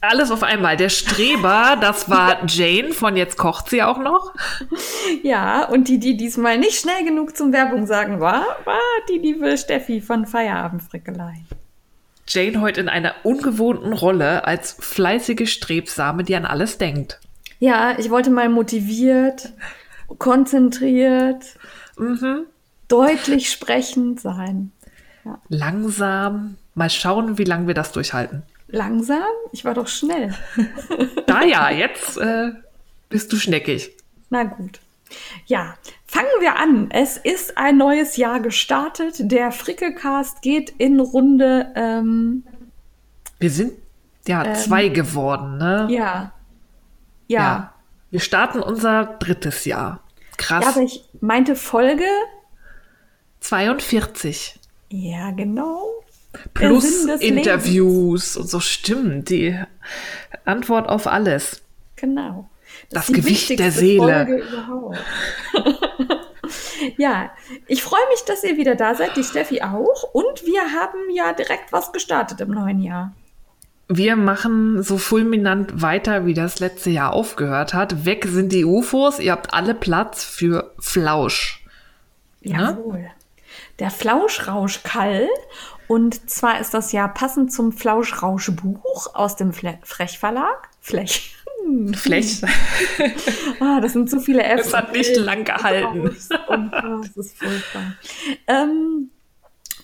Alles auf einmal. Der Streber, das war Jane von Jetzt kocht sie auch noch. Ja, und die, die diesmal nicht schnell genug zum Werbung sagen war, war die liebe Steffi von Feierabendfrickelei. Jane heute in einer ungewohnten Rolle als fleißige Strebsame, die an alles denkt. Ja, ich wollte mal motiviert, konzentriert, Mhm. deutlich sprechend sein. Langsam. Mal schauen, wie lange wir das durchhalten. Langsam? Ich war doch schnell. Da ja, jetzt äh, bist du schneckig. Na gut. Ja, fangen wir an. Es ist ein neues Jahr gestartet. Der Frickelcast geht in Runde, ähm, Wir sind ja Ähm, zwei geworden, ne? ja. Ja. Wir starten unser drittes Jahr. Krass. Ja, aber ich meinte Folge. 42. Ja, genau. Plus Interviews und so stimmt. Die Antwort auf alles. Genau. Das die Gewicht der Seele. Ja, ich freue mich, dass ihr wieder da seid, die Steffi auch. Und wir haben ja direkt was gestartet im neuen Jahr. Wir machen so fulminant weiter, wie das letzte Jahr aufgehört hat. Weg sind die UFOs. Ihr habt alle Platz für Flausch. Ja? Jawohl. Der Flauschrauschkall. Und zwar ist das ja passend zum Flauschrauschbuch aus dem Fle Frech-Verlag. Flech. Flech. Ah, das sind zu viele Fs. Es hat nicht lang gehalten. Und, ah, das ist furchtbar. Ähm,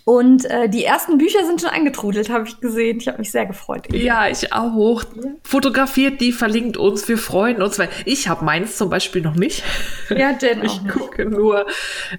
und äh, die ersten Bücher sind schon eingetrudelt, habe ich gesehen. Ich habe mich sehr gefreut. Ja, ich auch. Fotografiert die, verlinkt uns. Wir freuen uns, weil ich habe meins zum Beispiel noch nicht. Ja, Jen auch Ich nicht. gucke nur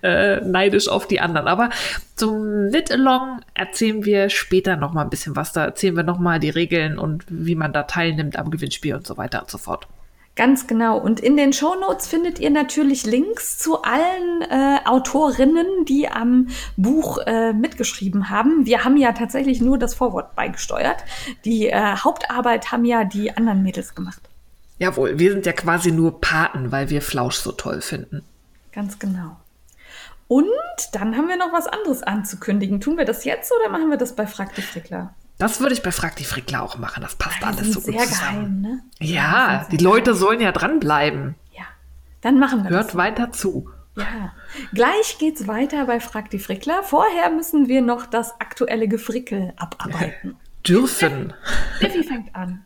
äh, neidisch auf die anderen. Aber zum Knit-Along erzählen wir später noch mal ein bisschen was. Da erzählen wir noch mal die Regeln und wie man da teilnimmt am Gewinnspiel und so weiter und so fort. Ganz genau. Und in den Shownotes findet ihr natürlich Links zu allen äh, Autorinnen, die am Buch äh, mitgeschrieben haben. Wir haben ja tatsächlich nur das Vorwort beigesteuert. Die äh, Hauptarbeit haben ja die anderen Mädels gemacht. Jawohl, wir sind ja quasi nur Paten, weil wir Flausch so toll finden. Ganz genau. Und dann haben wir noch was anderes anzukündigen. Tun wir das jetzt oder machen wir das bei Frag die Frickler? Das würde ich bei Frag die Frickler auch machen. Das passt Wir alles so gut sehr zusammen. geheim, ne? Ja, wir die Leute sollen ja dranbleiben. Ja, dann machen wir Hört das. weiter zu. Ja, gleich geht's weiter bei Frag die Frickler. Vorher müssen wir noch das aktuelle Gefrickel abarbeiten. Dürfen. Steffi fängt an.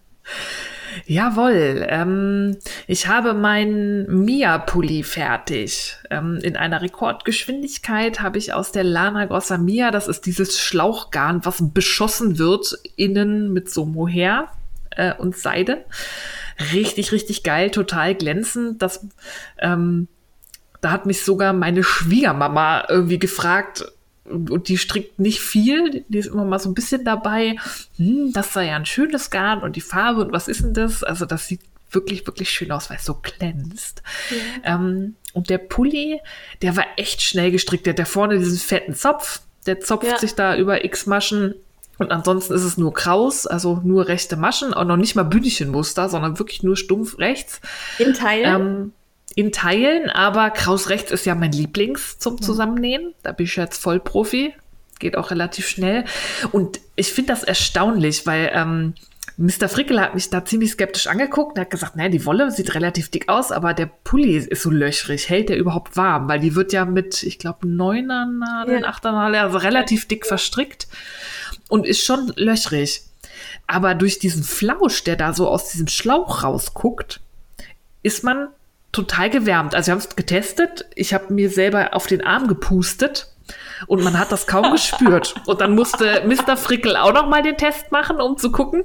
Jawohl, ähm, ich habe meinen Mia-Pulli fertig. Ähm, in einer Rekordgeschwindigkeit habe ich aus der Lana Grossa Mia, das ist dieses Schlauchgarn, was beschossen wird, innen mit so Mohair äh, und Seide. Richtig, richtig geil, total glänzend. Das, ähm, da hat mich sogar meine Schwiegermama irgendwie gefragt, und die strickt nicht viel, die ist immer mal so ein bisschen dabei. Hm, das sei ja ein schönes Garn und die Farbe und was ist denn das? Also das sieht wirklich, wirklich schön aus, weil es so glänzt. Ähm, und der Pulli, der war echt schnell gestrickt. Der hat da vorne diesen fetten Zopf, der zopft Ja. sich da über x Maschen. Und ansonsten ist es nur kraus, also nur rechte Maschen, auch noch nicht mal Bündchenmuster, sondern wirklich nur stumpf rechts. In Teilen. Ähm, in Teilen, aber Kraus rechts ist ja mein Lieblings zum Zusammennähen. Da bin ich jetzt voll Profi. Geht auch relativ schnell. Und ich finde das erstaunlich, weil ähm, Mr. Frickel hat mich da ziemlich skeptisch angeguckt und hat gesagt, naja, die Wolle sieht relativ dick aus, aber der Pulli ist so löchrig. Hält der überhaupt warm? Weil die wird ja mit, ich glaube, neuner Nadeln, Ja. achter Nadeln, also relativ dick verstrickt und ist schon löchrig. Aber durch diesen Flausch, der da so aus diesem Schlauch rausguckt, ist man total gewärmt. Also wir haben es getestet. Ich habe mir selber auf den Arm gepustet und man hat das kaum gespürt. Und dann musste Mr. Frickel auch noch mal den Test machen, um zu gucken.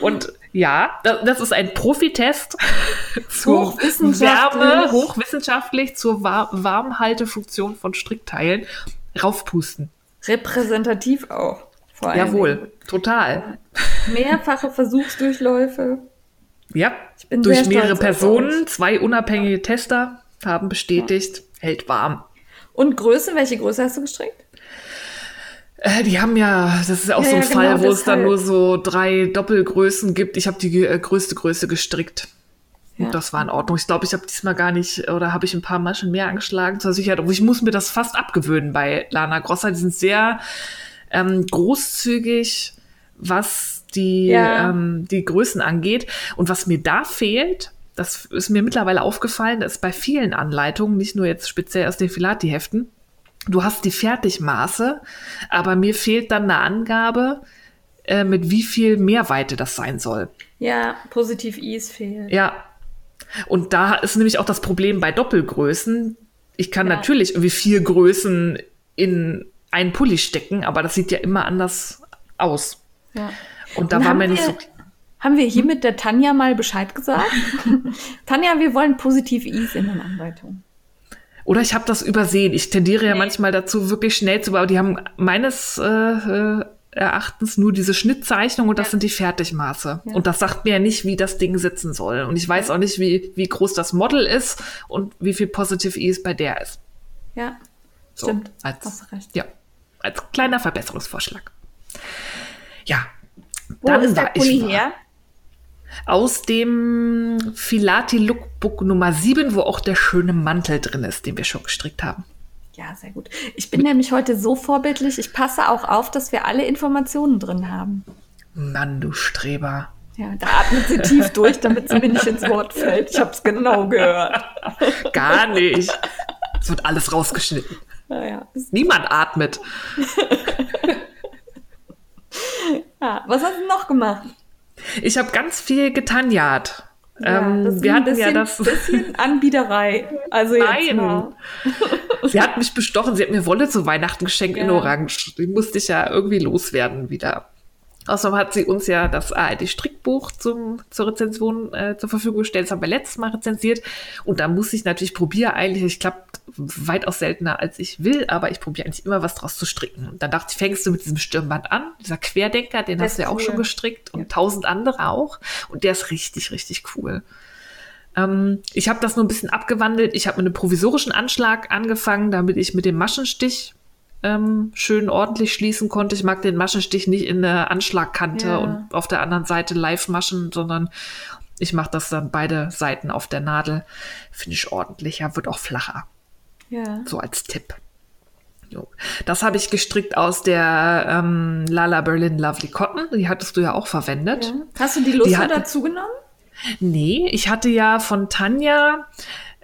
Und ja, da- das ist ein Profitest zur Hochwissenschaftlich. Wärme, hochwissenschaftlich zur Wa- Warmhaltefunktion von Strickteilen. Raufpusten. Repräsentativ auch. Jawohl, total. Mehrfache Versuchsdurchläufe. Ja, Ich bin durch mehrere Personen, zwei unabhängige Tester haben bestätigt, hält warm. Und Größe, welche Größe hast du gestrickt? Äh, die haben ja, das ist ja auch Ja, so ein ja, Fall, genau, wo es dann nur so drei Doppelgrößen gibt. Ich habe die äh, größte Größe gestrickt. Ja. Und das war in Ordnung. Ich glaube, ich habe diesmal gar nicht, oder habe ich ein paar Maschen mehr angeschlagen zur Sicherheit. Aber ich muss mir das fast abgewöhnen bei Lana Grossa. Die sind sehr ähm, großzügig, was die, Ja. ähm, die Größen angeht. Und was mir da fehlt, das ist mir mittlerweile aufgefallen, ist bei vielen Anleitungen, nicht nur jetzt speziell aus den Filati-Heften, du hast die Fertigmaße, aber mir fehlt dann eine Angabe, äh, mit wie viel Mehrweite das sein soll. Ja, positiv Is fehlt. Ja. Und da ist nämlich auch das Problem bei Doppelgrößen. Ich kann Ja. natürlich irgendwie vier Größen in einen Pulli stecken, aber das sieht ja immer anders aus. Ja. Und da war mir nicht so. Haben wir hier mit der Tanja mal Bescheid gesagt? Tanja, wir wollen positiv Is in den Anleitungen. Oder ich habe das übersehen. Ich tendiere ja Nee. manchmal dazu, wirklich schnell zu bauen. Die haben meines äh, äh, Erachtens nur diese Schnittzeichnung und das Ja. sind die Fertigmaße. Ja. Und das sagt mir ja nicht, wie das Ding sitzen soll. Und ich weiß auch nicht, wie, wie groß das Model ist und wie viel Positive E es bei der ist. Ja, So, stimmt. Als, Hast recht. Ja, als kleiner Verbesserungsvorschlag. Ja. Wo dann ist der Pulli her? Aus dem Filati Lookbook Nummer 7, wo auch der schöne Mantel drin ist, den wir schon gestrickt haben. Ja, sehr gut. Ich bin nämlich heute so vorbildlich. Ich passe auch auf, dass wir alle Informationen drin haben. Mann, du Streber. Ja, da atmet sie tief durch, damit sie mir nicht ins Wort fällt. Ich habe es genau gehört. Gar nicht. Es wird alles rausgeschnitten. Naja, Niemand atmet. ja. Was hast du noch gemacht? Ich habe ganz viel getanjat. ähm, das ist wir hatten ja bisschen, das. bisschen Anbiederei. Also jetzt Nein. Sie hat mich bestochen. Sie hat mir Wolle zu Weihnachten geschenkt in Ja. Orange. Die musste ich ja irgendwie loswerden wieder. Außerdem hat sie uns ja das ARD-Strickbuch zum, zur Rezension äh, zur Verfügung gestellt. Das haben wir letztes Mal rezensiert. Und da muss ich natürlich probieren, eigentlich, ich klappt weitaus seltener als ich will, aber ich probiere eigentlich immer was draus zu stricken. Und dann dachte ich, fängst du mit diesem Stirnband an, dieser Querdenker, den Der hast du ja auch cool. schon gestrickt und Ja. tausend andere auch. Und der ist richtig, richtig cool. Ähm, ich habe das nur ein bisschen abgewandelt. Ich habe mit einem provisorischen Anschlag angefangen, damit ich mit dem Maschenstich ähm, schön ordentlich schließen konnte. Ich mag den Maschenstich nicht in der Anschlagkante Ja. und auf der anderen Seite live maschen, sondern ich mache das dann beide Seiten auf der Nadel. Finde ich ordentlicher, wird auch flacher. Ja. So als Tipp. Jo. Das habe ich gestrickt aus der ähm, Lala Berlin Lovely Cotton. Die hattest du ja auch verwendet. ja. Hast du die Lust dazu genommen? Nee, ich hatte ja von Tanja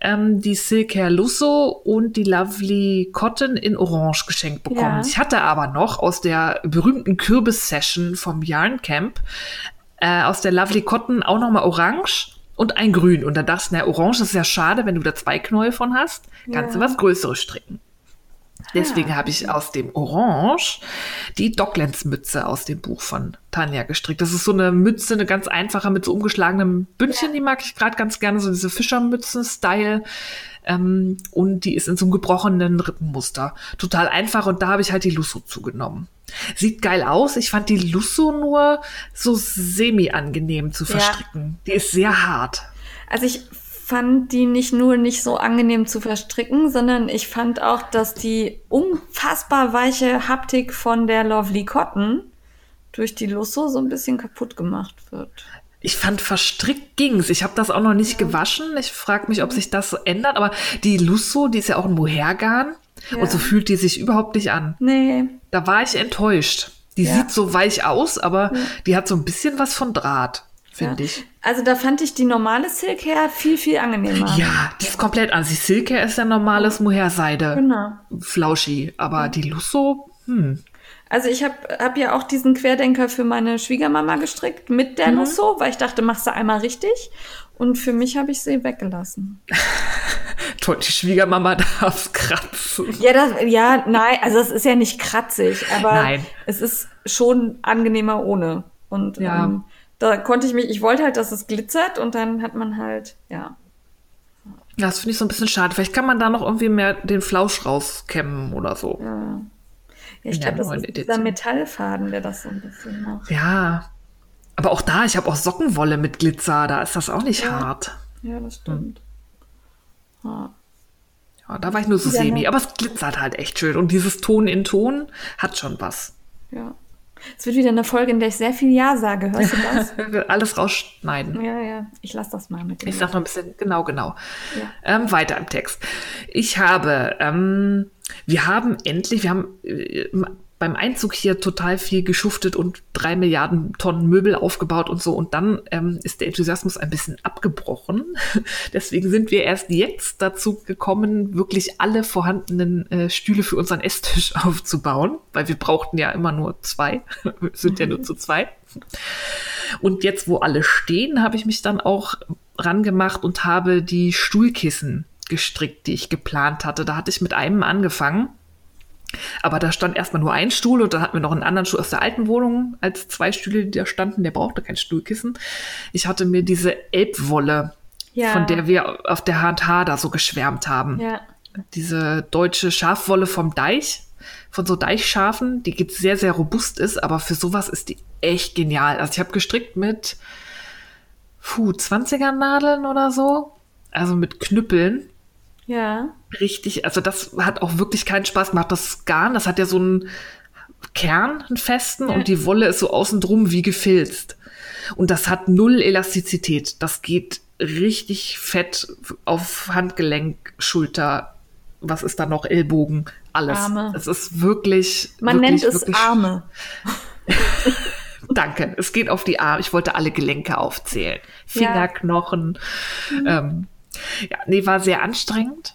ähm, die Silk Hair Lusso und die Lovely Cotton in Orange geschenkt bekommen. Ja. Ich hatte aber noch aus der berühmten Kürbis-Session vom Yarn Camp äh, aus der Lovely Cotton auch noch mal Orange und ein Grün. Und da dachte ich, na, Orange ist ja schade, wenn du da zwei Knäuel von hast. Kannst du Ja. was Größeres stricken. Deswegen Ah. habe ich aus dem Orange die Docklands-Mütze aus dem Buch von Tanja gestrickt. Das ist so eine Mütze, eine ganz einfache mit so umgeschlagenem Bündchen, die mag ich gerade ganz gerne, so diese Fischermützen-Style. Ähm, und die ist in so einem gebrochenen Rippenmuster. Total einfach und da habe ich halt die Lusso zugenommen. Sieht geil aus. Ich fand die Lusso nur so semi-angenehm zu Ja. verstricken. Die ist sehr hart. Also ich fand die nicht nur nicht so angenehm zu verstricken, sondern ich fand auch, dass die unfassbar weiche Haptik von der Lovely Cotton durch die Lusso so ein bisschen kaputt gemacht wird. Ich fand verstrickt ging's. Ich habe das auch noch nicht gewaschen. Ich frage mich, ob sich das ändert. Aber die Lusso, die ist ja auch ein Mohairgarn. Ja. Und so fühlt die sich überhaupt nicht an. Nee, Da war ich enttäuscht. Die Ja. sieht so weich aus, aber die hat so ein bisschen was von Draht, finde ja. ich. Also da fand ich die normale Silk Hair viel, viel angenehmer. Ja, die ist komplett an. Die Silke ist ja normales Mohair-Seide. Genau. Flauschi. Aber die Lusso, hm. Also ich habe hab ja auch diesen Querdenker für meine Schwiegermama gestrickt mit der Lusso, weil ich dachte, machst du einmal richtig. Und für mich habe ich sie weggelassen. Toll, die Schwiegermama darf kratzen. Ja, das, ja, nein, also es ist ja nicht kratzig, aber Nein. es ist schon angenehmer ohne. Und Ja. ähm, da konnte ich mich, ich wollte halt, dass es glitzert und dann hat man halt, ja. Das finde ich so ein bisschen schade. Vielleicht kann man da noch irgendwie mehr den Flausch rauskämmen oder so. ja. ja ich glaube, das ist dieser Edition. Metallfaden, der das so ein bisschen macht. Ja. Aber auch da, ich habe auch Sockenwolle mit Glitzer, da ist das auch nicht Ja. hart. Ja, das stimmt. Ja. Ja, da war ich nur so Ja, semi, aber es glitzert halt echt schön. Und dieses Ton in Ton hat schon was. ja. Es wird wieder eine Folge, in der ich sehr viel Ja sage. Hörst du das? Alles rausschneiden. ja, ja. Ich lasse das mal mit dir. Ich sag noch ein bisschen, genau, genau. Ja. Ähm, weiter im Text. Ich habe, ähm, wir haben endlich, wir haben äh, beim Einzug hier total viel geschuftet und drei Milliarden Tonnen Möbel aufgebaut und so. Und dann ähm, ist der Enthusiasmus ein bisschen abgebrochen. Deswegen sind wir erst jetzt dazu gekommen, wirklich alle vorhandenen äh, Stühle für unseren Esstisch aufzubauen, weil wir brauchten ja immer nur zwei. wir sind ja nur zu zweit. Und jetzt, wo alle stehen, habe ich mich dann auch rangemacht und habe die Stuhlkissen gestrickt, die ich geplant hatte. Da hatte ich mit einem angefangen. Aber da stand erstmal nur ein Stuhl und dann hatten wir noch einen anderen Stuhl aus der alten Wohnung als zwei Stühle, die da standen. Der brauchte kein Stuhlkissen. Ich hatte mir diese Elbwolle, Ja. von der wir auf der H&H da so geschwärmt haben. Ja. Diese deutsche Schafwolle vom Deich, von so Deichschafen, die jetzt sehr, sehr robust ist, aber für sowas ist die echt genial. Also ich habe gestrickt mit puh, 20er Nadeln oder so. Also mit Knüppeln. Ja. Richtig, also das hat auch wirklich keinen Spaß gemacht. Das Garn, das hat ja so einen Kern, einen festen, Ja. und die Wolle ist so außen drum wie gefilzt. Und das hat null Elastizität. Das geht richtig fett auf Handgelenk, Schulter, was ist da noch, Ellbogen, alles. Arme. Es ist wirklich. Man wirklich, nennt es wirklich, Arme. Danke. Es geht auf die Arme. Ich wollte alle Gelenke aufzählen. Ja. Fingerknochen. Ähm, ja, nee, war sehr anstrengend.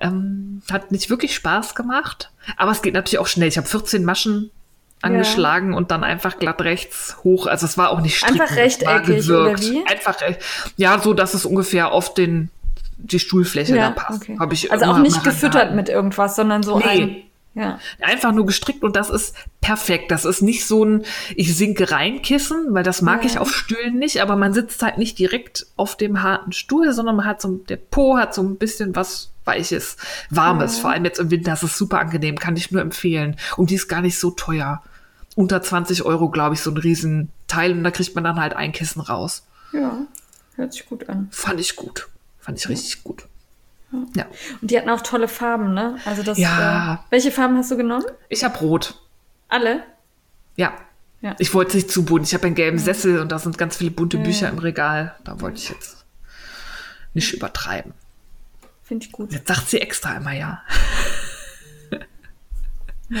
Ähm, hat nicht wirklich Spaß gemacht. Aber es geht natürlich auch schnell. Ich habe 14 Maschen angeschlagen und dann einfach glatt rechts hoch. Also es war auch nicht stricken, Einfach rechteckig, oder wie? Einfach, ja, so, dass es ungefähr auf den, die Stuhlfläche da Ja, passt. okay. Ich also auch nicht gefüttert mit irgendwas, sondern so Nee. ein. Ja. Einfach nur gestrickt und das ist perfekt. Das ist nicht so ein ich sinke rein Kissen, weil das mag Ja. ich auf Stühlen nicht, aber man sitzt halt nicht direkt auf dem harten Stuhl, sondern man hat so der Po hat so ein bisschen was weiches, warmes, Ja. vor allem jetzt im Winter, das ist super angenehm, kann ich nur empfehlen. Und die ist gar nicht so teuer. Unter 20 Euro, glaube ich, so ein Riesenteil und da kriegt man dann halt ein Kissen raus. Ja. Hört sich gut an. Fand ich gut. Fand ich richtig gut. Ja. Und die hatten auch tolle Farben, ne? Also das. Ja. Äh, welche Farben hast du genommen? Ich habe rot. Alle? Ja. Ja. Ich wollte es nicht zu bunt. Ich habe einen gelben Sessel und da sind ganz viele bunte Bücher im Regal. Da wollte ich jetzt nicht übertreiben. Finde ich gut. Jetzt sagt sie extra immer ja. Nö,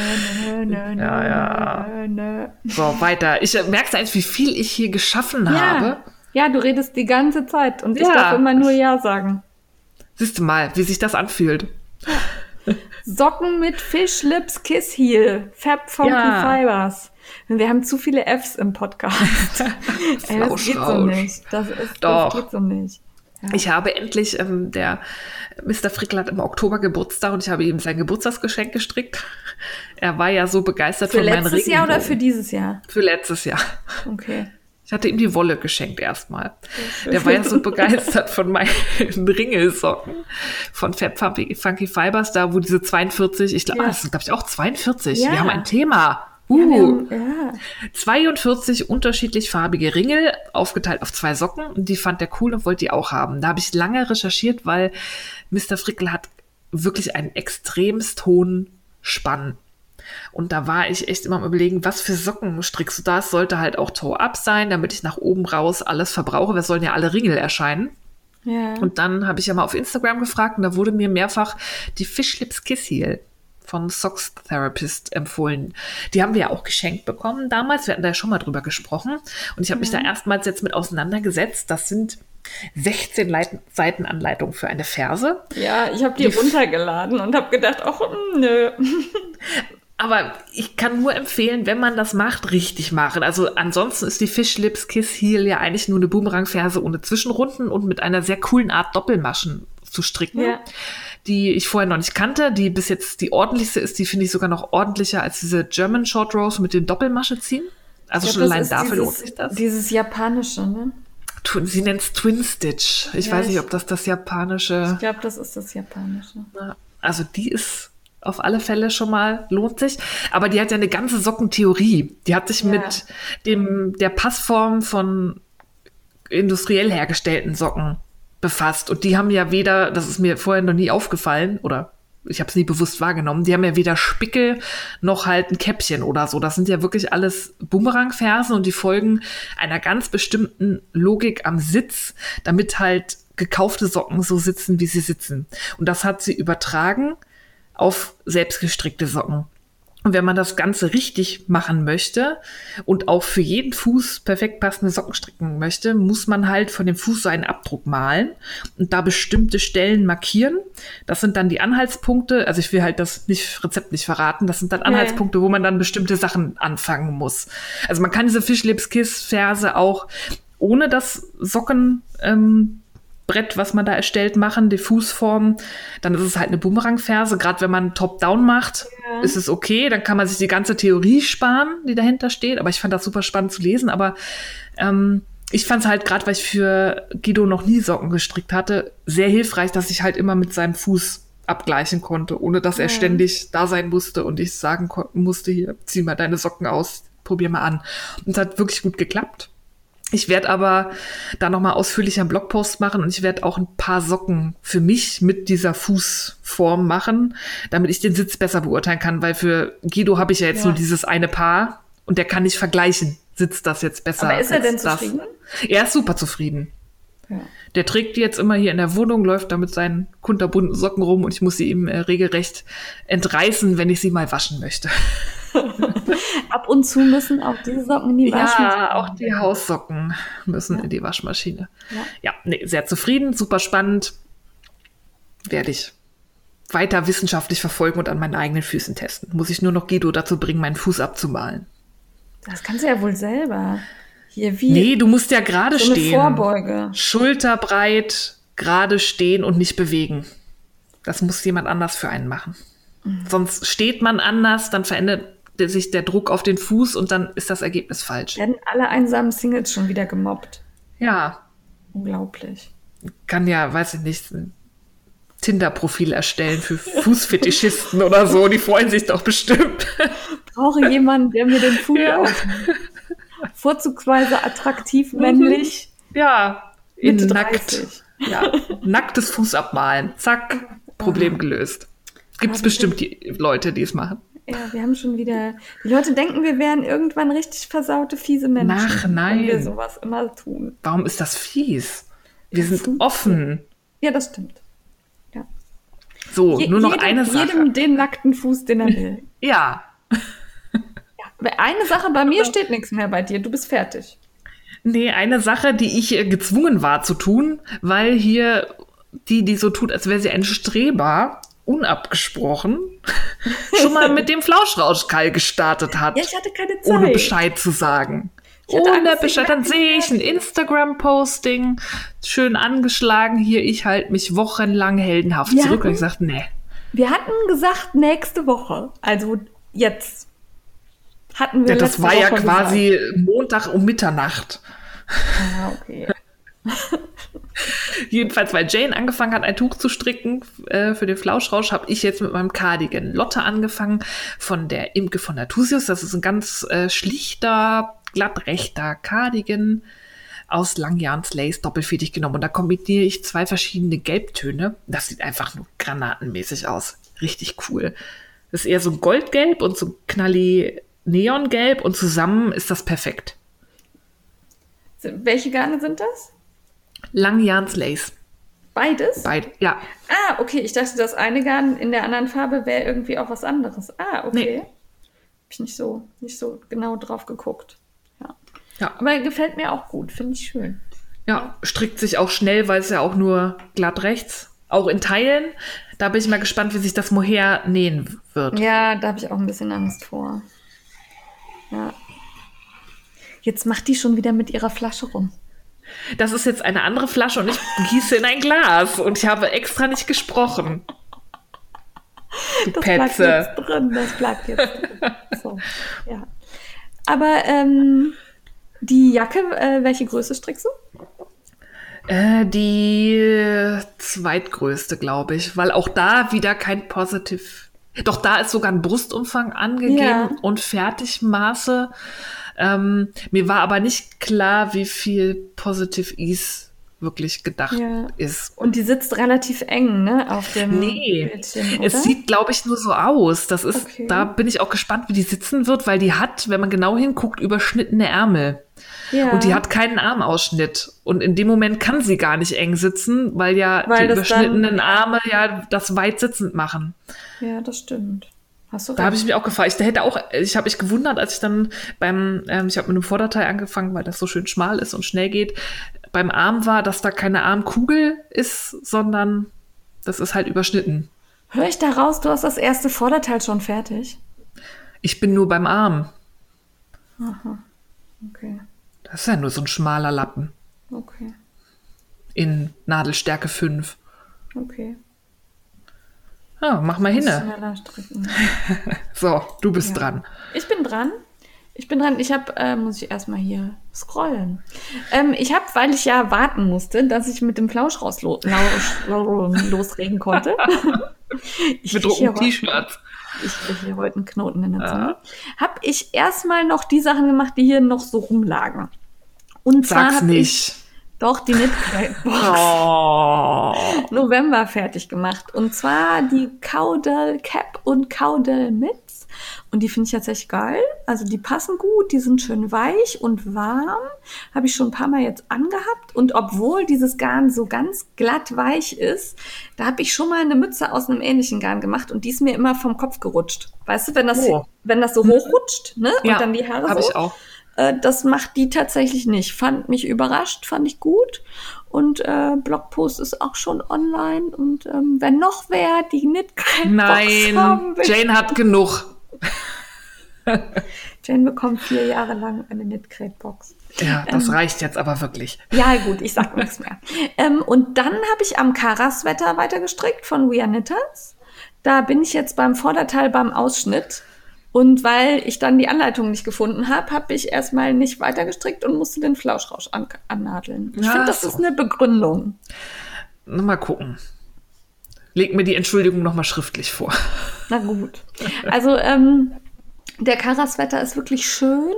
nö, nö, nö, Ja, ja. nö, nö. So, weiter. Ich äh, merkst du eigentlich, wie viel ich hier geschaffen habe? Ja. ja, du redest die ganze Zeit und ich Ja. darf immer nur Ja sagen. Siehst du mal, wie sich das anfühlt. Socken mit Fish Lips Kiss Heel. Fab Funky Ja. Fibers. Wir haben zu viele Fs im Podcast. Ey, das geht so nicht. Das, ist, Doch. das geht so nicht. Ja. Ich habe endlich, ähm, der Mr. Frickel hat im Oktober Geburtstag und ich habe ihm sein Geburtstagsgeschenk gestrickt. Er war ja so begeistert Für von meinen letztes Jahr oder für Regenbogen. dieses Jahr? Für letztes Jahr. Okay. Ich hatte ihm die Wolle geschenkt erstmal. Der war ja so begeistert von meinen Ringelsocken von Fab Funky, Funky Fibers, da wo diese 42, ich glaube, Ja. das sind glaube ich auch 42. Ja. Wir haben ein Thema. Ja, Uh, wir haben, ja. 42 unterschiedlich farbige Ringel, aufgeteilt auf zwei Socken. Und die fand er cool und wollte die auch haben. Da habe ich lange recherchiert, weil Mr. Frickel hat wirklich einen extremst hohen Spann. Und da war ich echt immer am überlegen, was für Socken strickst du da? Es sollte halt auch Toe-Up sein, damit ich nach oben raus alles verbrauche. Wir sollen ja alle Ringel erscheinen. ja. Und dann habe ich ja mal auf Instagram gefragt und da wurde mir mehrfach die Fish Lips Kiss Heel von Socks Therapist empfohlen. Die haben wir ja auch geschenkt bekommen damals. Wir hatten da ja schon mal drüber gesprochen. Und ich habe mich da erstmals jetzt mit auseinandergesetzt. Das sind 16 Leit Seiten Anleitung für eine Ferse. ja, ich habe die Die- runtergeladen und habe gedacht, ach, nö. Aber ich kann nur empfehlen, wenn man das macht, richtig machen. Also ansonsten ist die Fish Lips Kiss Heel ja eigentlich nur eine Boomerang-Ferse ohne Zwischenrunden und mit einer sehr coolen Art Doppelmaschen zu stricken, Ja. die ich vorher noch nicht kannte, die bis jetzt die ordentlichste ist, die finde ich sogar noch ordentlicher als diese German Short Rose mit dem Doppelmasche ziehen. Also Ich schon allein dafür lohnt sich das. Dieses japanische, ne? Sie nennt es Twin Stitch. Ich Ja, weiß nicht, ich- ob das das japanische Ich glaube, das ist das japanische. also die ist auf alle Fälle schon mal, lohnt sich. Aber die hat ja eine ganze Sockentheorie. Die hat sich Ja. mit dem, der Passform von industriell hergestellten Socken befasst. Und die haben ja weder, das ist mir vorher noch nie aufgefallen, oder ich habe es nie bewusst wahrgenommen, die haben ja weder Spickel noch halt ein Käppchen oder so. Das sind ja wirklich alles Bumerangfersen und die folgen einer ganz bestimmten Logik am Sitz, damit halt gekaufte Socken so sitzen, wie sie sitzen. Und das hat sie übertragen auf selbstgestrickte Socken. Und wenn man das Ganze richtig machen möchte und auch für jeden Fuß perfekt passende Socken stricken möchte, muss man halt von dem Fuß so einen Abdruck malen und da bestimmte Stellen markieren. Das sind dann die Anhaltspunkte. Also ich will halt das nicht, Rezept nicht verraten. Das sind dann. Anhaltspunkte, wo man dann bestimmte Sachen anfangen muss. Also man kann diese Fischlips Kiss Ferse auch ohne das Socken, ähm, Brett, was man da erstellt, machen, die Fußform, dann ist es halt eine Bumerangferse. Gerade wenn man Top-Down macht, Ja. ist es okay. Dann kann man sich die ganze Theorie sparen, die dahinter steht. Aber ich fand das super spannend zu lesen. Aber ähm, ich fand es halt gerade, weil ich für Guido noch nie Socken gestrickt hatte, sehr hilfreich, dass ich halt immer mit seinem Fuß abgleichen konnte, ohne dass er Ja. ständig da sein musste und ich sagen musste, hier, zieh mal deine Socken aus, probier mal an. Und es hat wirklich gut geklappt. Ich werde aber da nochmal ausführlicher einen Blogpost machen und ich werde auch ein paar Socken für mich mit dieser Fußform machen, damit ich den Sitz besser beurteilen kann, weil für Guido habe ich ja jetzt Ja. nur dieses eine Paar und der kann nicht vergleichen, sitzt das jetzt besser. Aber ist er denn das. zufrieden? Er ist super zufrieden. Ja. Der trägt die jetzt immer hier in der Wohnung, läuft da mit seinen kunterbunten Socken rum und ich muss sie ihm äh, regelrecht entreißen, wenn ich sie mal waschen möchte. Ab und zu müssen auch diese Socken in die Waschmaschine. Ja, auch die Haussocken müssen Ja. in die Waschmaschine. Ja. Ja, nee, sehr zufrieden, super spannend. Werde ich weiter wissenschaftlich verfolgen und an meinen eigenen Füßen testen. Muss ich nur noch Guido dazu bringen, meinen Fuß abzumalen. Das kannst du ja wohl selber. Hier wie Nee, du musst ja gerade so stehen. Vorbeuge. Schulterbreit, gerade stehen und nicht bewegen. Das muss jemand anders für einen machen. Mhm. Sonst steht man anders, dann verändert sich der Druck auf den Fuß und dann ist das Ergebnis falsch. Werden alle einsamen Singles schon wieder gemobbt. Ja, Unglaublich. kann ja, weiß ich nicht, ein Tinder-Profil erstellen für Fußfetischisten oder so. Die freuen sich doch bestimmt. Brauche jemanden, der mir den Fuß Ja. aufnimmt. Vorzugsweise attraktiv, männlich, Ja, in nackt. 30. Ja, nacktes Fuß abmalen. Zack, Problem gelöst. Gibt es bestimmt die Leute, die es machen. Ja, wir haben schon wieder. Die Leute denken, wir wären irgendwann richtig versaute, fiese Menschen. Ach, nein. Wenn wir sowas immer tun. Warum ist das fies? Wir Ja, sind offen. Ja, das stimmt. Ja. So, Je- nur noch jedem, eine Sache. Jedem den nackten Fuß, den er will. Ja, Aber Eine Sache, bei mir steht nichts mehr bei dir. Du bist fertig. nee, eine Sache, die ich äh, gezwungen war zu tun, weil hier die, die so tut, als wäre sie ein Streber, unabgesprochen, schon mal mit dem Flauschrauschkall gestartet hat. Ja, ich hatte keine Zeit. ohne Bescheid zu sagen. Ohne Bescheid. Dann sehe ich ein Instagram-Posting, schön angeschlagen hier. Ich halte mich wochenlang heldenhaft Wir zurück. Und hatten- ich sagte, nee. Wir hatten gesagt, nächste Woche. Also jetzt. Hatten wir Ja, das war ja Woche quasi Montag um Mitternacht. Gesagt. Ah, okay. Jedenfalls, weil Jane angefangen hat, ein Tuch zu stricken äh, für den Flauschrausch, habe ich jetzt mit meinem Cardigan Lotte angefangen von der Imke von Natusius. Das ist ein ganz äh, schlichter, glattrechter Cardigan aus Langjahns Lace doppelfädig genommen. Und da kombiniere ich zwei verschiedene Gelbtöne. Das sieht einfach nur granatenmäßig aus. Richtig cool. Das ist eher so goldgelb und so knalli neongelb und zusammen ist das perfekt. Welche Garne sind das? Langjahns Lace. Beides? Beide. Ja, Ah, okay. Ich dachte, das eine Garn in der anderen Farbe wäre irgendwie auch was anderes. Ah, okay. Nee. Hab ich nicht so, nicht so genau drauf geguckt. Ja. ja. Aber gefällt mir auch gut. Finde ich schön. Ja, strickt sich auch schnell, weil es ja auch nur glatt rechts, auch in Teilen. Da bin ich mal gespannt, wie sich das Mohair nähen wird. Ja, da habe ich auch ein bisschen Angst vor. Ja. Jetzt macht die schon wieder mit ihrer Flasche rum. Das ist jetzt eine andere Flasche und ich gieße in ein Glas und ich habe extra nicht gesprochen. Du Das bleibt Petze. jetzt drin. Das bleibt jetzt drin. So, ja. Aber ähm, die Jacke, äh, welche Größe strickst du? Äh, die zweitgrößte, glaube ich, weil auch da wieder kein Positive Doch da ist sogar ein Brustumfang angegeben Ja. und Fertigmaße. Ähm, mir war aber nicht klar, wie viel Positive Ease wirklich gedacht Ja. ist. Und die sitzt relativ eng, ne, auf dem Nee, Bildchen, es sieht, glaube ich, nur so aus. Das ist, Okay. da bin ich auch gespannt, wie die sitzen wird, weil die hat, wenn man genau hinguckt, überschnittene Ärmel. ja. Und die hat keinen Armausschnitt. Und in dem Moment kann sie gar nicht eng sitzen, weil ja Weil die das dann- überschnittenen Arme ja das weit sitzend machen. Ja, das stimmt. Hast du Da habe recht. ich mich auch gefragt. Ich hätte auch, ich habe mich gewundert, als ich dann beim, ähm, ich habe mit einem Vorderteil angefangen, weil das so schön schmal ist und schnell geht. Beim Arm war, dass da keine Armkugel ist, sondern das ist halt überschnitten. Hör ich da raus, du hast das erste Vorderteil schon fertig? Ich bin nur beim Arm. Okay, Das ist ja nur so ein schmaler Lappen okay, in Nadelstärke 5. okay. Ja, mach mal stricken. So, du bist Ja. dran. Ich bin dran. Ich bin dran. Ich habe, äh, muss ich erstmal hier scrollen. Ähm, ich habe, weil ich ja warten musste, dass ich mit dem Flausch raus lo lo losreden konnte. ich Wir krieg hier drucken heute- T-Shirts. Ich kriege hier heute einen Knoten in der Zunge. Habe ich erstmal noch die Sachen gemacht, die hier noch so rumlagen. Und zwar Sag's habe ich nicht. Doch die Knitbox Oh. November fertig gemacht. Und zwar die Cowdell Cap und Cowdell Mitts. Und die finde ich tatsächlich geil. Also die passen gut, die sind schön weich und warm. Habe ich schon ein paar Mal jetzt angehabt. Und obwohl dieses Garn so ganz glatt weich ist, da habe ich schon mal eine Mütze aus einem ähnlichen Garn gemacht und die ist mir immer vom Kopf gerutscht. Weißt du, wenn das, Oh. wenn das so hochrutscht, ne? Ja, und dann die Haare habe so. ich auch. Äh, das macht die tatsächlich nicht. Fand mich überrascht, fand ich gut. Und äh, Blogpost ist auch schon online. Und ähm, wenn noch wer die Knitcraft haben Nein, will. Jane hat genug. Jane bekommt vier Jahre lang eine Knitcrate-Box. Ja, das Ähm. reicht jetzt aber wirklich. Ja, gut, ich sag nichts mehr. Ähm, und dann habe ich am Karas-Wetter weitergestrickt von We Are Knitters. Da bin ich jetzt beim Vorderteil beim Ausschnitt. Und weil ich dann die Anleitung nicht gefunden habe, habe ich erstmal nicht weitergestrickt und musste den Flauschrausch an annadeln. Ich Ja, finde, das so. ist eine Begründung. Na, Mal gucken. Leg mir die Entschuldigung nochmal schriftlich vor. Na gut. Also, ähm, der Karaswetter ist wirklich schön.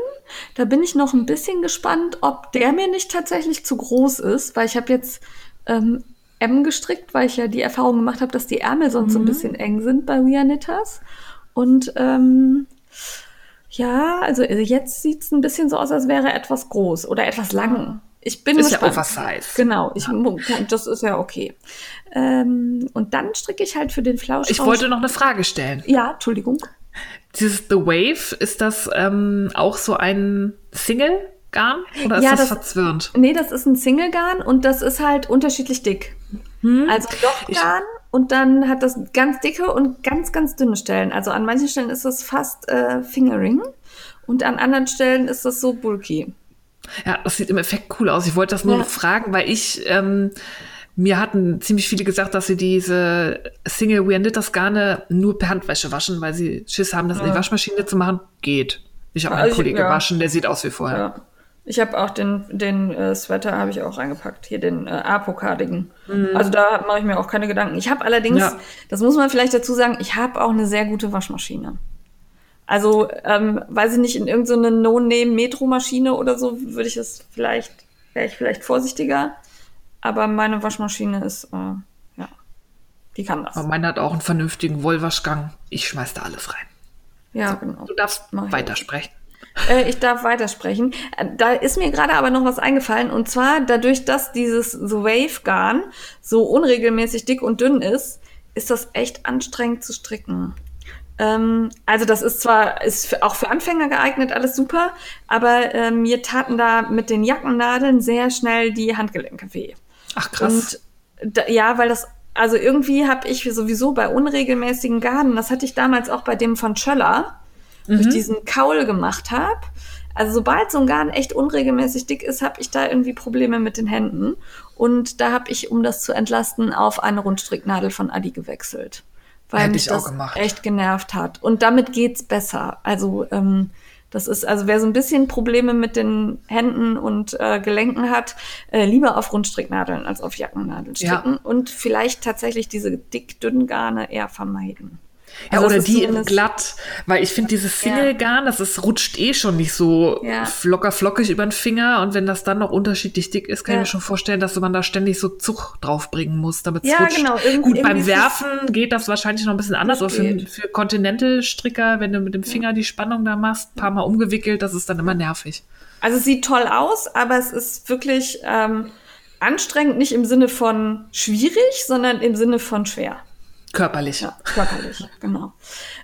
Da bin ich noch ein bisschen gespannt, ob der mir nicht tatsächlich zu groß ist, weil ich habe jetzt ähm, M gestrickt, weil ich ja die Erfahrung gemacht habe, dass die Ärmel sonst so ein bisschen eng sind bei We Are Knitters. Und ähm, ja, also jetzt sieht es ein bisschen so aus, als wäre etwas groß oder etwas lang. Ich bin Ist ja gespannt. oversize. Genau, ich, das ist ja okay. Ähm, und dann stricke ich halt für den Flausch. Ich wollte noch eine Frage stellen. Ja, Entschuldigung. Dieses The Wave, ist das ähm, auch so ein Single-Garn oder ist Ja, das, das- verzwirnt? Nee, das ist ein Single-Garn und das ist halt unterschiedlich dick. Also Lochgarn und dann hat das ganz dicke und ganz, ganz dünne Stellen. Also an manchen Stellen ist es fast äh, Fingering und an anderen Stellen ist es so bulky. Ja, das sieht im Effekt cool aus. Ich wollte das nur Ja. fragen, weil ich, ähm, mir hatten ziemlich viele gesagt, dass sie diese Single Wear Knitters Garne nur per Handwäsche waschen, weil sie Schiss haben, das in die Waschmaschine zu machen. Geht. Ich habe Ja, einen ich- Pulli ja. gewaschen, der sieht aus wie vorher. Ich habe auch den, den äh, Sweater habe ich auch reingepackt, hier den äh, Apocardigan. Also da mache ich mir auch keine Gedanken. Ich habe allerdings, Ja. das muss man vielleicht dazu sagen, ich habe auch eine sehr gute Waschmaschine. Also, ähm, weiß ich nicht, in irgendeine No-Name-Metro-Maschine oder so würde ich es vielleicht, wäre ich vielleicht vorsichtiger. Aber meine Waschmaschine ist, äh, ja, die kann das. Aber meine hat auch einen vernünftigen Wollwaschgang. Ich schmeiß da alles rein. Ja, genau. Du darfst weitersprechen. Äh, ich darf weitersprechen. Äh, Da ist mir gerade aber noch was eingefallen. Und zwar dadurch, dass dieses The Wave Garn so unregelmäßig dick und dünn ist, ist das echt anstrengend zu stricken. Ähm, also das ist zwar ist auch für Anfänger geeignet, alles super, aber äh, mir taten da mit den Jackennadeln sehr schnell die Handgelenke weh. Ach krass. Und da, ja, weil das, also irgendwie habe ich sowieso bei unregelmäßigen Garnen, das hatte ich damals auch bei dem von Schöller, wo ich diesen Kaul gemacht habe. Also sobald so ein Garn echt unregelmäßig dick ist, habe ich da irgendwie Probleme mit den Händen. Und da habe ich, um das zu entlasten, auf eine Rundstricknadel von Adi gewechselt. Weil Hätte mich das gemacht. echt genervt hat. Und damit geht's besser. Also ähm, das ist, also wer so ein bisschen Probleme mit den Händen und äh, Gelenken hat, äh, lieber auf Rundstricknadeln als auf Jackennadeln Ja. stricken und vielleicht tatsächlich diese dick dünnen Garne eher vermeiden. Ja, Also oder die in glatt, weil ich finde dieses Single-Garn, das ist, rutscht eh schon nicht so Ja. locker flockig über den Finger und wenn das dann noch unterschiedlich dick ist, kann Ja. ich mir schon vorstellen, dass man da ständig so Zug draufbringen muss, damit es Ja, rutscht. genau, irgend- Gut, beim Werfen geht das wahrscheinlich noch ein bisschen anders, aber für, für Continental-Stricker, wenn du mit dem Finger die Spannung da machst, paar Mal umgewickelt, das ist dann immer nervig. Also es sieht toll aus, aber es ist wirklich ähm, anstrengend, nicht im Sinne von schwierig, sondern im Sinne von schwer. Körperlich. Ja, körperlich, genau.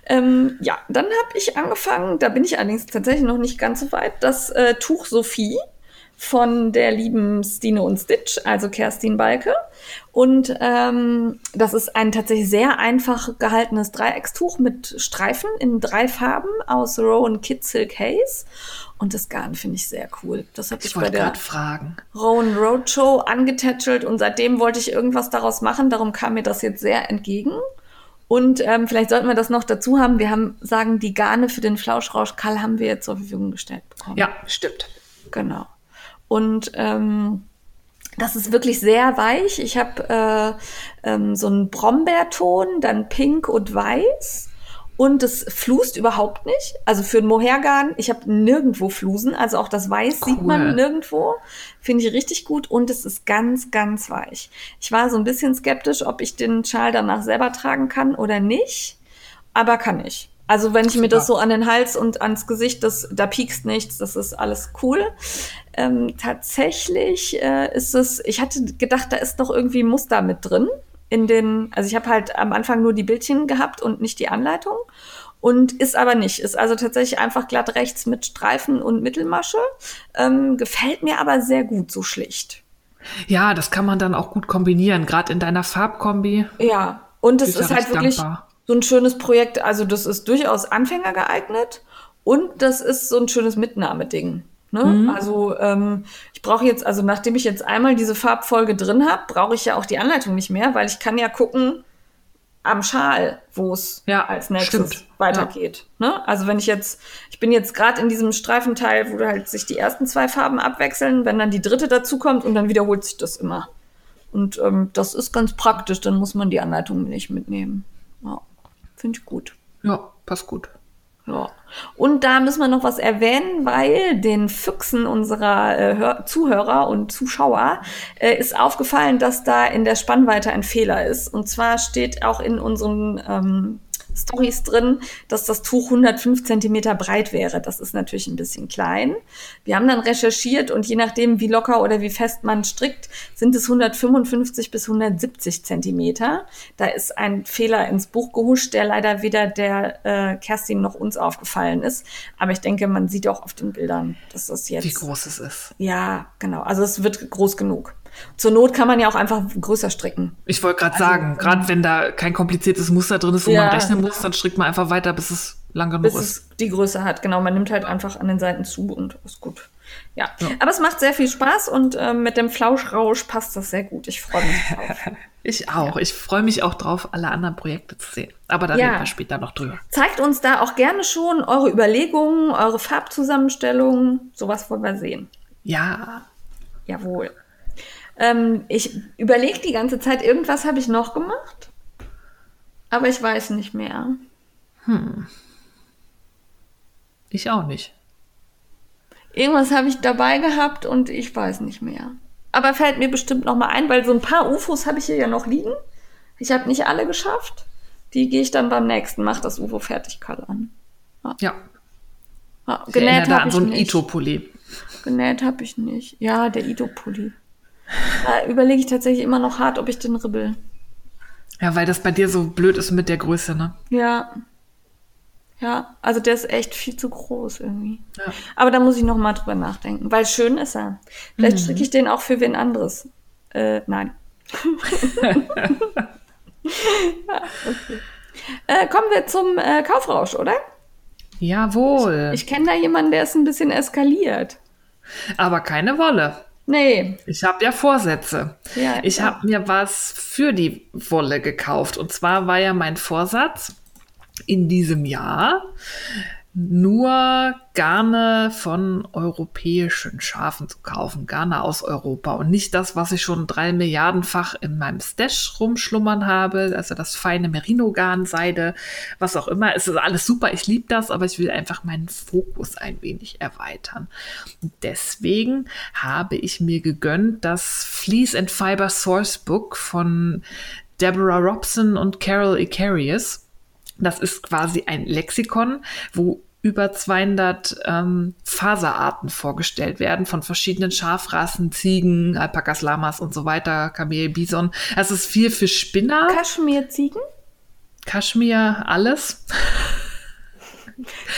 Ähm, ja, dann habe ich angefangen, da bin ich allerdings tatsächlich noch nicht ganz so weit, das äh, Tuch Sophie von der lieben Stine und Stitch, also Kerstin Balke. Und ähm, das ist ein tatsächlich sehr einfach gehaltenes Dreieckstuch mit Streifen in drei Farben aus Rowan Silk Haze. Und das Garn finde ich sehr cool. Das habe ich, Ich bei der fragen. Rowan Roadshow angetätschelt und seitdem wollte ich irgendwas daraus machen. Darum kam mir das jetzt sehr entgegen. Und ähm, vielleicht sollten wir das noch dazu haben. Wir haben, sagen, die Garne für den Flauschrausch Kall haben wir jetzt zur Verfügung gestellt bekommen. Ja, stimmt. Genau. Und ähm, das ist wirklich sehr weich. Ich habe äh, ähm, so einen Brombeerton, dann pink und weiß. Und es flust überhaupt nicht. Also für ein Mohergarn, ich habe nirgendwo Flusen. Also auch das Weiß sieht Cool. man nirgendwo. Finde ich richtig gut. Und es ist ganz, ganz weich. Ich war so ein bisschen skeptisch, ob ich den Schal danach selber tragen kann oder nicht. Aber kann ich. Also wenn ich mir das so an den Hals und ans Gesicht, das, da piekst nichts, das ist alles cool. Ähm, tatsächlich äh, ist es, ich hatte gedacht, da ist noch irgendwie Muster mit drin. In den, also ich habe halt am Anfang nur die Bildchen gehabt und nicht die Anleitung. Und ist aber nicht. Ist also tatsächlich einfach glatt rechts mit Streifen und Mittelmasche. Ähm, gefällt mir aber sehr gut, so schlicht. Ja, das kann man dann auch gut kombinieren, gerade in deiner Farbkombi. Ja, und es ist halt wirklich dankbar. so ein schönes Projekt. Also das ist durchaus Anfänger geeignet und das ist so ein schönes Mitnahmeding. Ne? Mhm. Also ähm, ich brauche jetzt, also nachdem ich jetzt einmal diese Farbfolge drin habe, brauche ich ja auch die Anleitung nicht mehr, weil ich kann ja gucken am Schal, wo es Ja, als nächstes stimmt. weitergeht. Ne? Also wenn ich jetzt, ich bin jetzt gerade in diesem Streifenteil, wo halt sich die ersten zwei Farben abwechseln, wenn dann die dritte dazukommt und dann wiederholt sich das immer. Und ähm, das ist ganz praktisch, dann muss man die Anleitung nicht mitnehmen. Ja, finde ich gut. Ja, passt gut. Ja. Und da müssen wir noch was erwähnen, weil den Füchsen unserer äh, Hör Zuhörer und Zuschauer äh, ist aufgefallen, dass da in der Spannweite ein Fehler ist. Und zwar steht auch in unseren ähm, Stories drin, dass das Tuch 105 Zentimeter breit wäre. Das ist natürlich ein bisschen klein. Wir haben dann recherchiert und je nachdem, wie locker oder wie fest man strickt, sind es 155 bis 170 Zentimeter. Da ist ein Fehler ins Buch gehuscht, der leider weder der äh, Kerstin noch uns aufgefallen ist. Aber ich denke, man sieht auch auf den Bildern, dass das jetzt. Wie groß es ist. Ja, genau. Also es wird groß genug. Zur Not kann man ja auch einfach größer stricken. Ich wollte gerade sagen, gerade wenn da kein kompliziertes Muster drin ist, wo Ja. man rechnen muss, dann strickt man einfach weiter, bis es lang genug bis ist. es die Größe hat. Genau, man nimmt halt einfach an den Seiten zu und ist gut. Ja, aber es macht sehr viel Spaß und ähm, mit dem Flauschrausch passt das sehr gut. Ich freue mich drauf. Ich auch. Ich freue mich auch drauf, alle anderen Projekte zu sehen. Aber da Ja. reden wir später noch drüber. Zeigt uns da auch gerne schon eure Überlegungen, eure Farbzusammenstellungen. Sowas wollen wir sehen. Ja, Jawohl. Ähm, ich überlege die ganze Zeit, irgendwas habe ich noch gemacht, aber ich weiß nicht mehr. ich auch nicht. Irgendwas habe ich dabei gehabt und ich weiß nicht mehr. Aber fällt mir bestimmt noch mal ein, weil so ein paar UFOs habe ich hier ja noch liegen. Ich habe nicht alle geschafft. Die gehe ich dann beim nächsten, mach das UFO fertig Karl an. Ja. Ja, erinnere genäht habe an ich so einen nicht. Ito-Pulli. Genäht habe ich nicht. Ja, der Ito-Pulli. Da überlege ich tatsächlich immer noch hart, ob ich den ribbel. Ja, weil das bei dir so blöd ist mit der Größe, ne? Ja. Ja, also der ist echt viel zu groß irgendwie. Ja. Aber da muss ich noch mal drüber nachdenken, weil schön ist er. Vielleicht stricke ich den auch für wen anderes. Äh, nein. ja, okay. äh, kommen wir zum äh, Kaufrausch, oder? Jawohl. Ich kenne da jemanden, der ist ein bisschen eskaliert. Aber keine Wolle. Nee. Ich habe ja Vorsätze. Ja, ich ja. habe mir was für die Wolle gekauft. Und zwar war ja mein Vorsatz in diesem Jahr, nur Garne von europäischen Schafen zu kaufen, Garne aus Europa und nicht das, was ich schon drei Milliardenfach in meinem Stash rumschlummern habe, also das feine Merino-Garn, Seide, was auch immer. Es ist alles super, ich liebe das, aber ich will einfach meinen Fokus ein wenig erweitern. Und deswegen habe ich mir gegönnt das Fleece and Fiber Source Book von Deborah Robson und Carol Icarius. Das ist quasi ein Lexikon, wo über 200 ähm, Faserarten vorgestellt werden von verschiedenen Schafrassen, Ziegen, Alpakas, Lamas und so weiter, Kamel, Bison. Es ist viel für Spinner. Kaschmir-Ziegen? Kaschmir, alles.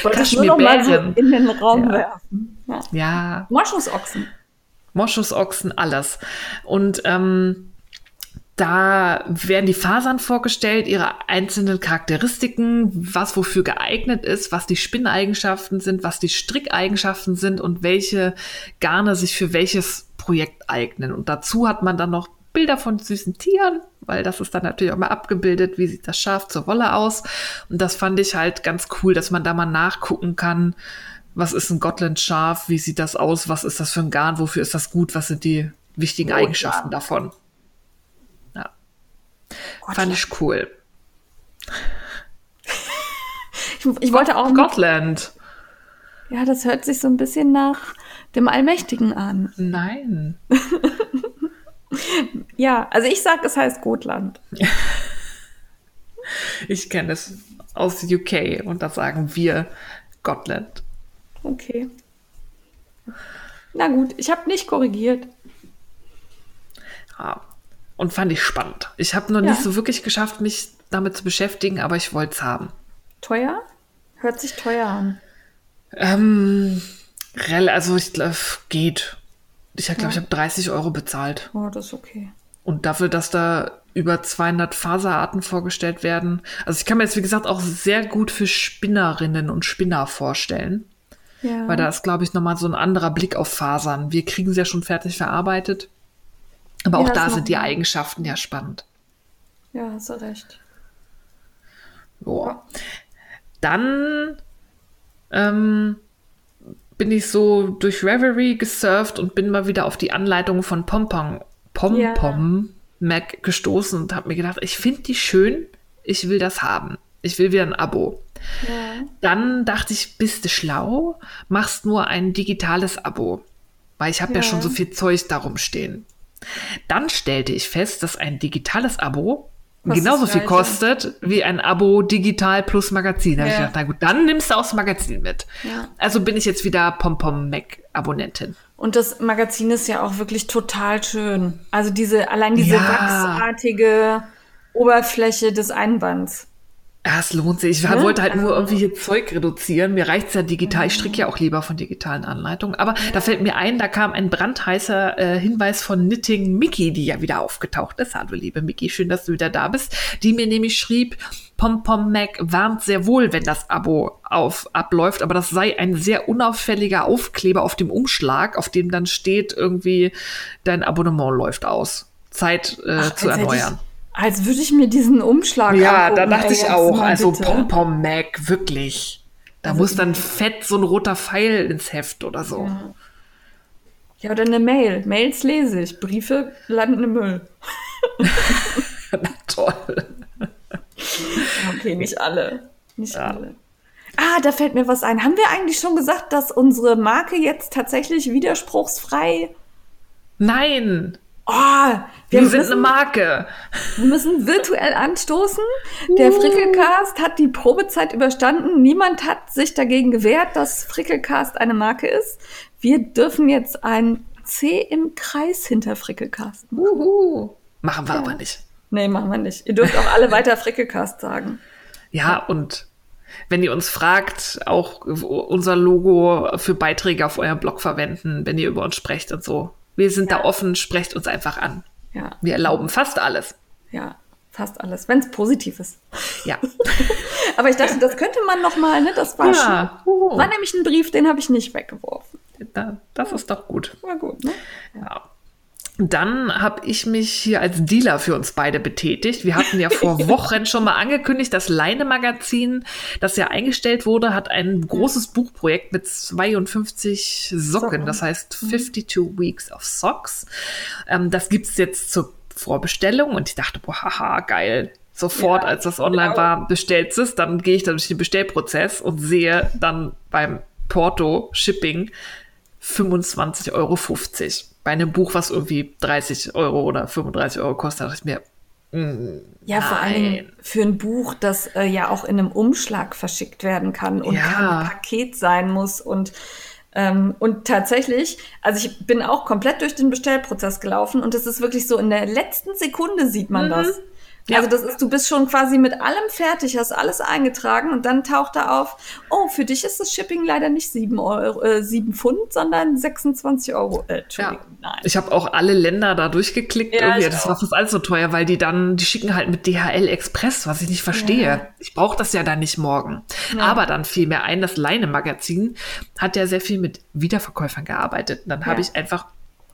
Wollte ich nur noch mal so in den Raum Ja. werfen. Ja. Ja, Moschusochsen. Moschusochsen, alles. Und ähm, da werden die Fasern vorgestellt, ihre einzelnen Charakteristiken, was wofür geeignet ist, was die Spinneigenschaften sind, was die Strickeigenschaften sind und welche Garne sich für welches Projekt eignen. Und dazu hat man dann noch Bilder von süßen Tieren, weil das ist dann natürlich auch mal abgebildet, wie sieht das Schaf zur Wolle aus. Und das fand ich halt ganz cool, dass man da mal nachgucken kann, was ist ein Gotland-Schaf, wie sieht das aus, was ist das für ein Garn, wofür ist das gut, was sind die wichtigen. Eigenschaften davon. Ja, fand ich cool. Ich, ich wollte auch. Gotland. Ja, das hört sich so ein bisschen nach dem Allmächtigen an. Nein. Ja, also ich sag, es heißt Gotland. Ich kenne es aus UK und da sagen wir Gotland. Okay. Na gut, ich habe nicht korrigiert. Ja. Und fand ich spannend. Ich habe noch Ja. nicht so wirklich geschafft, mich damit zu beschäftigen, aber ich wollte es haben. Teuer? Hört sich teuer an. Ähm, also ich glaube, geht. Ich glaube, Ja. ich habe 30 Euro bezahlt. Oh, das ist okay. Und dafür, dass da über 200 Faserarten vorgestellt werden. Also ich kann mir jetzt, wie gesagt, auch sehr gut für Spinnerinnen und Spinner vorstellen. Ja. Weil da ist, glaube ich, nochmal so ein anderer Blick auf Fasern. Wir kriegen sie ja schon fertig verarbeitet. Aber auch Ja, da sind die Eigenschaften ja spannend. ja, hast du recht. Joa. Dann ähm, bin ich so durch Reverie gesurft und bin mal wieder auf die Anleitung von Pompom, Pompom Mac gestoßen und habe mir gedacht, ich finde die schön, ich will das haben. Ich will wieder ein Abo. Ja. Dann dachte ich, bist du schlau, machst nur ein digitales Abo. Weil ich habe ja. Ja. schon so viel Zeug darum stehen. Dann stellte ich fest, dass ein digitales Abo Kostet genauso viel kostet wie ein Abo digital plus Magazin. Da habe ich Ja. gedacht, na gut, dann nimmst du auch das Magazin mit. Ja. Also bin ich jetzt wieder Pompom Mac Abonnentin. Und das Magazin ist ja auch wirklich total schön. Also diese, allein diese Ja. wachsartige Oberfläche des Einbands. Ja, es lohnt sich. Ich Ne? wollte halt nur Also- irgendwie hier Zeug reduzieren. Mir reicht's ja digital. Ich stricke ja auch lieber von digitalen Anleitungen. Aber da fällt mir ein, da kam ein brandheißer äh, Hinweis von Knitting Mickey, die ja wieder aufgetaucht ist. Hallo, liebe Mickey, schön, dass du wieder da bist. Die mir nämlich schrieb, Pom Pom Mac warnt sehr wohl, wenn das Abo auf, abläuft, aber das sei ein sehr unauffälliger Aufkleber auf dem Umschlag, auf dem dann steht irgendwie, dein Abonnement läuft aus. Zeit äh, Ach, zu erneuern. Als würde ich mir diesen Umschlag Ja, da dachte ich auch. Also. Pompom Mac, wirklich. Da Also muss dann fett so ein roter Pfeil ins Heft oder so. Ja. Ja, oder eine Mail. Mails lese ich. Briefe landen im Müll. Na toll. Okay, nicht alle. Nicht Ja. alle. Ah, da fällt mir was ein. Haben wir eigentlich schon gesagt, dass unsere Marke jetzt tatsächlich widerspruchsfrei. Nein, Oh, wir, wir, sind müssen, eine Marke. wir müssen virtuell anstoßen. Der Frickelcast hat die Probezeit überstanden. Niemand hat sich dagegen gewehrt, dass Frickelcast eine Marke ist. Wir dürfen jetzt ein C im Kreis hinter Frickelcast machen. Uhu. Machen wir aber nicht. Nee, machen wir nicht. Ihr dürft auch alle weiter Frickelcast sagen. Ja, und wenn ihr uns fragt, auch unser Logo für Beiträge auf eurem Blog verwenden, wenn ihr über uns sprecht und so. Wir sind Ja. da offen, sprecht uns einfach an. Ja, Wir erlauben fast alles. ja, fast alles, wenn es positiv ist. Ja. Aber ich dachte, das könnte man noch mal, ne? Das war Ja. schon. War nämlich ein Brief, den habe ich nicht weggeworfen. Da- Das ist doch gut. War gut, ne? Ja. Dann habe ich mich hier als Dealer für uns beide betätigt. Wir hatten ja vor Wochen schon mal angekündigt, das Leine-Magazin, das ja eingestellt wurde, hat ein großes Buchprojekt mit 52 Socken, Socken. das heißt 52 Weeks of Socks. Ähm, das gibt's jetzt zur Vorbestellung und ich dachte, boah, haha, geil. Sofort, Ja, als das online genau. war, bestellst es, dann gehe ich dann durch den Bestellprozess und sehe dann beim Porto Shipping 25,50 Euro. Bei einem Buch, was irgendwie 30 Euro oder 35 Euro kostet, dachte ich mir, mm, Ja, vor allen Dingen Nein. für ein Buch, das äh, ja auch in einem Umschlag verschickt werden kann und Ja. kein Paket sein muss. Und, ähm, und tatsächlich, also ich bin auch komplett durch den Bestellprozess gelaufen und es ist wirklich so, in der letzten Sekunde sieht man das. Ja. Also das ist, du bist schon quasi mit allem fertig, hast alles eingetragen und dann taucht da auf, oh, für dich ist das Shipping leider nicht 7, Euro, äh, 7 Pfund, sondern 26 Euro. Äh, Entschuldigung, nein. Ich habe auch alle Länder da durchgeklickt. Ja, irgendwie. ich Das auch. war fast alles so teuer, weil die dann, die schicken halt mit DHL Express, was ich nicht verstehe. Ja. Ich brauche das ja dann nicht morgen. Ja. Aber dann fiel mir ein, das Leine-Magazin hat ja sehr viel mit Wiederverkäufern gearbeitet. Und dann habe Ja. ich einfach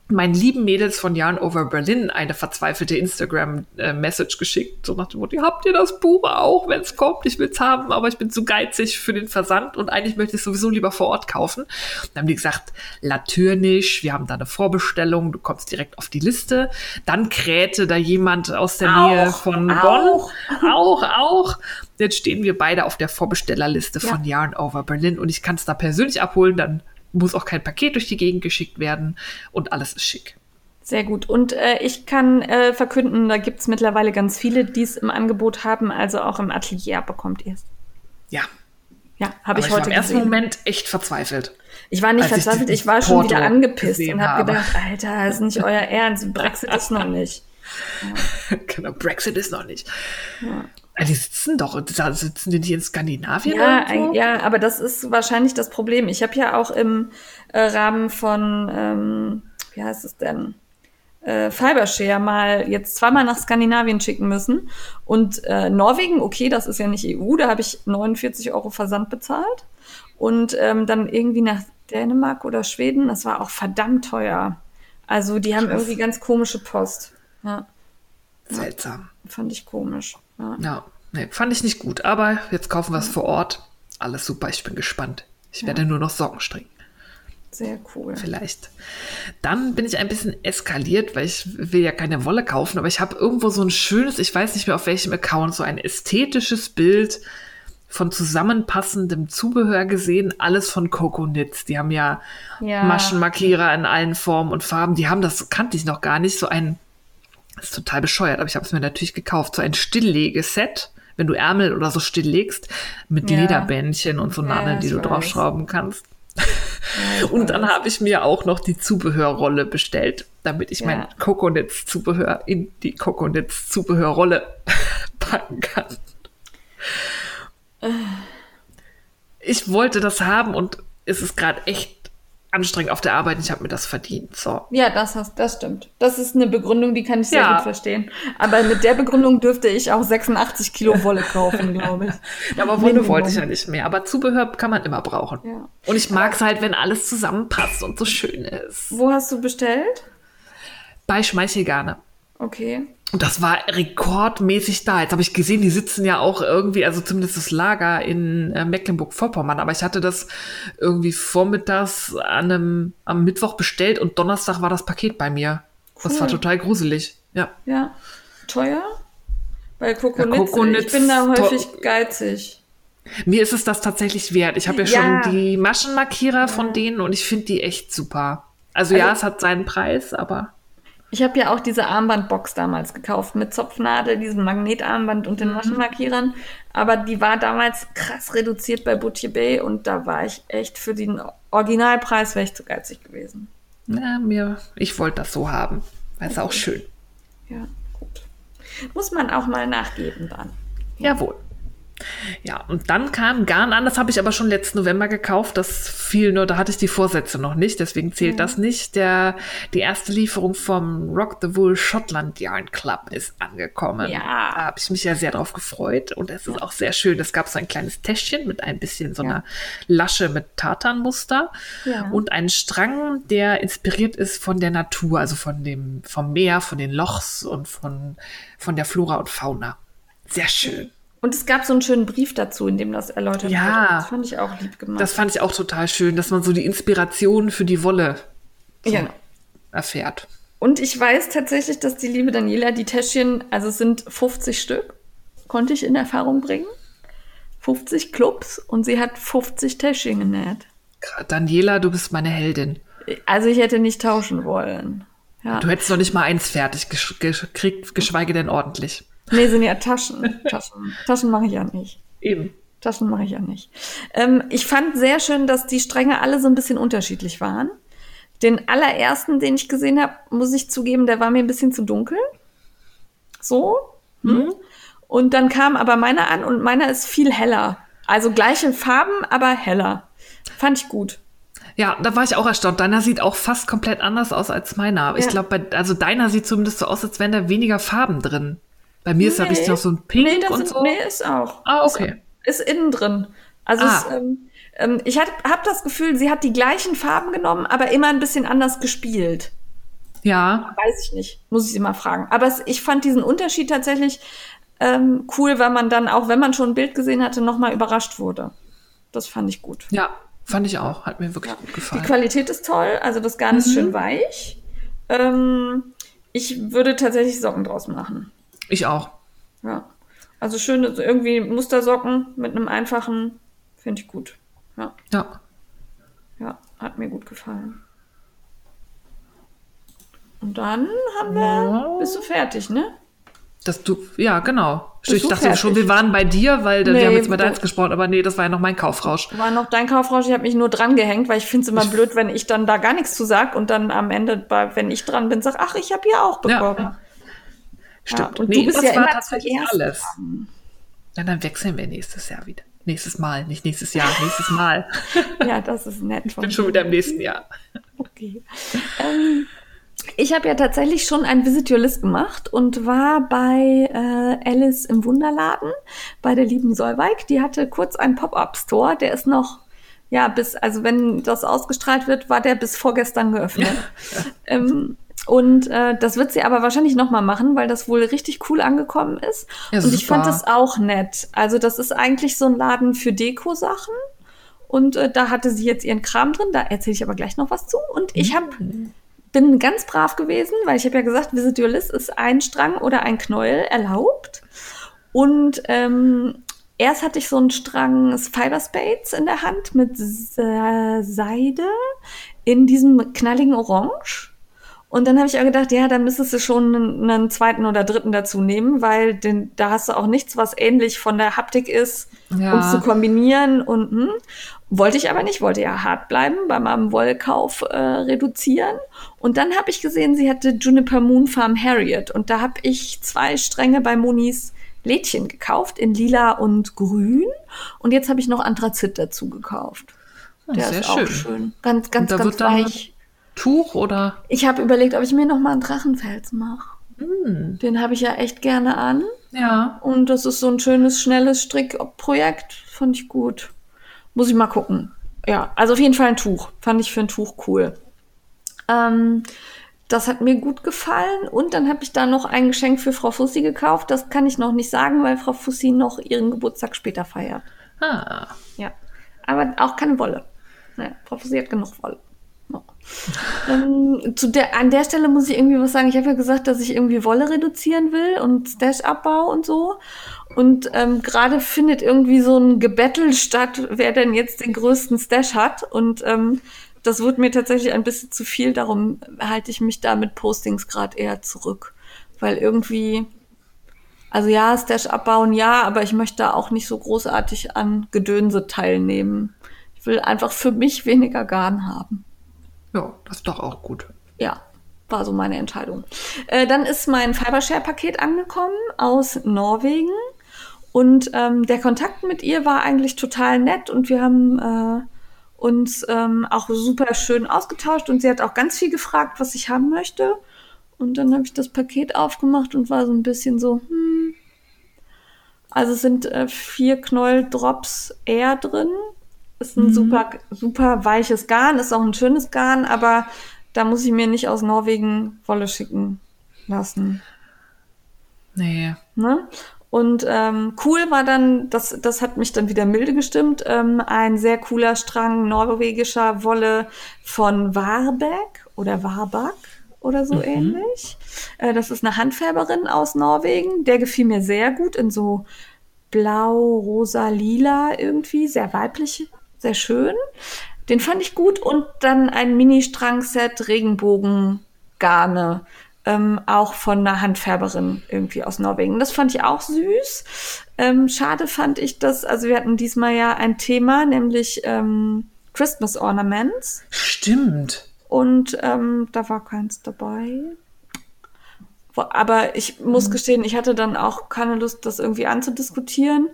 meinen lieben Mädels von Yarn Over Berlin eine verzweifelte Instagram-Message geschickt. So nach dem Motto, habt ihr das Buch auch, wenn es kommt? Ich will es haben, aber ich bin zu geizig für den Versand und eigentlich möchte ich es sowieso lieber vor Ort kaufen. Dann haben die gesagt, natürlich, wir haben da eine Vorbestellung, du kommst direkt auf die Liste. Dann krähte da jemand aus der Auch, Nähe von auch. Bonn. Auch, auch. Jetzt stehen wir beide auf der Vorbestellerliste Ja. von Yarn Over Berlin und ich kann es da persönlich abholen, dann muss auch kein Paket durch die Gegend geschickt werden und alles ist schick. Sehr gut. Und äh, ich kann äh, verkünden, da gibt's mittlerweile ganz viele, die es im Angebot haben. Also auch im Atelier bekommt ihr es. Ja. Ja, habe ich ich war heute im ersten gesehen. Moment echt verzweifelt. Ich war nicht ich verzweifelt, dieses ich war schon wieder Porto angepisst und habe habe. gedacht, Alter, das ist nicht euer Ernst. Brexit ist noch nicht. genau, Brexit ist noch nicht. Ah, Die sitzen doch, da sitzen die nicht in Skandinavien? Ja, irgendwo? ja, aber das ist wahrscheinlich das Problem. Ich habe ja auch im äh, Rahmen von, ähm, wie heißt es denn, äh, Fibershare mal jetzt zweimal nach Skandinavien schicken müssen. Und äh, Norwegen, okay, das ist ja nicht EU, da habe ich 49 Euro Versand bezahlt. Und ähm, dann irgendwie nach Dänemark oder Schweden, das war auch verdammt teuer. Also die haben Krass. irgendwie ganz komische Post. Ja, Seltsam. fand ich komisch. Ja. Ja, nee, fand ich nicht gut. Aber jetzt kaufen wir es vor Ort. Alles super, ich bin gespannt. Ich werde nur noch Socken stricken. Sehr cool. vielleicht. Dann bin ich ein bisschen eskaliert, weil ich will ja keine Wolle kaufen, aber ich habe irgendwo so ein schönes, ich weiß nicht mehr auf welchem Account, so ein ästhetisches Bild von zusammenpassendem Zubehör gesehen, alles von Coco Knits. Die haben ja, Ja. Maschenmarkierer in allen Formen und Farben. Die haben das, kannte ich noch gar nicht, so ein, das ist total bescheuert, aber ich habe es mir natürlich gekauft, so ein Stilllegeset, wenn du Ärmel oder so stilllegst, mit Ja. Lederbändchen und so Ja, Nadeln, die ich du weiß. draufschrauben kannst. Ja, Und dann habe ich mir auch noch die Zubehörrolle bestellt, damit ich Ja. mein Coconutz-Zubehör in die Coconutz-Zubehörrolle packen kann. Ich wollte das haben und es ist gerade echt anstrengend auf der Arbeit. Ich habe mir das verdient. So. Ja, das, hast, das stimmt. Das ist eine Begründung, die kann ich sehr Ja. gut verstehen. Aber mit der Begründung dürfte ich auch 86 Kilo Wolle kaufen, glaube ich. Ja, aber Wolle wollte ich ja nicht mehr. Aber Zubehör kann man immer brauchen. Ja. Und ich mag es halt, wenn alles zusammenpasst und so schön ist. Wo hast du bestellt? Bei Schmeichelgarne. Okay. Und das war rekordmäßig da. Jetzt habe ich gesehen, die sitzen ja auch irgendwie, also zumindest das Lager in äh, Mecklenburg-Vorpommern. Aber ich hatte das irgendwie vormittags an einem, am Mittwoch bestellt und Donnerstag war das Paket bei mir. Das Cool. war total gruselig. Ja. Ja. Teuer? Bei Coco Ja, Nitz, Coco Ich bin da häufig geizig. Mir ist es das tatsächlich wert. Ich habe ja Ja. schon die Maschenmarkierer von denen und ich finde die echt super. Also, ja, Also- es hat seinen Preis, aber Ich habe ja auch diese Armbandbox damals gekauft mit Zopfnadel, diesem Magnetarmband und den Mhm. Maschenmarkierern. Aber die war damals krass reduziert bei Boutier Bay und da war ich echt für den Originalpreis wäre ich zu geizig gewesen. ja, mir, ich wollte das so haben. Weil es auch schön. Ja, gut. Muss man auch mal nachgeben dann. Jawohl. Ja, und dann kam Garn an, das habe ich aber schon letzten November gekauft. Das fiel nur, da hatte ich die Vorsätze noch nicht, deswegen zählt das nicht. Der, die erste Lieferung vom Rock the Wool Schottland Yarn Club ist angekommen. Ja. Da habe ich mich ja sehr drauf gefreut und es ist auch sehr schön. Es gab so ein kleines Täschchen mit ein bisschen so Ja. einer Lasche mit Tartanmuster Ja. und einen Strang, der inspiriert ist von der Natur, also von dem, vom Meer, von den Lochs und von, von der Flora und Fauna. Sehr schön. Und es gab so einen schönen Brief dazu, in dem das erläutert Ja. wurde. Das fand ich auch lieb gemacht. Das fand ich auch total schön, dass man so die Inspiration für die Wolle so ja. erfährt. Und ich weiß tatsächlich, dass die liebe Daniela die Täschchen, also es sind 50 Stück, konnte ich in Erfahrung bringen. 50 Clubs und sie hat 50 Täschchen genäht. Daniela, du bist meine Heldin. Also ich hätte nicht tauschen wollen. Ja. Du hättest noch nicht mal eins fertig gesch- gekriegt, geschweige denn ordentlich. Nee, sind ja Taschen. Taschen, Taschen mache ich ja nicht. Eben. Taschen mache ich ja nicht. Ähm, ich fand sehr schön, dass die Stränge alle so ein bisschen unterschiedlich waren. Den allerersten, den ich gesehen habe, muss ich zugeben, der war mir ein bisschen zu dunkel. So. Hm. Und dann kam aber meiner an und meiner ist viel heller. Also gleiche Farben, aber heller. Fand ich gut. Ja, da war ich auch erstaunt. Deiner sieht auch fast komplett anders aus als meiner. Ich Ja. glaube, also deiner sieht zumindest so aus, als wären da weniger Farben drin. Bei mir ist Nee. richtig noch so ein Pink nee, das und so. nee, ist auch. Ah, okay. Ist, ist innen drin. Also Ah. es, ähm, ähm, ich habe hab das Gefühl, sie hat die gleichen Farben genommen, aber immer ein bisschen anders gespielt. Ja, Weiß ich nicht. Muss ich sie mal fragen. Aber es, ich fand diesen Unterschied tatsächlich ähm, cool, weil man dann auch, wenn man schon ein Bild gesehen hatte, nochmal überrascht wurde. Das fand ich gut. ja, fand ich auch. Hat mir wirklich gut Die gefallen. Qualität ist toll, also das Garn ist schön weich. Ähm, ich würde tatsächlich Socken draus machen. Ich auch. Ja. Also schöne, so irgendwie Mustersocken mit einem einfachen, finde ich gut. Ja, Ja. ja, hat mir gut gefallen. Und dann haben wir, bist du fertig, ne? Dass du, ja, genau. Bist ich dachte fertig? schon, wir waren bei dir, weil Nee, wir haben jetzt über deins gesprochen, aber nee, das war ja noch mein Kaufrausch. War noch dein Kaufrausch, ich habe mich nur dran gehängt, weil ich finde es immer blöd, wenn ich dann da gar nichts zu sag und dann am Ende, bei, wenn ich dran bin, sag, ach, ich habe hier auch bekommen. Ja. Stimmt. und du bist das ja war immer tatsächlich alles. Ja, dann wechseln wir nächstes Jahr wieder. Nächstes Mal, nicht nächstes Jahr, nächstes Mal. Ja, das ist nett. Ich bin schon wieder im nächsten Jahr. Okay. Ähm, ich habe ja tatsächlich schon ein Visit Your List gemacht und war bei äh, Alice im Wunderladen bei der lieben Solveig. Die hatte kurz einen Pop-up-Store, der ist noch, ja, bis, also wenn das ausgestrahlt wird, war der bis vorgestern geöffnet. ähm, und äh, das wird sie aber wahrscheinlich noch mal machen, weil das wohl richtig cool angekommen ist. Ja, und ich fand das auch nett. Also das ist eigentlich so ein Laden für Deko-Sachen. Und äh, da hatte sie jetzt ihren Kram drin. Da erzähle ich aber gleich noch was zu. Und ich hab, bin ganz brav gewesen, weil ich habe ja gesagt, Visit Your List ist ein Strang oder ein Knäuel erlaubt. Und ähm, erst hatte ich so einen Strang Fiber Spades in der Hand mit Se- Seide in diesem knalligen Orange. Und dann habe ich auch gedacht, ja, dann müsstest du schon einen, einen zweiten oder dritten dazu nehmen, weil den, da hast du auch nichts, was ähnlich von der Haptik ist, Ja. um es zu kombinieren. Und hm, wollte ich aber nicht, wollte ja hart bleiben, bei meinem Wollkauf äh, reduzieren. Und dann habe ich gesehen, sie hatte Juniper Moon Farm Harriet. Und da habe ich zwei Stränge bei Monis Lädchen gekauft, in lila und grün. Und jetzt habe ich noch Anthrazit dazu gekauft. Der sehr ist auch schön. schön. Ganz, ganz, da ganz weich. Tuch oder? Ich habe überlegt, ob ich mir noch mal einen Drachenfels mache. Hm, Den habe ich ja echt gerne an. ja. Und das ist so ein schönes, schnelles Strickprojekt. Fand ich gut. Muss ich mal gucken. Ja, also auf jeden Fall ein Tuch. Fand ich für ein Tuch cool. Ähm, das hat mir gut gefallen. Und dann habe ich da noch ein Geschenk für Frau Fussi gekauft. Das kann ich noch nicht sagen, weil Frau Fussi noch ihren Geburtstag später feiert. Ah, Ja. Aber auch keine Wolle. Ja, Frau Fussi hat genug Wolle. Ähm, zu der, an der Stelle muss ich irgendwie was sagen. Ich habe ja gesagt, dass ich irgendwie Wolle reduzieren will und Stash-Abbau und so. Und ähm, gerade findet irgendwie so ein Gebettel statt, wer denn jetzt den größten Stash hat. Und ähm, das wird mir tatsächlich ein bisschen zu viel. Darum halte ich mich da mit Postings gerade eher zurück. Weil irgendwie, also ja, Stash abbauen, ja, aber ich möchte da auch nicht so großartig an Gedönse teilnehmen. Ich will einfach für mich weniger Garn haben. Ja, das ist doch auch gut. Ja, war so meine Entscheidung. Äh, dann ist mein Fibershare-Paket angekommen aus Norwegen. Und ähm, der Kontakt mit ihr war eigentlich total nett und wir haben äh, uns ähm, auch super schön ausgetauscht und sie hat auch ganz viel gefragt, was ich haben möchte. Und dann habe ich das Paket aufgemacht und war so ein bisschen so, hm. Also es sind äh, vier Knolldrops Air drin. Ist ein Mhm. super, super weiches Garn, ist auch ein schönes Garn, aber da muss ich mir nicht aus Norwegen Wolle schicken lassen. Nee. Ne? Und ähm, cool war dann, das, das hat mich dann wieder milde gestimmt, ähm, ein sehr cooler Strang norwegischer Wolle von Warbeck oder Warbak oder so ähnlich. Äh, das ist eine Handfärberin aus Norwegen. Der gefiel mir sehr gut in so blau, rosa, lila irgendwie, sehr weiblich, sehr schön. Den fand ich gut und dann ein Mini-Strang-Set Regenbogengarne, ähm, auch von einer Handfärberin irgendwie aus Norwegen. Das fand ich auch süß. Ähm, schade fand ich das, also wir hatten diesmal ja ein Thema, nämlich ähm, Christmas Ornaments Stimmt. und ähm, da war keins dabei. Aber ich muss gestehen, ich hatte dann auch keine Lust, das irgendwie anzudiskutieren.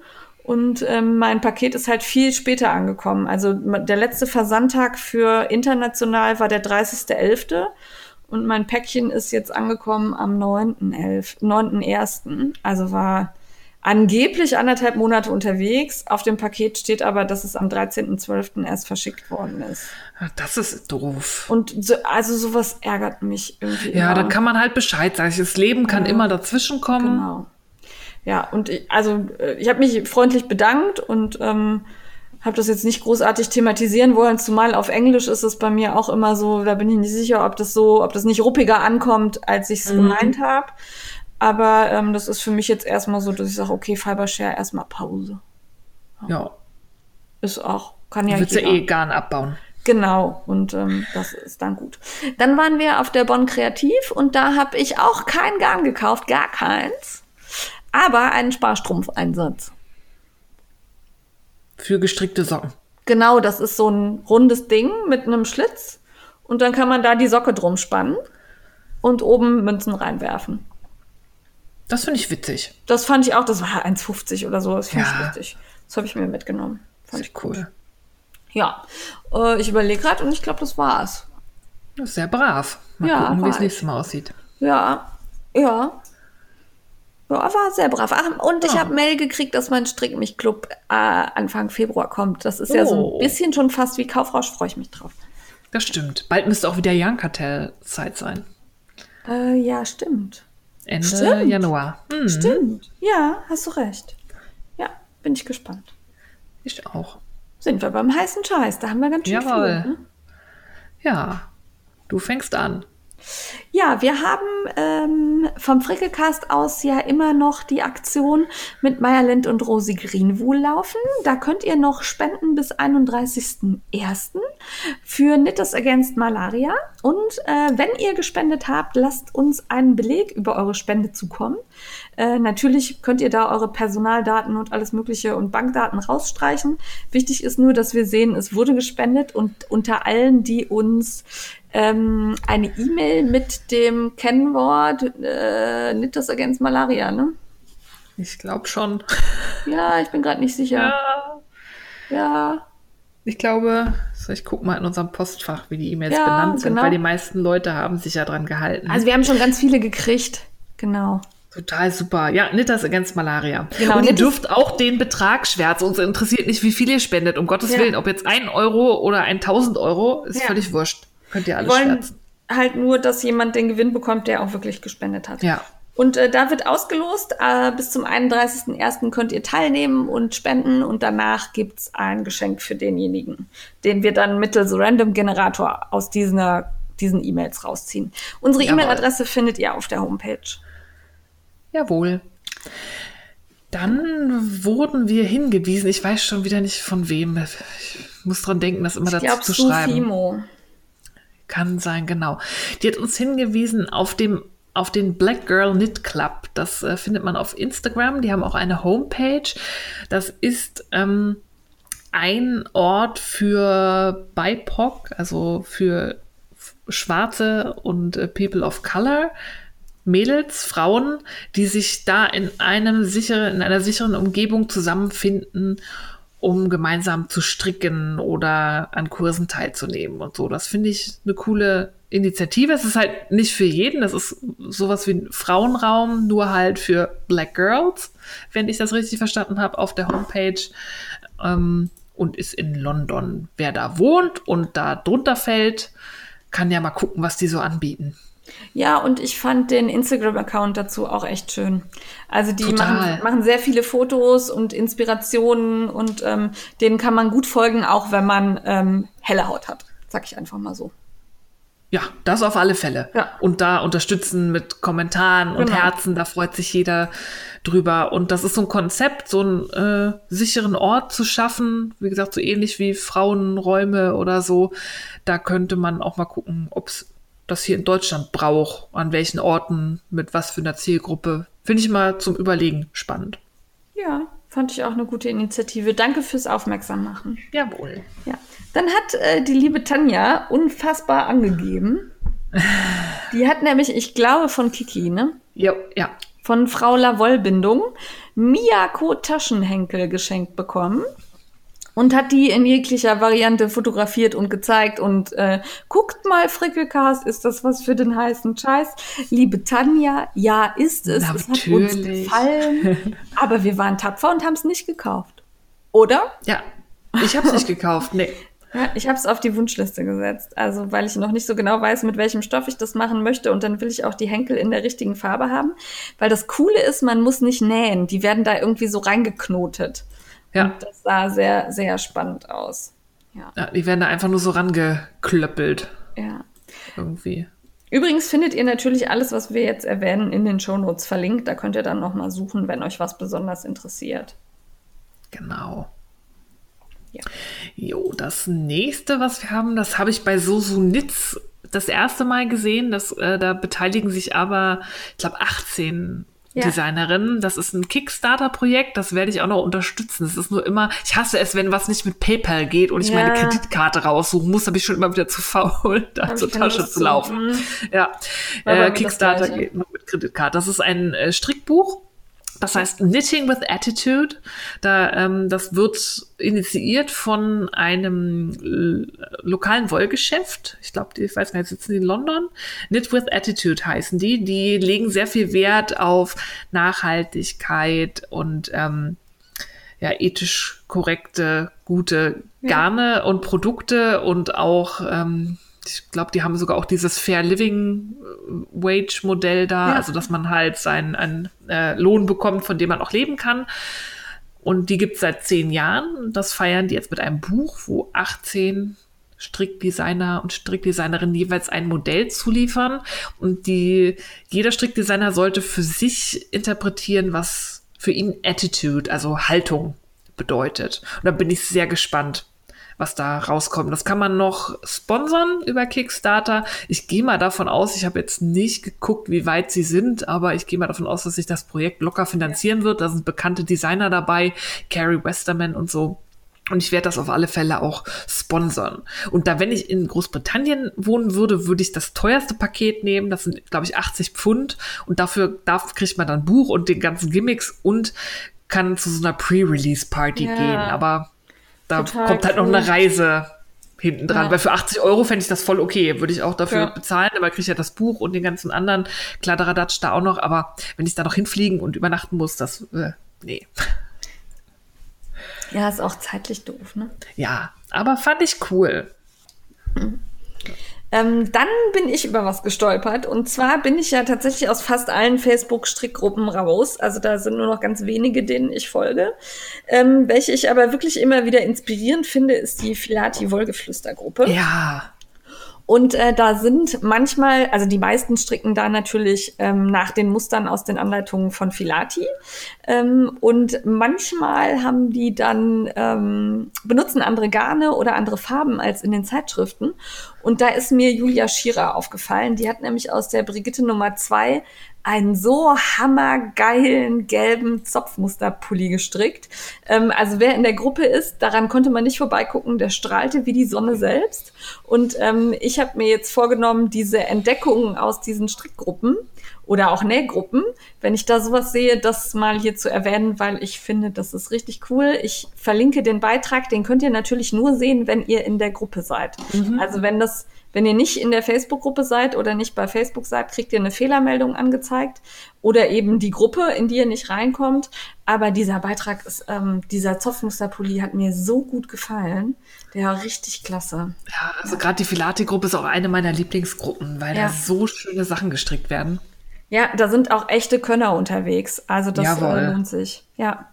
Und ähm, mein Paket ist halt viel später angekommen. Also der letzte Versandtag für international war der 30.11. Und mein Päckchen ist jetzt angekommen am 9.11., 9.1. Also war angeblich anderthalb Monate unterwegs. Auf dem Paket steht aber, dass es am 13.12. erst verschickt worden ist. Ah, Das ist doof. Und so, also sowas ärgert mich irgendwie. Ja, immer. da kann man halt Bescheid sagen. Das Leben kann immer dazwischen kommen. Genau. Ja, und ich, also äh, ich habe mich freundlich bedankt und ähm, habe das jetzt nicht großartig thematisieren wollen, zumal auf Englisch ist es bei mir auch immer so, da bin ich nicht sicher, ob das so, ob das nicht ruppiger ankommt, als ich es gemeint habe. Aber ähm, das ist für mich jetzt erstmal so, dass ich sage, okay, Fibershare, erstmal Pause. Ja. Ist auch, kann ja Willst du jeder. eh Garn abbauen. Genau, und ähm, das ist dann gut. Dann waren wir auf der Bonn Kreativ und da habe ich auch kein Garn gekauft, gar keins, aber einen Sparstrumpfeinsatz. Für gestrickte Socken. Genau, das ist so ein rundes Ding mit einem Schlitz und dann kann man da die Socke drum spannen und oben Münzen reinwerfen. Das finde ich witzig. Das fand ich auch, das war 1,50 oder so, das fand ich Ja. richtig. Das habe ich mir mitgenommen. Fand ich Cool. Ja, äh, ich überlege gerade und ich glaube, das war's. Das ist sehr brav. Mal Ja, gucken, wie es ich. nächstes Mal aussieht. Ja, ja. Ja, war sehr brav. Ach, und ich Ja. habe Mail gekriegt, dass mein Strick-mich-Club äh, Anfang Februar kommt. Das ist ja so Oh. ein bisschen schon fast wie Kaufrausch, freue ich mich drauf. Das stimmt. Bald müsste auch wieder Jan-Kartell-Zeit sein. Äh, ja, stimmt. Ende Stimmt. Januar. Hm, Stimmt. Ja, hast du recht. Ja, bin ich gespannt. ich auch. Sind wir beim heißen Scheiß, da haben wir ganz schön Jawohl. viel. Ne? Ja, du fängst an. Ja, wir haben ähm, vom Frickelcast aus ja immer noch die Aktion mit Maya Lind und Rosi Greenwool laufen. Da könnt ihr noch spenden bis 31.01. für Knitters Against Malaria. Und äh, wenn ihr gespendet habt, lasst uns einen Beleg über eure Spende zukommen. Äh, natürlich könnt ihr da eure Personaldaten und alles Mögliche und Bankdaten rausstreichen. Wichtig ist nur, dass wir sehen, es wurde gespendet und unter allen, die uns ähm, eine E-Mail mit dem Kennwort äh, Knitters Against Malaria, ne? Ich glaube schon. Ja, ich bin gerade nicht sicher. Ja. Ja. Ich glaube, so, ich gucke mal in unserem Postfach, wie die E-Mails Ja, benannt sind, genau. weil die meisten Leute haben sich ja dran gehalten. Also wir haben schon ganz viele gekriegt. Genau. Total super. Ja, Knitters Against Malaria. Genau, und ihr dürft auch den Betrag schwärzen. Uns interessiert nicht, wie viel ihr spendet. Um Gottes Ja. Willen, ob jetzt ein Euro oder ein tausend Euro, ist Ja. völlig wurscht. Könnt ihr Wir alles wollen schwärzen. halt nur, dass jemand den Gewinn bekommt, der auch wirklich gespendet hat. Ja. Und äh, da wird ausgelost. Äh, bis zum 31.01. könnt ihr teilnehmen und spenden. Und danach gibt's ein Geschenk für denjenigen, den wir dann mittels Random-Generator aus dieser, diesen E-Mails rausziehen. Unsere. E-Mail-Adresse findet ihr auf der Homepage. Jawohl. Dann wurden wir hingewiesen. Ich weiß schon wieder nicht von wem. Ich muss dran denken, das immer Ich dazu glaube, zu schreiben. Sufimo. Kann sein, genau. Die hat uns hingewiesen auf dem auf den Black Girl Knit Club. Das äh, findet man auf Instagram. Die haben auch eine Homepage. Das ist ähm, ein Ort für BIPOC, also für Schwarze und äh, People of Color Mädels, Frauen, die sich da in einem sicheren, in einer sicheren Umgebung zusammenfinden, um gemeinsam zu stricken oder an Kursen teilzunehmen und so. Das finde ich eine coole Initiative. Es ist halt nicht für jeden. Das ist sowas wie ein Frauenraum, nur halt für Black Girls, wenn ich das richtig verstanden habe, auf der Homepage. Ähm, und ist in London. Wer da wohnt und da drunter fällt, kann ja mal gucken, was die so anbieten. Ja, und ich fand den Instagram-Account dazu auch echt schön. Also die machen, machen, sehr viele Fotos und Inspirationen und ähm, denen kann man gut folgen, auch wenn man ähm, helle Haut hat. Sag ich einfach mal so. Ja, das auf alle Fälle. Ja. Und da unterstützen mit Kommentaren und genau. Herzen, da freut sich jeder drüber. Und das ist so ein Konzept, so einen äh, sicheren Ort zu schaffen, wie gesagt, so ähnlich wie Frauenräume oder so. Da könnte man auch mal gucken, ob es das hier in Deutschland braucht, an welchen Orten, mit was für einer Zielgruppe. Finde ich mal zum Überlegen spannend. Ja, fand ich auch eine gute Initiative. Danke fürs Aufmerksam machen. Jawohl. Ja. Dann hat äh, die liebe Tanja unfassbar angegeben. Die hat nämlich, ich glaube, von Kiki, ne? Jo, ja. Von Frau Lavoll-Bindung Miyako Taschenhenkel geschenkt bekommen und hat die in jeglicher Variante fotografiert und gezeigt und äh, guckt mal, Frickelcast, ist das was für den heißen Scheiß? Liebe Tanja, ja, ist es. Natürlich. Es hat uns gefallen, aber wir waren tapfer und haben es nicht gekauft. Oder? Ja, ich habe es nicht gekauft, nee. Ja, ich habe es auf die Wunschliste gesetzt, also weil ich noch nicht so genau weiß, mit welchem Stoff ich das machen möchte und dann will ich auch die Henkel in der richtigen Farbe haben, weil das Coole ist, man muss nicht nähen, die werden da irgendwie so reingeknotet. Ja. Und das sah sehr, sehr spannend aus. Ja. ja, die werden da einfach nur so rangeklöppelt. Ja. Irgendwie. Übrigens findet ihr natürlich alles, was wir jetzt erwähnen, in den Shownotes verlinkt. Da könnt ihr dann nochmal suchen, wenn euch was besonders interessiert. Genau. Ja. Jo, das nächste, was wir haben, das habe ich bei Sosu Nitz das erste Mal gesehen. Das, äh, da beteiligen sich aber, ich glaube, 18 ja. Designerin. Das ist ein Kickstarter-Projekt, das werde ich auch noch unterstützen. Es ist nur immer, ich hasse es, wenn was nicht mit PayPal geht und ich ja. meine Kreditkarte raussuchen muss, da bin ich schon immer wieder zu faul, da zur Tasche zu laufen. Ja, äh, Kickstarter geht nur mit Kreditkarte. Das ist ein äh, Strickbuch das heißt Knitting with Attitude. Da, ähm, das wird initiiert von einem lokalen Wollgeschäft. Ich glaube, ich weiß gar nicht, sitzen die in London. Knit with Attitude heißen die. Die legen sehr viel Wert auf Nachhaltigkeit und ähm, ja, ethisch korrekte, gute Garne ja. und Produkte und auch ähm, ich glaube, die haben sogar auch dieses Fair Living äh, Wage Modell da, ja. also dass man halt seinen einen, äh, Lohn bekommt, von dem man auch leben kann. Und die gibt es seit zehn Jahren. Das feiern die jetzt mit einem Buch, wo 18 Strickdesigner und Strickdesignerinnen jeweils ein Modell zuliefern. Und die, jeder Strickdesigner sollte für sich interpretieren, was für ihn Attitude, also Haltung bedeutet. Und da bin ich sehr gespannt, was da rauskommt. Das kann man noch sponsern über Kickstarter. Ich gehe mal davon aus, ich habe jetzt nicht geguckt, wie weit sie sind, aber ich gehe mal davon aus, dass sich das Projekt locker finanzieren wird. Da sind bekannte Designer dabei, Carrie Westerman und so. Und ich werde das auf alle Fälle auch sponsern. Und da, wenn ich in Großbritannien wohnen würde, würde ich das teuerste Paket nehmen. Das sind, glaube ich, 80 Pfund. Und dafür, dafür kriegt man dann Buch und den ganzen Gimmicks und kann zu so einer Pre-Release-Party ja. gehen. Aber da Total kommt halt cool. noch eine Reise hinten dran. Ja. Weil für 80 Euro fände ich das voll okay. Würde ich auch dafür ja. bezahlen, aber kriege ich ja das Buch und den ganzen anderen Kladderadatsch da auch noch. Aber wenn ich da noch hinfliegen und übernachten muss, das, äh, nee. Ja, ist auch zeitlich doof, ne? Ja, aber fand ich cool. Mhm. Ähm, dann bin ich über was gestolpert. Und zwar bin ich ja tatsächlich aus fast allen Facebook-Strickgruppen raus. Also da sind nur noch ganz wenige, denen ich folge. Ähm, welche ich aber wirklich immer wieder inspirierend finde, ist die Filati-Wollgeflüster-Gruppe. Ja. Und äh, da sind manchmal, also die meisten stricken da natürlich ähm, nach den Mustern aus den Anleitungen von Filati. Ähm, und manchmal haben die dann, ähm, benutzen andere Garne oder andere Farben als in den Zeitschriften. Und da ist mir Julia Schierer aufgefallen. Die hat nämlich aus der Brigitte Nummer zwei einen so hammergeilen gelben Zopfmusterpulli gestrickt. Ähm, also wer in der Gruppe ist, daran konnte man nicht vorbeigucken, der strahlte wie die Sonne selbst. Und ähm, ich habe mir jetzt vorgenommen, diese Entdeckungen aus diesen Strickgruppen oder auch Nähgruppen, wenn ich da sowas sehe, das mal hier zu erwähnen, weil ich finde, das ist richtig cool. Ich verlinke den Beitrag, den könnt ihr natürlich nur sehen, wenn ihr in der Gruppe seid. Mhm. Also wenn das wenn ihr nicht in der Facebook-Gruppe seid oder nicht bei Facebook seid, kriegt ihr eine Fehlermeldung angezeigt oder eben die Gruppe, in die ihr nicht reinkommt. Aber dieser Beitrag ist, ähm, dieser Zopfmusterpulli hat mir so gut gefallen. Der war richtig klasse. Ja, also ja. gerade die Filati-Gruppe ist auch eine meiner Lieblingsgruppen, weil ja. da so schöne Sachen gestrickt werden. Ja, da sind auch echte Könner unterwegs. Also das äh, lohnt sich. Ja,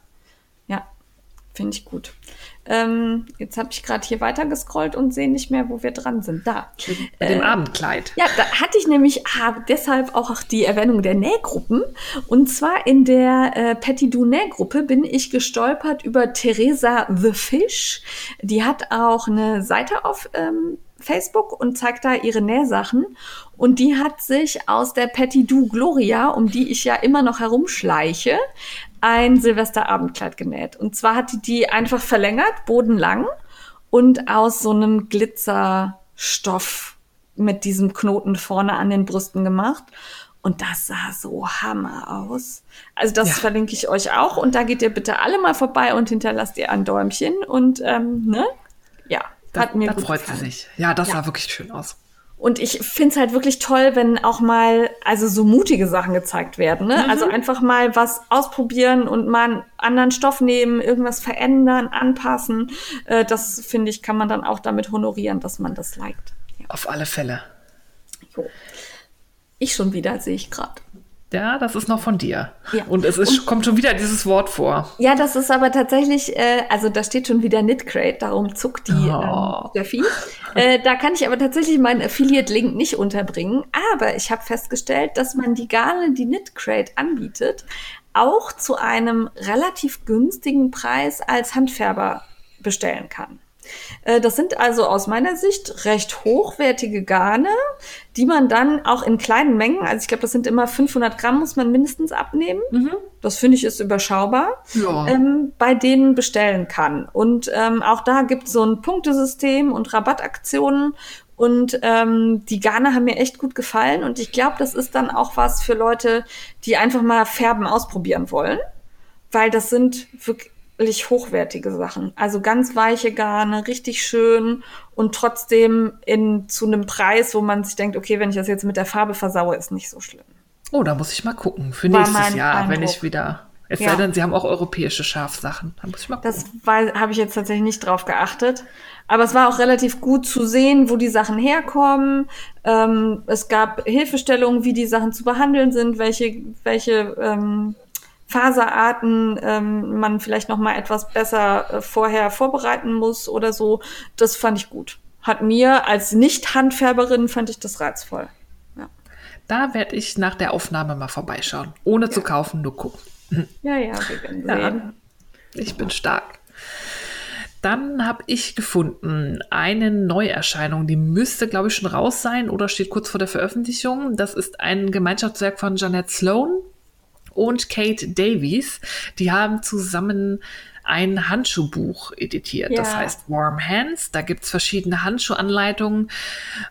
ja, finde ich gut. Ähm, jetzt habe ich gerade hier weiter gescrollt und sehe nicht mehr, wo wir dran sind. Da. Bei dem äh, Abendkleid. Ja, da hatte ich nämlich ah, deshalb auch die Erwähnung der Nähgruppen. Und zwar in der äh, Petit Du Nähgruppe bin ich gestolpert über Theresa the Fish. Die hat auch eine Seite auf ähm, Facebook und zeigt da ihre Nähsachen. Und die hat sich aus der Petit Du Gloria, um die ich ja immer noch herumschleiche, ein Silvesterabendkleid genäht. Und zwar hat die die einfach verlängert, bodenlang und aus so einem Glitzerstoff mit diesem Knoten vorne an den Brüsten gemacht. Und das sah so hammer aus. Also das ja. verlinke ich euch auch. Und da geht ihr bitte alle mal vorbei und hinterlasst ihr ein Däumchen. Und ähm, ne? Ja, hat mir da freut gefallen. sie sich. Ja, das ja. sah wirklich schön aus. Und ich finde es halt wirklich toll, wenn auch mal also so mutige Sachen gezeigt werden. Ne? Mhm. Also einfach mal was ausprobieren und mal einen anderen Stoff nehmen, irgendwas verändern, anpassen. Äh, das finde ich, kann man dann auch damit honorieren, dass man das liked. Ja. Auf alle Fälle. Jo. Ich schon wieder, sehe ich gerade. Ja, das ist noch von dir. Ja. Und es ist, und, kommt schon wieder dieses Wort vor. Ja, das ist aber tatsächlich, äh, also da steht schon wieder Knitcrate, darum zuckt die oh. ähm. Äh, da kann ich aber tatsächlich meinen Affiliate-Link nicht unterbringen. Aber ich habe festgestellt, dass man die Garne, die Knitcrate anbietet, auch zu einem relativ günstigen Preis als Handfärber bestellen kann. Äh, das sind also aus meiner Sicht recht hochwertige Garne, die man dann auch in kleinen Mengen, also ich glaube, das sind immer 500 Gramm, muss man mindestens abnehmen. Mhm. Das finde ich ist überschaubar, ja. ähm, bei denen bestellen kann. Und ähm, auch da gibt es so ein Punktesystem und Rabattaktionen. Und ähm, die Garne haben mir echt gut gefallen. Und ich glaube, das ist dann auch was für Leute, die einfach mal Färben ausprobieren wollen. Weil das sind wirklich wirklich hochwertige Sachen. Also ganz weiche Garne, richtig schön und trotzdem in, zu einem Preis, wo man sich denkt, okay, wenn ich das jetzt mit der Farbe versaue, ist nicht so schlimm. Oh, da muss ich mal gucken. Für War nächstes Jahr, Eindruck. wenn ich wieder. Es ja. sei denn, sie haben auch europäische Schafsachen. Da muss ich mal gucken. Das habe ich jetzt tatsächlich nicht drauf geachtet. Aber es war auch relativ gut zu sehen, wo die Sachen herkommen. Ähm, es gab Hilfestellungen, wie die Sachen zu behandeln sind, welche, welche ähm, Faserarten ähm, man vielleicht noch mal etwas besser äh, vorher vorbereiten muss oder so. Das fand ich gut. Hat mir als Nicht-Handfärberin fand ich das reizvoll. Ja. Da werde ich nach der Aufnahme mal vorbeischauen. Ohne ja. zu kaufen, nur gucken. Ja, ja, wir werden sehen. Ja, ich bin stark. Dann habe ich gefunden eine Neuerscheinung, die müsste, glaube ich, schon raus sein oder steht kurz vor der Veröffentlichung. Das ist ein Gemeinschaftswerk von Jeanette Sloan und Kate Davies. Die haben zusammen ein Handschuhbuch editiert. Ja. Das heißt Warm Hands. Da gibt es verschiedene Handschuhanleitungen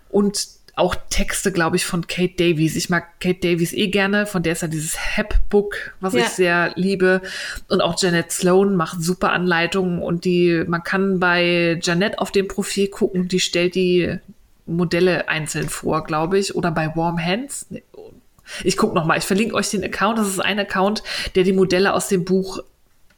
und auch Texte, glaube ich, von Kate Davies. Ich mag Kate Davies eh gerne. Von der ist ja dieses Hep-Book, was ja. ich sehr liebe. Und auch Janet Sloan macht super Anleitungen und die, man kann bei Janet auf dem Profil gucken, die stellt die Modelle einzeln vor, glaube ich. Oder bei Warm Hands. Ich gucke nochmal, ich verlinke euch den Account. Das ist ein Account, der die Modelle aus dem Buch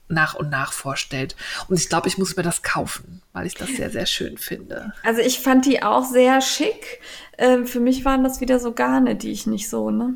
nach und nach vorstellt. Und ich glaube, ich muss mir das kaufen, weil ich das sehr, sehr schön finde. Also ich fand die auch sehr schick. Ähm, für mich waren das wieder so Garne, die ich nicht so, ne?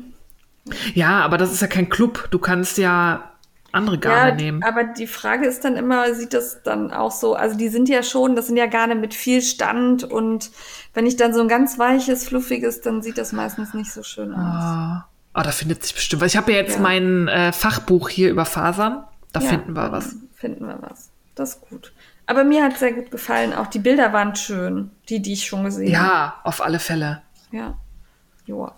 Ja, aber das ist ja kein Club. Du kannst ja andere Garne ja, nehmen. Aber die Frage ist dann immer, sieht das dann auch so, also die sind ja schon, das sind ja Garne mit viel Stand und wenn ich dann so ein ganz weiches, fluffiges, dann sieht das meistens nicht so schön aus. Ah, oh, da findet sich bestimmt. Weil ich habe ja jetzt ja. mein äh, Fachbuch hier über Fasern. Da ja, finden wir was. Finden wir was. Das ist gut. Aber mir hat sehr gut gefallen. Auch die Bilder waren schön, die, die ich schon gesehen habe. Ja, auf alle Fälle. Ja. Joa.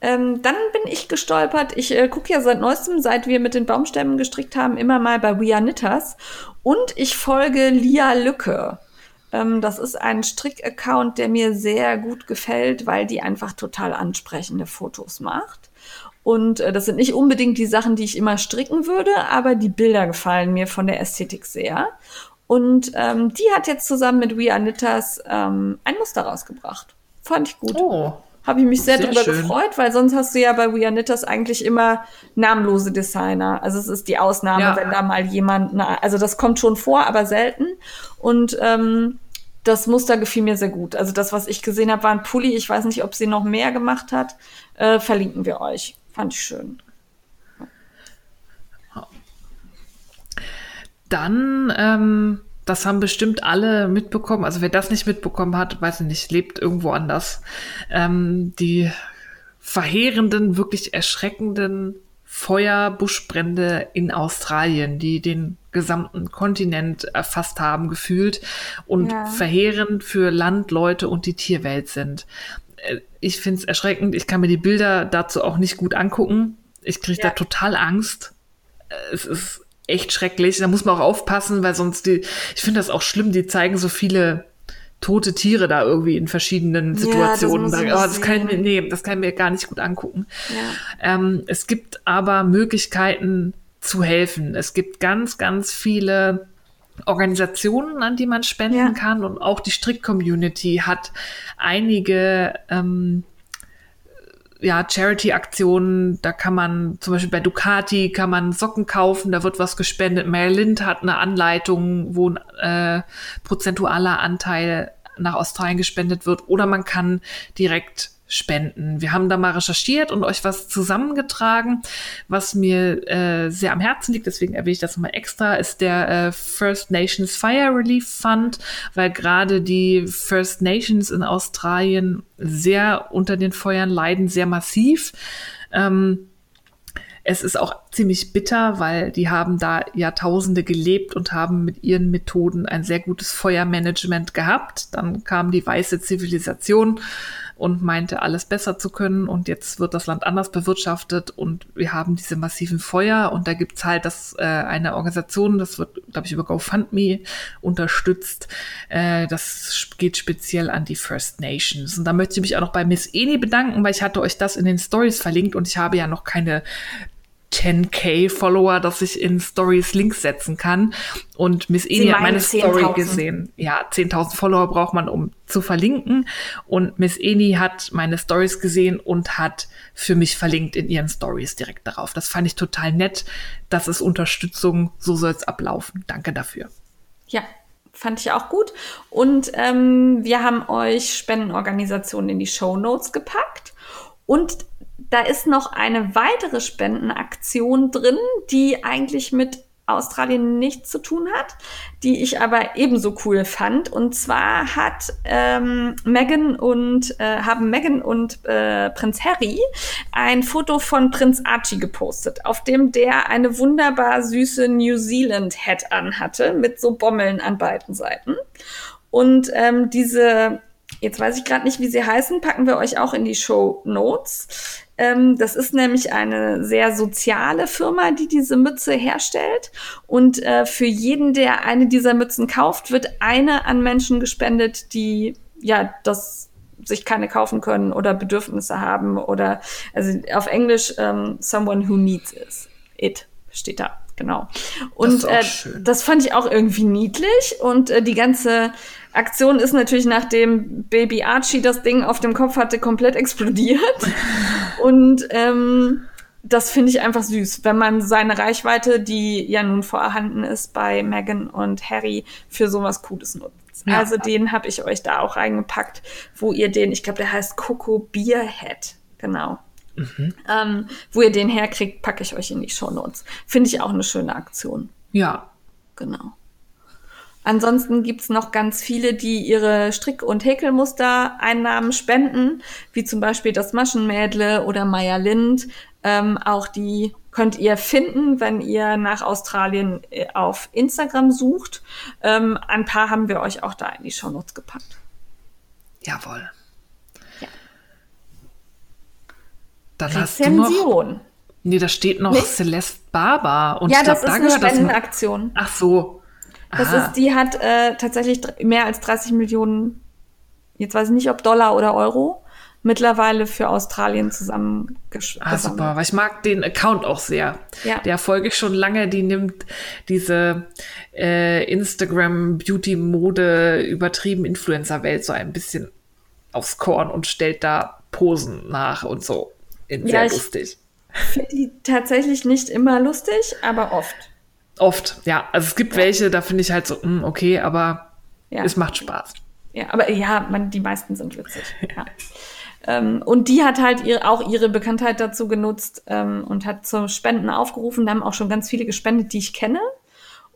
Ähm, dann bin ich gestolpert. Ich äh, gucke ja seit neuestem, seit wir mit den Baumstämmen gestrickt haben, immer mal bei We Are Knitters. Und ich folge Lia Lücke. Ähm, das ist ein Strick-Account, der mir sehr gut gefällt, weil die einfach total ansprechende Fotos macht. Und äh, das sind nicht unbedingt die Sachen, die ich immer stricken würde, aber die Bilder gefallen mir von der Ästhetik sehr. Und ähm, die hat jetzt zusammen mit We Are Knitters ähm, ein Muster rausgebracht. Fand ich gut. Oh, Habe ich mich sehr, Sehr schön. gefreut, weil sonst hast du ja bei We Are Knitters eigentlich immer namenlose Designer. Also es ist die Ausnahme, Ja. wenn da mal jemand, na, also das kommt schon vor, aber selten. Und ähm, das Muster gefiel mir sehr gut. Also das, was ich gesehen habe, war ein Pulli. Ich weiß nicht, ob sie noch mehr gemacht hat. Äh, verlinken wir euch. Fand ich schön. Dann, ähm, das haben bestimmt alle mitbekommen. Also wer das nicht mitbekommen hat, weiß ich nicht, lebt irgendwo anders. Ähm, die verheerenden, wirklich erschreckenden Feuerbuschbrände in Australien, die den gesamten Kontinent erfasst haben, gefühlt und Ja. verheerend für Land, Leute und die Tierwelt sind. Äh, Ich finde es erschreckend. Ich kann mir die Bilder dazu auch nicht gut angucken. Ich kriege Ja. da total Angst es ist echt schrecklich. Da muss man auch aufpassen, weil sonst die, ich finde das auch schlimm, die zeigen so viele tote Tiere da irgendwie in verschiedenen das Situationen. muss Da- ich oh, das kann ich mir, nee, das kann ich mir gar nicht gut angucken. Ja. Ähm, es gibt aber Möglichkeiten zu helfen. Es gibt ganz, ganz viele Organisationen, an die man spenden Ja. kann und auch die Strick-Community hat einige ähm, ja, Charity-Aktionen, da kann man zum Beispiel bei Ducati kann man Socken kaufen, da wird was gespendet. Mary Lind hat eine Anleitung, wo ein äh, prozentualer Anteil nach Australien gespendet wird oder man kann direkt spenden. Wir haben da mal recherchiert und euch was zusammengetragen, was mir äh, sehr am Herzen liegt, deswegen erwähne ich das nochmal extra, ist der äh, First Nations Fire Relief Fund, weil gerade die First Nations in Australien sehr unter den Feuern leiden, sehr massiv. Ähm, es ist auch ziemlich bitter, weil die haben da Jahrtausende gelebt und haben mit ihren Methoden ein sehr gutes Feuermanagement gehabt. Dann kam die weiße Zivilisation und meinte, alles besser zu können. Und jetzt wird das Land anders bewirtschaftet und wir haben diese massiven Feuer. Und da gibt's halt das, äh, eine Organisation, das wird, glaube ich, über GoFundMe unterstützt. Äh, das geht speziell an die First Nations. Und da möchte ich mich auch noch bei Miss Eni bedanken, weil ich hatte euch das in den Stories verlinkt und ich habe ja noch keine 10k Follower, dass ich in Stories Links setzen kann. Und Miss Eni hat meine Story 10.000. gesehen. Ja, 10.000 Follower braucht man, um zu verlinken. Und Miss Eni hat meine Stories gesehen und hat für mich verlinkt in ihren Stories direkt darauf. Das fand ich total nett. Das ist Unterstützung. So soll es ablaufen. Danke dafür. Ja, fand ich auch gut. Und ähm, wir haben euch Spendenorganisationen in die Show Notes gepackt. Und da ist noch eine weitere Spendenaktion drin, die eigentlich mit Australien nichts zu tun hat, die ich aber ebenso cool fand. Und zwar hat ähm, Meghan und äh, haben Meghan und äh, Prinz Harry ein Foto von Prinz Archie gepostet, auf dem der eine wunderbar süße New Zealand Hat anhatte mit so Bommeln an beiden Seiten. Und ähm, diese, jetzt weiß ich gerade nicht, wie sie heißen, packen wir euch auch in die Show Notes. Ähm, das ist nämlich eine sehr soziale Firma, die diese Mütze herstellt. Und äh, für jeden, der eine dieser Mützen kauft, wird eine an Menschen gespendet, die ja das sich keine kaufen können oder Bedürfnisse haben oder also auf Englisch ähm, someone who needs. It steht da, genau. Und ist auch äh, schön. das fand ich auch irgendwie niedlich und äh, die ganze Aktion ist natürlich, nachdem Baby Archie das Ding auf dem Kopf hatte, komplett explodiert. und ähm, das finde ich einfach süß, wenn man seine Reichweite, die ja nun vorhanden ist bei Meghan und Harry, für sowas Cooles nutzt. Ja. Also den habe ich euch da auch reingepackt, wo ihr den, ich glaube, der heißt Coco Beerhead, genau. Ähm, wo ihr den herkriegt, packe ich euch in die Show Notes. Finde ich auch eine schöne Aktion. Ja, Genau. Ansonsten gibt's noch ganz viele, die ihre Strick- und Häkelmuster-Einnahmen spenden, wie zum Beispiel das Maschenmädle oder Maya Lind. Ähm, auch die könnt ihr finden, wenn ihr nach Australien äh, auf Instagram sucht. Ähm, ein paar haben wir euch auch da in die Shownotes gepackt. jawohl. Dann hast du noch, Rezension. nee, da steht noch Nicht? Celeste Barber. Und Ja, ich glaub, das ist da eine das. Spendenaktion. Ach so. Das ist, die hat äh, tatsächlich mehr als 30 Millionen, jetzt weiß ich nicht, ob Dollar oder Euro, mittlerweile für Australien zusammengeschrieben. Ah, super, weil ich mag den Account auch sehr. Ja. Der folge ich schon lange, die nimmt diese äh, Instagram Beauty Mode übertrieben Influencer Welt so ein bisschen aufs Korn und stellt da Posen nach und so. Sehr Ja, ich- lustig. finde die tatsächlich nicht immer lustig, aber oft. Oft, ja. Also es gibt welche, da finde ich halt so, hm, okay, aber Ja. es macht Spaß. Ja, aber ja, man, die meisten sind witzig. Ja. ähm, und die hat halt ihr, auch ihre Bekanntheit dazu genutzt ähm, und hat zum Spenden aufgerufen. Da haben auch schon ganz viele gespendet, die ich kenne.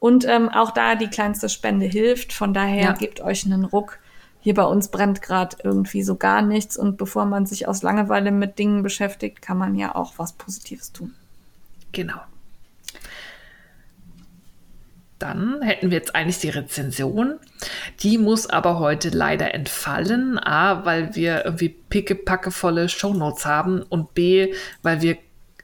Und ähm, auch da die kleinste Spende hilft. Von daher Ja. gebt euch einen Ruck. Hier bei uns brennt gerade irgendwie so gar nichts. Und bevor man sich aus Langeweile mit Dingen beschäftigt, kann man ja auch was Positives tun. Genau. Dann hätten wir jetzt eigentlich die Rezension. Die muss aber heute leider entfallen. A, weil wir irgendwie pickepackevolle Shownotes haben und B, weil wir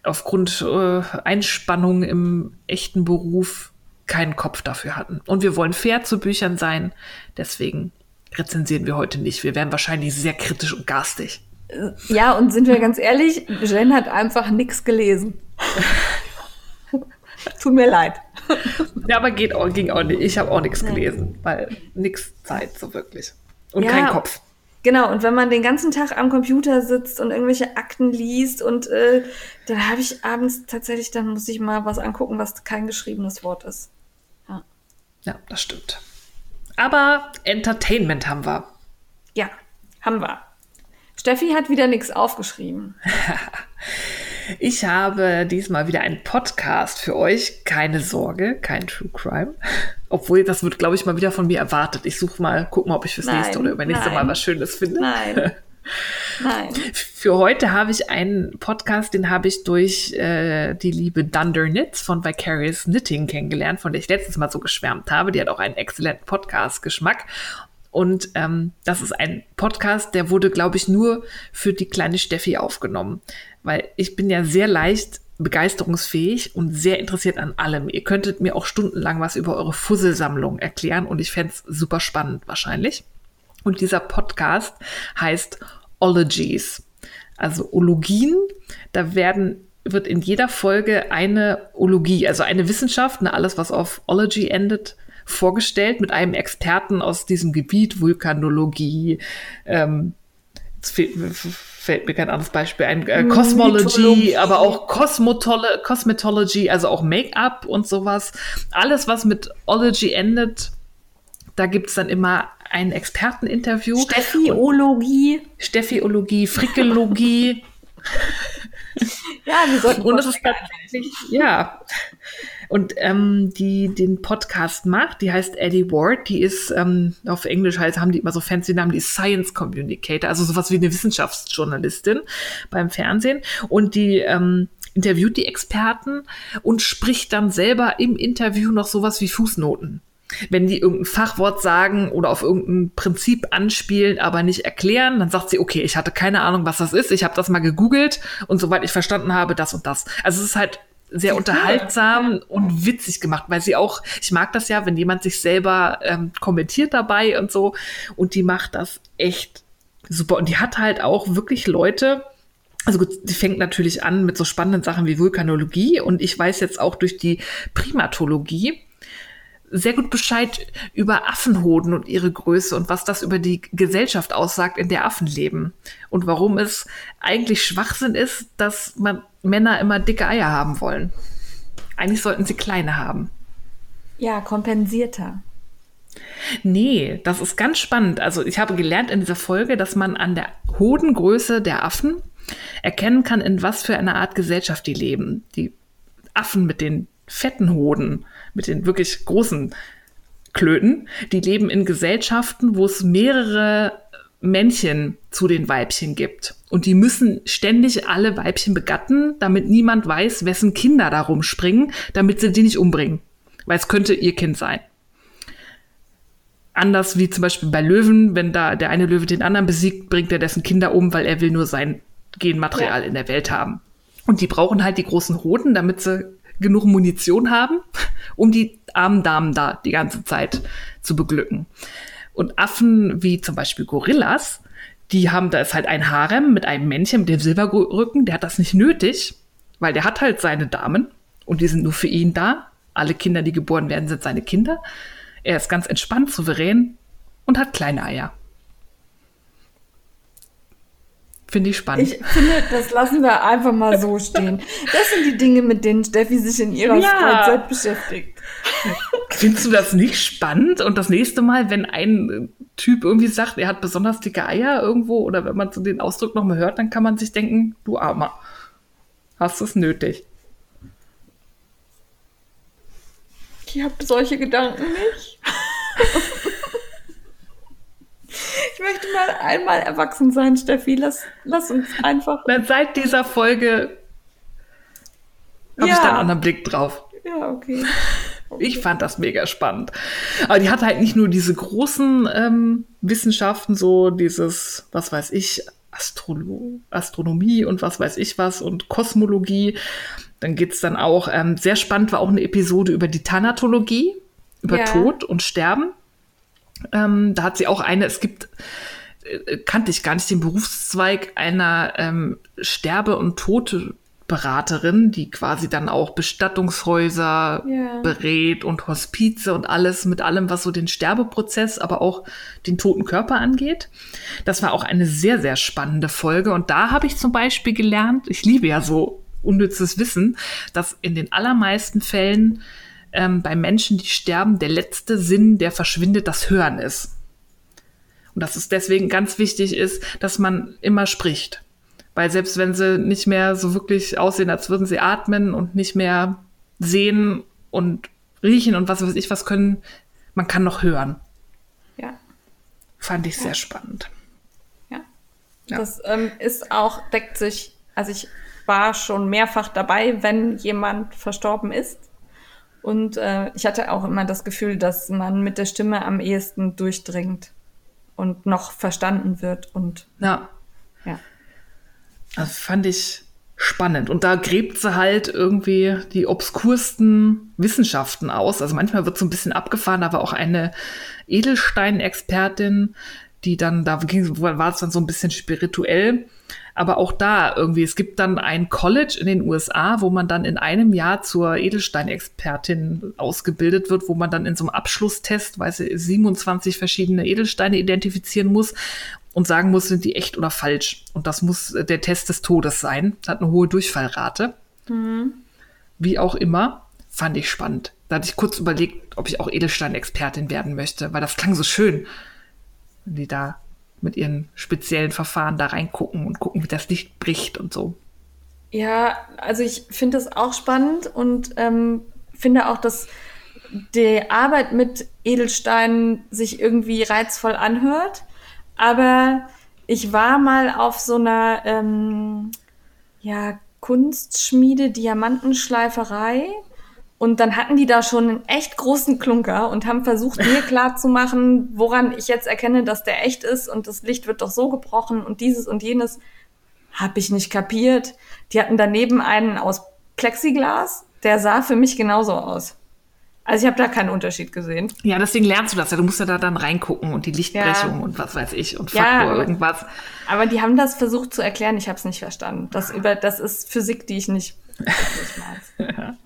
aufgrund äh, Einspannung im echten Beruf keinen Kopf dafür hatten. Und wir wollen fair zu Büchern sein. Deswegen rezensieren wir heute nicht. Wir werden wahrscheinlich sehr kritisch und garstig. Ja, und sind wir ganz ehrlich, Jen hat einfach nichts gelesen. Tut mir leid. Ja, aber geht auch, ging auch nicht. Ich habe auch nichts gelesen, weil nix Zeit so wirklich. Und Ja. kein Kopf. Genau, und wenn man den ganzen Tag am Computer sitzt und irgendwelche Akten liest und äh, dann habe ich abends tatsächlich, dann muss ich mal was angucken, was kein geschriebenes Wort ist. Ja, Ja, das stimmt. Aber Entertainment haben wir. ja haben wir. Steffi hat wieder nichts aufgeschrieben. Ich habe diesmal wieder einen Podcast für euch. Keine Sorge, kein True Crime. Obwohl, das wird, glaube ich, mal wieder von mir erwartet. Ich suche mal, guck mal, ob ich fürs Nein, nächste oder übernächste nein. Mal was Schönes finde. Nein. Für heute habe ich einen Podcast, den habe ich durch äh, die liebe Dunder Knits von Vicarious Knitting kennengelernt, von der ich letztes Mal so geschwärmt habe. Die hat auch einen exzellenten Podcast-Geschmack. Und ähm, das ist ein Podcast, der wurde, glaube ich, nur für die kleine Steffi aufgenommen. Weil ich bin ja sehr leicht begeisterungsfähig und sehr interessiert an allem. Ihr könntet mir auch stundenlang was über eure Fusselsammlung erklären und ich fände es super spannend wahrscheinlich. Und dieser Podcast heißt Ologies, also Ologien. Da werden, wird in jeder Folge eine Ologie, also eine Wissenschaft, ne, alles was auf Ology endet, vorgestellt mit einem Experten aus diesem Gebiet, Vulkanologie, ähm, jetzt fällt mir kein anderes Beispiel ein, äh, Cosmology, Mythologie. aber auch Cosmetolo Cosmetology, also auch Make-up und sowas. Alles, was mit Ology endet, da gibt es dann immer ein Experteninterview. Steffiologie. Steffiologie, Frickelogie. Ja, wir sollten Und es ist tatsächlich, ja. Und ähm, die den Podcast macht, die heißt Eddie Ward, die ist ähm, auf Englisch heißt, haben die immer so fancy Namen, die Science Communicator, also sowas wie eine Wissenschaftsjournalistin beim Fernsehen. Und die ähm, interviewt die Experten und spricht dann selber im Interview noch sowas wie Fußnoten. Wenn die irgendein Fachwort sagen oder auf irgendein Prinzip anspielen, aber nicht erklären, dann sagt sie, okay, ich hatte keine Ahnung, was das ist. Ich habe das mal gegoogelt und soweit ich verstanden habe, das und das. Also es ist halt sehr unterhaltsam und witzig gemacht, weil sie auch, ich mag das ja, wenn jemand sich selber ähm, kommentiert dabei und so und die macht das echt super und die hat halt auch wirklich Leute, also gut, die fängt natürlich an mit so spannenden Sachen wie Vulkanologie und ich weiß jetzt auch durch die Primatologie sehr gut Bescheid über Affenhoden und ihre Größe und was das über die Gesellschaft aussagt, in der Affen leben. Und warum es eigentlich Schwachsinn ist, dass man Männer immer dicke Eier haben wollen. Eigentlich sollten sie kleine haben. Ja, kompensierter. Nee, das ist ganz spannend. Also ich habe gelernt in dieser Folge, dass man an der Hodengröße der Affen erkennen kann, in was für einer Art Gesellschaft die leben. Die Affen mit den fetten Hoden, mit den wirklich großen Klöten, die leben in Gesellschaften, wo es mehrere Männchen zu den Weibchen gibt. Und die müssen ständig alle Weibchen begatten, damit niemand weiß, wessen Kinder da rumspringen, damit sie die nicht umbringen. Weil es könnte ihr Kind sein. Anders wie zum Beispiel bei Löwen, wenn da der eine Löwe den anderen besiegt, bringt er dessen Kinder um, weil er will nur sein Genmaterial ja. in der Welt haben. Und die brauchen halt die großen Hoden, damit sie genug Munition haben, um die armen Damen da die ganze Zeit zu beglücken. Und Affen wie zum Beispiel Gorillas, die haben, da ist halt ein Harem mit einem Männchen mit dem Silberrücken, der hat das nicht nötig, weil der hat halt seine Damen und die sind nur für ihn da. Alle Kinder, die geboren werden, sind seine Kinder. Er ist ganz entspannt, souverän und hat kleine Eier. Finde ich spannend. Ich finde, das lassen wir einfach mal so stehen. Das sind die Dinge, mit denen Steffi sich in ihrer ja. Freizeit beschäftigt. Findest du das nicht spannend? Und das nächste Mal, wenn ein Typ irgendwie sagt, er hat besonders dicke Eier irgendwo, oder wenn man so den Ausdruck nochmal hört, dann kann man sich denken, du Armer, hast es nötig. Ich habe solche Gedanken nicht. Ich möchte mal einmal erwachsen sein, Steffi. Lass, lass uns einfach. Na, seit dieser Folge habe ja. ich da einen anderen Blick drauf. Ja, okay. okay. Ich fand das mega spannend. Aber die hat halt nicht nur diese großen ähm, Wissenschaften, so dieses, was weiß ich, Astrolo Astronomie und was weiß ich was und Kosmologie. Dann geht es dann auch, ähm, sehr spannend war auch eine Episode über die Thanatologie, über ja. Tod und Sterben. Ähm, da hat sie auch eine, es gibt, äh, kannte ich gar nicht, den Berufszweig einer ähm, Sterbe- und Todberaterin, die quasi dann auch Bestattungshäuser yeah. berät und Hospize und alles mit allem, was so den Sterbeprozess, aber auch den toten Körper angeht. Das war auch eine sehr, sehr spannende Folge. Und da habe ich zum Beispiel gelernt, ich liebe ja so unnützes Wissen, dass in den allermeisten Fällen ähm, bei Menschen, die sterben, der letzte Sinn, der verschwindet, das Hören ist. Und dass es deswegen ganz wichtig ist, dass man immer spricht. Weil selbst wenn sie nicht mehr so wirklich aussehen, als würden sie atmen und nicht mehr sehen und riechen und was weiß ich was können, man kann noch hören. Ja. Fand ich ja. sehr spannend. Ja. ja. Das ähm, ist auch, deckt sich, also ich war schon mehrfach dabei, wenn jemand verstorben ist und äh, ich hatte auch immer das Gefühl, dass man mit der Stimme am ehesten durchdringt und noch verstanden wird. Und ja. ja. Das fand ich spannend. Und da gräbt sie halt irgendwie die obskursten Wissenschaften aus. Also manchmal wird so ein bisschen abgefahren, aber auch eine Edelstein-Expertin, die dann, da ging, war es dann so ein bisschen spirituell aber auch da irgendwie, es gibt dann ein College in den USA, wo man dann in einem Jahr zur Edelsteinexpertin ausgebildet wird, wo man dann in so einem Abschlusstest, weiß ich, 27 verschiedene Edelsteine identifizieren muss und sagen muss, sind die echt oder falsch. Und das muss der Test des Todes sein. Das hat eine hohe Durchfallrate. Mhm. Wie auch immer, fand ich spannend. Da hatte ich kurz überlegt, ob ich auch Edelsteinexpertin werden möchte, weil das klang so schön, wenn die da mit ihren speziellen Verfahren da reingucken und gucken, wie das Licht bricht und so. Ja, also ich finde das auch spannend und ähm, finde auch, dass die Arbeit mit Edelsteinen sich irgendwie reizvoll anhört. Aber ich war mal auf so einer ähm, ja, Kunstschmiede, Diamantenschleiferei und dann hatten die da schon einen echt großen Klunker und haben versucht, mir klarzumachen, woran ich jetzt erkenne, dass der echt ist und das Licht wird doch so gebrochen und dieses und jenes. Hab ich nicht kapiert. Die hatten daneben einen aus Plexiglas, der sah für mich genauso aus. Also ich habe da keinen Unterschied gesehen. Ja, deswegen lernst du das ja. Du musst ja da dann reingucken und die Lichtbrechung ja. und was weiß ich und Faktor ja, irgendwas. Aber die haben das versucht zu erklären. Ich habe es nicht verstanden. Das, über, das ist Physik, die ich nicht ja.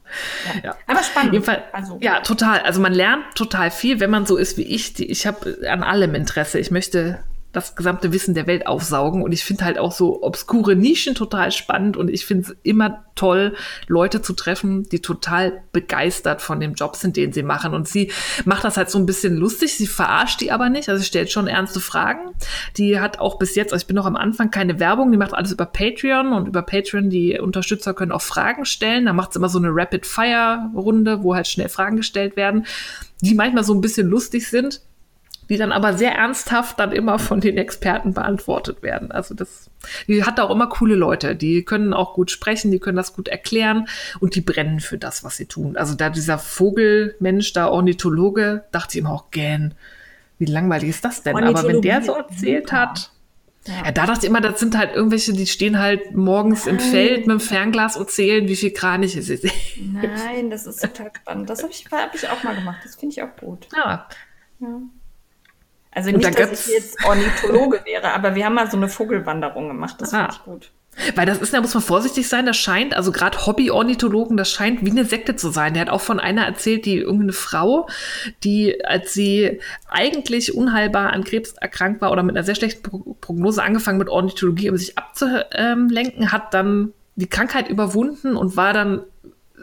Ja. Aber spannend. Jedenfalls, also. Ja, total. Also man lernt total viel, wenn man so ist wie ich. Die, ich habe an allem Interesse. Ich möchte das gesamte Wissen der Welt aufsaugen. Und ich finde halt auch so obskure Nischen total spannend. Und ich finde es immer toll, Leute zu treffen, die total begeistert von dem Job sind, den sie machen. Und sie macht das halt so ein bisschen lustig. Sie verarscht die aber nicht. Also sie stellt schon ernste Fragen. Die hat auch bis jetzt, also ich bin noch am Anfang, keine Werbung. Die macht alles über Patreon. Und über Patreon, die Unterstützer können auch Fragen stellen. Da macht sie immer so eine Rapid-Fire-Runde, wo halt schnell Fragen gestellt werden, die manchmal so ein bisschen lustig sind die dann aber sehr ernsthaft dann immer von den Experten beantwortet werden. Also das, die hat auch immer coole Leute, die können auch gut sprechen, die können das gut erklären und die brennen für das, was sie tun. Also da dieser Vogelmensch, da Ornithologe, dachte ich immer auch, gähn, wie langweilig ist das denn? Aber wenn der so erzählt hat, Ja. ja. da dachte ich immer, das sind halt irgendwelche, die stehen halt morgens Nein. im Feld mit dem Fernglas und zählen, wie viel Kraniche sie sehen. Nein, das ist total spannend. Das habe ich, hab ich auch mal gemacht. Das finde ich auch gut. Ja. ja. Also nicht, da dass ich jetzt Ornithologe wäre, aber wir haben mal so eine Vogelwanderung gemacht. Das finde ich gut. Weil das ist, da muss man vorsichtig sein, das scheint, also gerade Hobby-Ornithologen, das scheint wie eine Sekte zu sein. Der hat auch von einer erzählt, die irgendeine Frau, die, als sie eigentlich unheilbar an Krebs erkrankt war oder mit einer sehr schlechten Prognose angefangen mit Ornithologie, um sich abzulenken, hat dann die Krankheit überwunden und war dann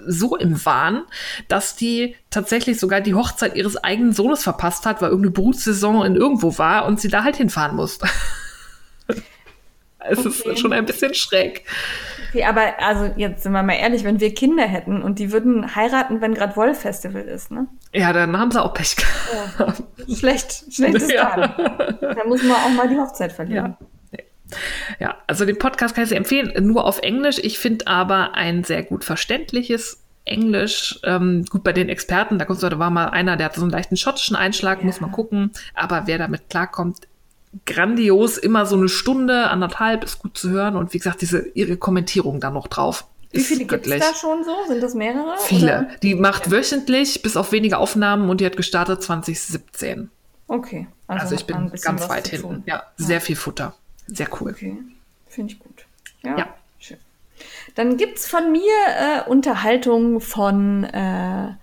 so im Wahn, dass die tatsächlich sogar die Hochzeit ihres eigenen Sohnes verpasst hat, weil irgendeine Brutsaison in irgendwo war und sie da halt hinfahren musste. Es okay. ist schon ein bisschen schräg. Okay, aber also jetzt sind wir mal ehrlich, wenn wir Kinder hätten und die würden heiraten, wenn gerade Wollfestival ist, ne? Ja, dann haben sie auch Pech gehabt. Ja. Schlecht, schlechtes ja. Da muss man auch mal die Hochzeit verlieren. Ja. Ja, also den Podcast kann ich sehr empfehlen, nur auf Englisch. Ich finde aber ein sehr gut verständliches Englisch. Ähm, gut, bei den Experten, da, da war mal einer, der hat so einen leichten schottischen Einschlag, ja. muss man gucken. Aber wer damit klarkommt, grandios, immer so eine Stunde, anderthalb ist gut zu hören und wie gesagt, diese ihre Kommentierung da noch drauf. Wie viele gibt es da schon so? Sind das mehrere? Viele. Oder? Die macht ja. wöchentlich bis auf wenige Aufnahmen und die hat gestartet 2017. Okay. Also, also ich bin ganz weit hinten. Ja, ja, sehr viel Futter. Sehr cool. Okay. Finde ich gut. Ja. ja. Schön. Dann gibt es von mir äh, Unterhaltung von äh,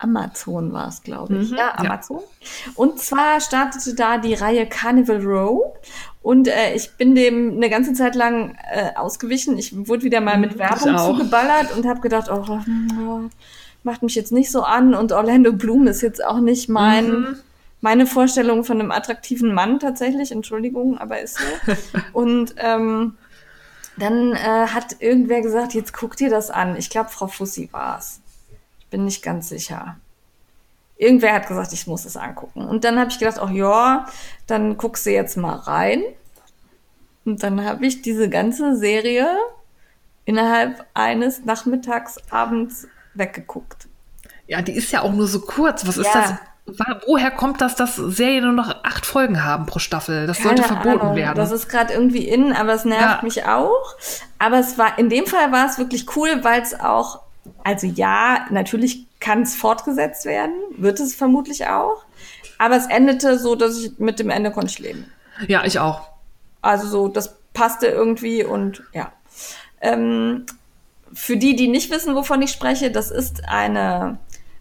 Amazon war es, glaube ich. Mhm, ja, Amazon. Ja. Und zwar startete da die Reihe Carnival Row. Und äh, ich bin dem eine ganze Zeit lang äh, ausgewichen. Ich wurde wieder mal mit mhm, Werbung zugeballert und habe gedacht, oh, oh, macht mich jetzt nicht so an. Und Orlando Bloom ist jetzt auch nicht mein, mhm. Meine Vorstellung von einem attraktiven Mann tatsächlich. Entschuldigung, aber ist so. und ähm, dann äh, hat irgendwer gesagt, jetzt guck dir das an. Ich glaube, Frau Fussi war's bin nicht ganz sicher. Irgendwer hat gesagt, ich muss es angucken. Und dann habe ich gedacht, ach ja, dann guckst du jetzt mal rein. Und dann habe ich diese ganze Serie innerhalb eines Nachmittags, abends weggeguckt. Ja, die ist ja auch nur so kurz. Was ja. ist das? Woher kommt das, dass Serien nur noch acht Folgen haben pro Staffel? Das Keine sollte verboten Ahnung. werden. Das ist gerade irgendwie in, aber es nervt ja. mich auch. Aber es war, in dem Fall war es wirklich cool, weil es auch also ja, natürlich kann es fortgesetzt werden, wird es vermutlich auch. Aber es endete so, dass ich mit dem Ende konnte ich leben. Ja, ich auch. Also so, das passte irgendwie und ja. Ähm, für die, die nicht wissen, wovon ich spreche, das ist eine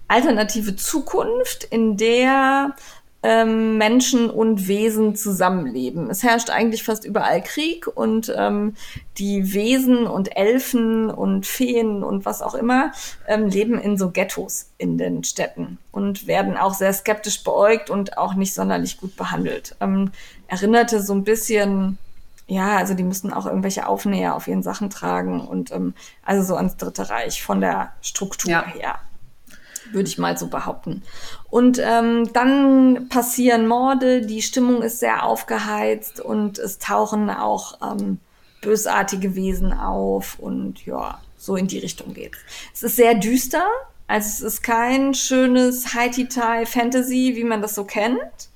alternative Zukunft, in der ähm, Menschen und Wesen zusammenleben. Es herrscht eigentlich fast überall Krieg und ähm, die Wesen und Elfen und Feen und was auch immer ähm, leben in so Ghettos in den Städten und werden auch sehr skeptisch beäugt und auch nicht sonderlich gut behandelt. Ähm, erinnerte so ein bisschen ja, also die müssten auch irgendwelche Aufnäher auf ihren Sachen tragen und ähm, also so ans Dritte Reich von der Struktur ja. her würde ich mal so behaupten. Und ähm, dann passieren Morde, die Stimmung ist sehr aufgeheizt und es tauchen auch ähm, bösartige Wesen auf und ja, so in die Richtung geht's. Es ist sehr düster, also es ist kein schönes High-Tie Fantasy, wie man das so kennt.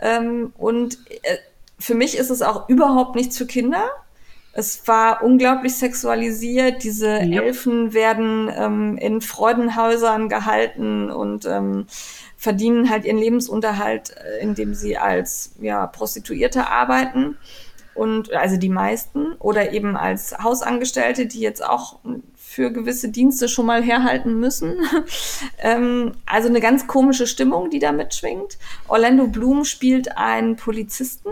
Ähm, und äh, für mich ist es auch überhaupt nichts für Kinder. Es war unglaublich sexualisiert. Diese ja. Elfen werden ähm, in Freudenhäusern gehalten und ähm, verdienen halt ihren Lebensunterhalt, äh, indem sie als ja, Prostituierte arbeiten. Und also die meisten. Oder eben als Hausangestellte, die jetzt auch für gewisse Dienste schon mal herhalten müssen. ähm, also eine ganz komische Stimmung, die da mitschwingt. Orlando Bloom spielt einen Polizisten,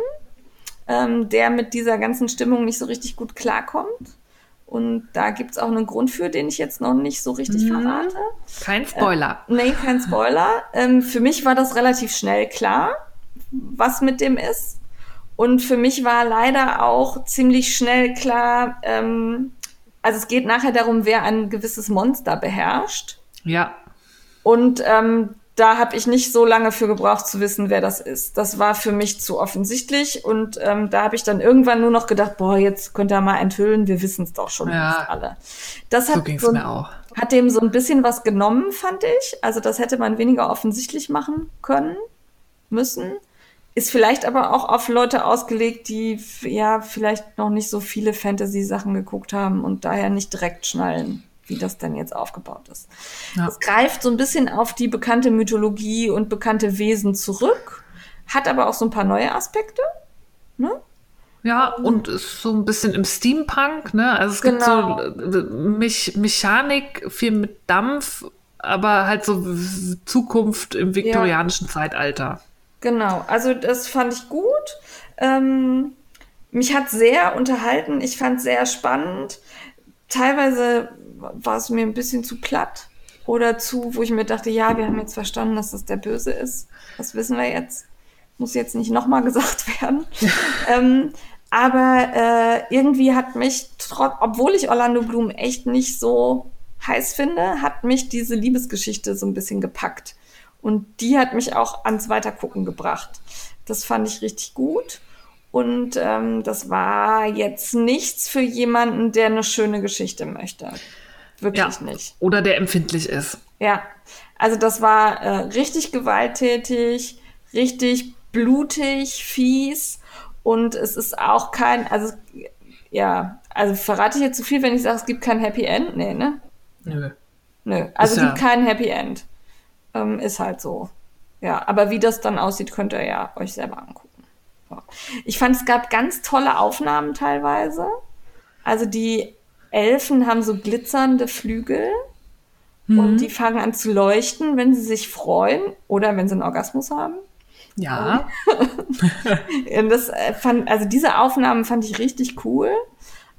ähm, der mit dieser ganzen Stimmung nicht so richtig gut klarkommt. Und da gibt es auch einen Grund für, den ich jetzt noch nicht so richtig mhm. verrate. Kein Spoiler. Äh, nee, kein Spoiler. Ähm, für mich war das relativ schnell klar, was mit dem ist. Und für mich war leider auch ziemlich schnell klar, ähm, also es geht nachher darum, wer ein gewisses Monster beherrscht. Ja. Und ähm, da habe ich nicht so lange für gebraucht zu wissen, wer das ist. Das war für mich zu offensichtlich und ähm, da habe ich dann irgendwann nur noch gedacht, boah, jetzt könnt ihr mal enthüllen, wir wissen es doch schon ja, alle. Das hat, so so, mir auch. hat dem so ein bisschen was genommen, fand ich. Also das hätte man weniger offensichtlich machen können, müssen. ist vielleicht aber auch auf Leute ausgelegt, die ja vielleicht noch nicht so viele Fantasy-Sachen geguckt haben und daher nicht direkt schnallen, wie das denn jetzt aufgebaut ist. Ja. Es greift so ein bisschen auf die bekannte Mythologie und bekannte Wesen zurück, hat aber auch so ein paar neue Aspekte. Ne? Ja, und ist so ein bisschen im Steampunk, ne? Also es Genau. gibt so äh, Mech Mechanik, viel mit Dampf, aber halt so Zukunft im viktorianischen Zeitalter. Genau, also das fand ich gut. Ähm, mich hat sehr unterhalten, ich fand es sehr spannend. Teilweise war es mir ein bisschen zu platt oder zu, wo ich mir dachte, ja, wir haben jetzt verstanden, dass das der Böse ist. Das wissen wir jetzt. Muss jetzt nicht nochmal gesagt werden. ähm, aber äh, irgendwie hat mich, obwohl ich Orlando Bloom echt nicht so heiß finde, hat mich diese Liebesgeschichte so ein bisschen gepackt. Und die hat mich auch ans Weitergucken gebracht. Das fand ich richtig gut. Und ähm, das war jetzt nichts für jemanden, der eine schöne Geschichte möchte. Wirklich Ja. nicht. Oder der empfindlich ist. Ja, also das war äh, richtig gewalttätig, richtig blutig, fies und es ist auch kein, also ja, also verrate ich jetzt zu viel, wenn ich sage, es gibt kein Happy End? Nee, ne? Nö. Nö, also Ist gibt ja- kein Happy End. Ähm, ist halt so. Ja, aber wie das dann aussieht, könnt ihr ja euch selber angucken. Ja. Ich fand, es gab ganz tolle Aufnahmen teilweise. Also die Elfen haben so glitzernde Flügel und die fangen an zu leuchten, wenn sie sich freuen oder wenn sie einen Orgasmus haben. Ja. Und das äh, fand, also diese Aufnahmen fand ich richtig cool.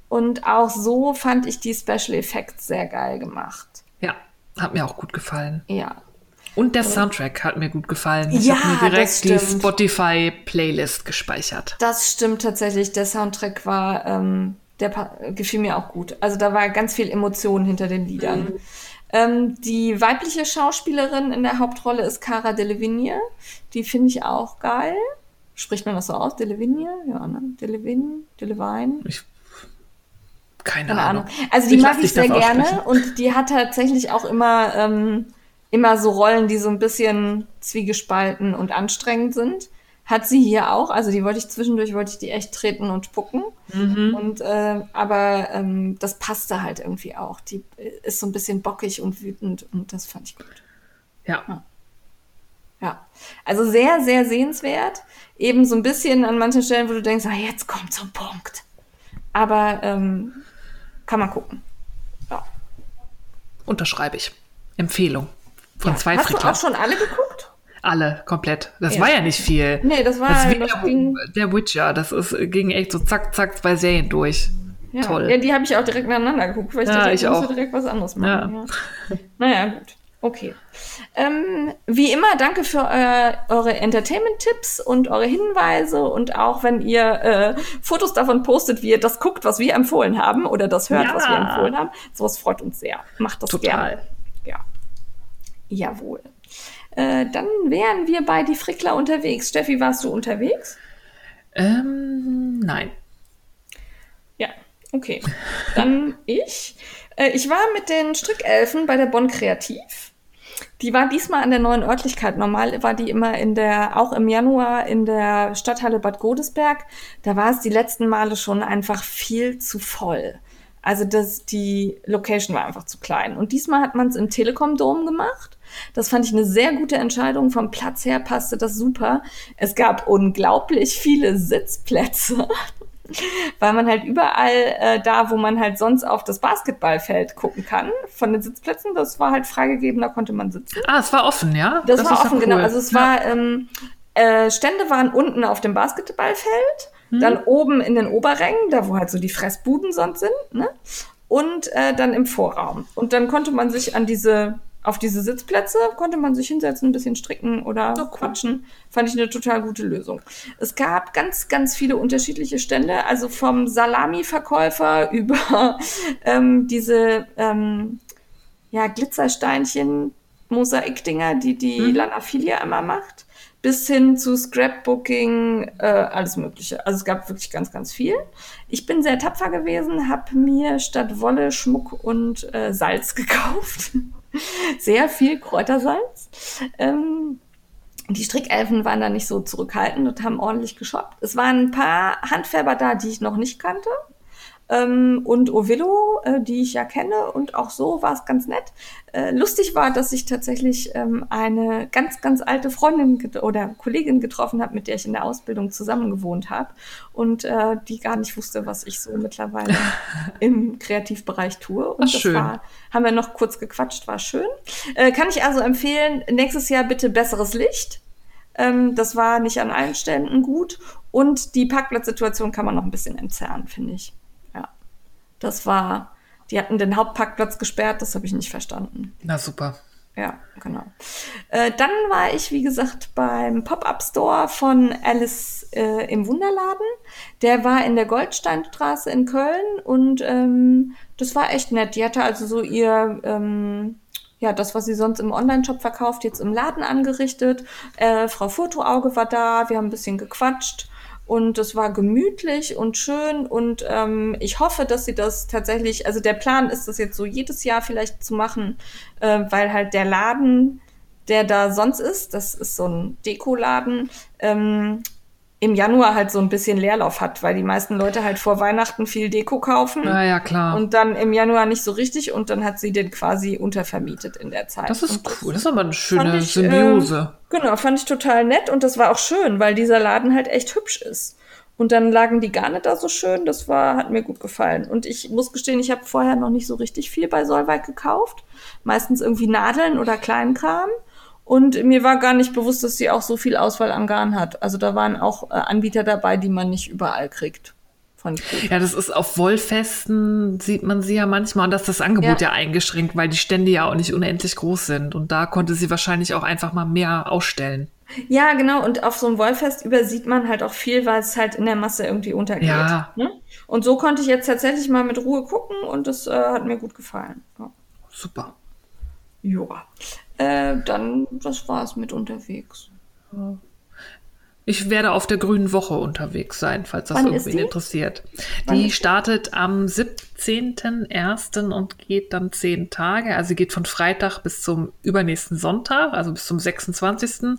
Und auch so fand ich die Special Effects sehr geil gemacht. Ja. Hat mir auch gut gefallen. Ja. Und der Soundtrack hat mir gut gefallen. Ich Ja, habe mir direkt die. Spotify-Playlist gespeichert. Das stimmt tatsächlich. Der Soundtrack war, ähm, der gefiel mir auch gut. Also da war ganz viel Emotion hinter den Liedern. Ähm, die weibliche Schauspielerin in der Hauptrolle ist Cara Delevingne. Die finde ich auch geil. Spricht man das so aus? Delevingne? Ja, ne? Delevingne? Delevine? Ich, keine, Keine Ahnung. Ahnung. Also die Ich mag ich sehr gerne und die hat tatsächlich auch immer, ähm, immer so Rollen, die so ein bisschen zwiegespalten und anstrengend sind. Hat sie hier auch. Also die wollte ich zwischendurch, wollte ich die echt treten und spucken. Mhm. Und äh, aber ähm, das passte halt irgendwie auch. Die äh, ist so ein bisschen bockig und wütend und das fand ich gut. Ja. Ja, also sehr, sehr sehenswert. Eben so ein bisschen an manchen Stellen, wo du denkst, ah, jetzt kommt zum Punkt. Aber ähm, kann man gucken. Ja. Unterschreibe ich. Empfehlung. Von Ja. zwei Hast du Friedler. auch schon alle geguckt? Alle, komplett. Das Ja. war ja nicht viel. Nee, das war- das das der, ging- der Witcher. Das ist, ging echt so zack, zack, zwei Serien durch. Ja. Toll. Ja, die habe ich auch direkt nacheinander geguckt, weil ich Ja, dachte, ich auch. direkt was anderes machen. Ja. Naja, gut. Okay. Ähm, wie immer, danke für äh, eure Entertainment-Tipps und eure Hinweise und auch wenn ihr äh, Fotos davon postet, wie ihr das guckt, was wir empfohlen haben oder das hört, Ja. was wir empfohlen haben. Sowas freut uns sehr. Macht das Total. gerne. Ja. Jawohl. Äh, dann wären wir bei die Frickler unterwegs. Steffi, warst du unterwegs? Ähm, nein. Ja, okay. Dann ich. Äh, ich war mit den Strickelfen bei der Bonn Kreativ. Die war diesmal an der neuen Örtlichkeit. Normal war die immer in der, auch im Januar in der Stadthalle Bad Godesberg. Da war es die letzten Male schon einfach viel zu voll. Also das, die Location war einfach zu klein. Und diesmal hat man es im Telekom-Dom gemacht. Das fand ich eine sehr gute Entscheidung. Vom Platz her passte das super. Es gab unglaublich viele Sitzplätze weil man halt überall äh, da, wo man halt sonst auf das Basketballfeld gucken kann, von den Sitzplätzen, das war halt freigegeben, da konnte man sitzen. Ah, es war offen, ja? Das, war ist ja offen, cool. genau. Also es war, ähm, äh, Stände waren unten auf dem Basketballfeld, dann oben in den Oberrängen, da wo halt so die Fressbuden sonst sind, ne? Und äh, dann im Vorraum. Und dann konnte man sich an diese, auf diese Sitzplätze, konnte man sich hinsetzen, ein bisschen stricken oder Oh, cool. quatschen. Fand ich eine total gute Lösung. Es gab ganz, ganz viele unterschiedliche Stände, also vom Salami-Verkäufer über ähm, diese ähm, ja, Glitzersteinchen, Mosaikdinger, die die Mhm. Lanafilia immer macht, bis hin zu Scrapbooking, äh, alles Mögliche. Also es gab wirklich ganz, ganz viel. Ich bin sehr tapfer gewesen, habe mir statt Wolle Schmuck und äh, Salz gekauft. sehr viel Kräutersalz. Ähm, die Strickelfen waren da nicht so zurückhaltend und haben ordentlich geshoppt. Es waren ein paar Handfärber da, die ich noch nicht kannte. Ähm, und Ovillo, äh, die ich ja kenne, und auch so war es ganz nett. Äh, lustig war, dass ich tatsächlich ähm, eine ganz, ganz alte Freundin oder Kollegin getroffen habe, mit der ich in der Ausbildung zusammen gewohnt habe und äh, die gar nicht wusste, was ich so mittlerweile im Kreativbereich tue. Und Ach, schön. war, haben wir noch kurz gequatscht, war schön. Äh, kann ich also empfehlen, nächstes Jahr bitte besseres Licht. Ähm, das war nicht an allen Ständen gut. Und die Parkplatzsituation kann man noch ein bisschen entzerren, finde ich. Das war, die hatten den Hauptparkplatz gesperrt, das habe ich nicht verstanden. Na super. Ja, genau. Äh, dann war ich, wie gesagt, beim Pop-Up-Store von Alice äh, im Wunderladen. Der war in der Goldsteinstraße in Köln und ähm, das war echt nett. Die hatte also so ihr, ähm, ja, das, was sie sonst im Online-Shop verkauft, jetzt im Laden angerichtet. Äh, Frau Fotoauge war da, wir haben ein bisschen gequatscht und es war gemütlich und schön und ähm, ich hoffe, dass sie das tatsächlich, also der Plan ist, das jetzt so jedes Jahr vielleicht zu machen, äh, weil halt der Laden, der da sonst ist, das ist so ein Dekoladen, ähm, im Januar halt so ein bisschen Leerlauf hat, weil die meisten Leute halt vor Weihnachten viel Deko kaufen. Na ja, klar. Und dann im Januar nicht so richtig und dann hat sie den quasi untervermietet in der Zeit. das ist Und cool. Das ist aber eine schöne ich, Symbiose. Ähm, genau, fand ich total nett und das war auch schön, weil dieser Laden halt echt hübsch ist. Und dann lagen die Garne da so schön, das war, hat mir gut gefallen. Und ich muss gestehen, ich habe vorher noch nicht so richtig viel bei Solveig gekauft. Meistens irgendwie Nadeln oder Kleinkram. Und mir war gar nicht bewusst, dass sie auch so viel Auswahl an Garn hat. Also da waren auch äh, Anbieter dabei, die man nicht überall kriegt. Ja, das ist auf Wollfesten, sieht man sie ja manchmal. Und das ist das Angebot ja. Ja. eingeschränkt, weil die Stände ja auch nicht unendlich groß sind. Und da konnte sie wahrscheinlich auch einfach mal mehr ausstellen. Ja, genau. Und auf so einem Wollfest übersieht man halt auch viel, weil es halt in der Masse irgendwie untergeht. Ja. Ne? Und so konnte ich jetzt tatsächlich mal mit Ruhe gucken und das äh, hat mir gut gefallen. Ja. Super. Ja. Äh, dann, das war's mit unterwegs. Ich werde auf der Grünen Woche unterwegs sein, falls das Wann ist irgendwen die? interessiert. Wann Die startet am 17.01. und geht dann zehn Tage. Also sie geht von Freitag bis zum übernächsten Sonntag, also bis zum 26.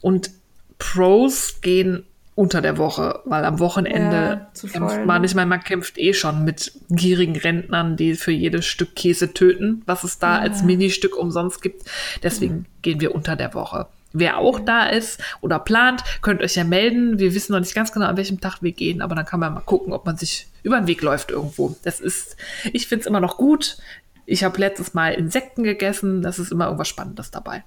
Und Pros gehen unter der Woche, weil am Wochenende Ja, kämpft man nicht mehr, man kämpft eh schon mit gierigen Rentnern, die für jedes Stück Käse töten, was es da als Ministück umsonst gibt. Deswegen gehen wir unter der Woche. Wer auch da ist oder plant, könnt euch ja melden. Wir wissen noch nicht ganz genau, an welchem Tag wir gehen, aber dann kann man mal gucken, ob man sich über den Weg läuft irgendwo. Das ist, ich finde es immer noch gut. Ich habe letztes Mal Insekten gegessen. Das ist immer irgendwas Spannendes dabei.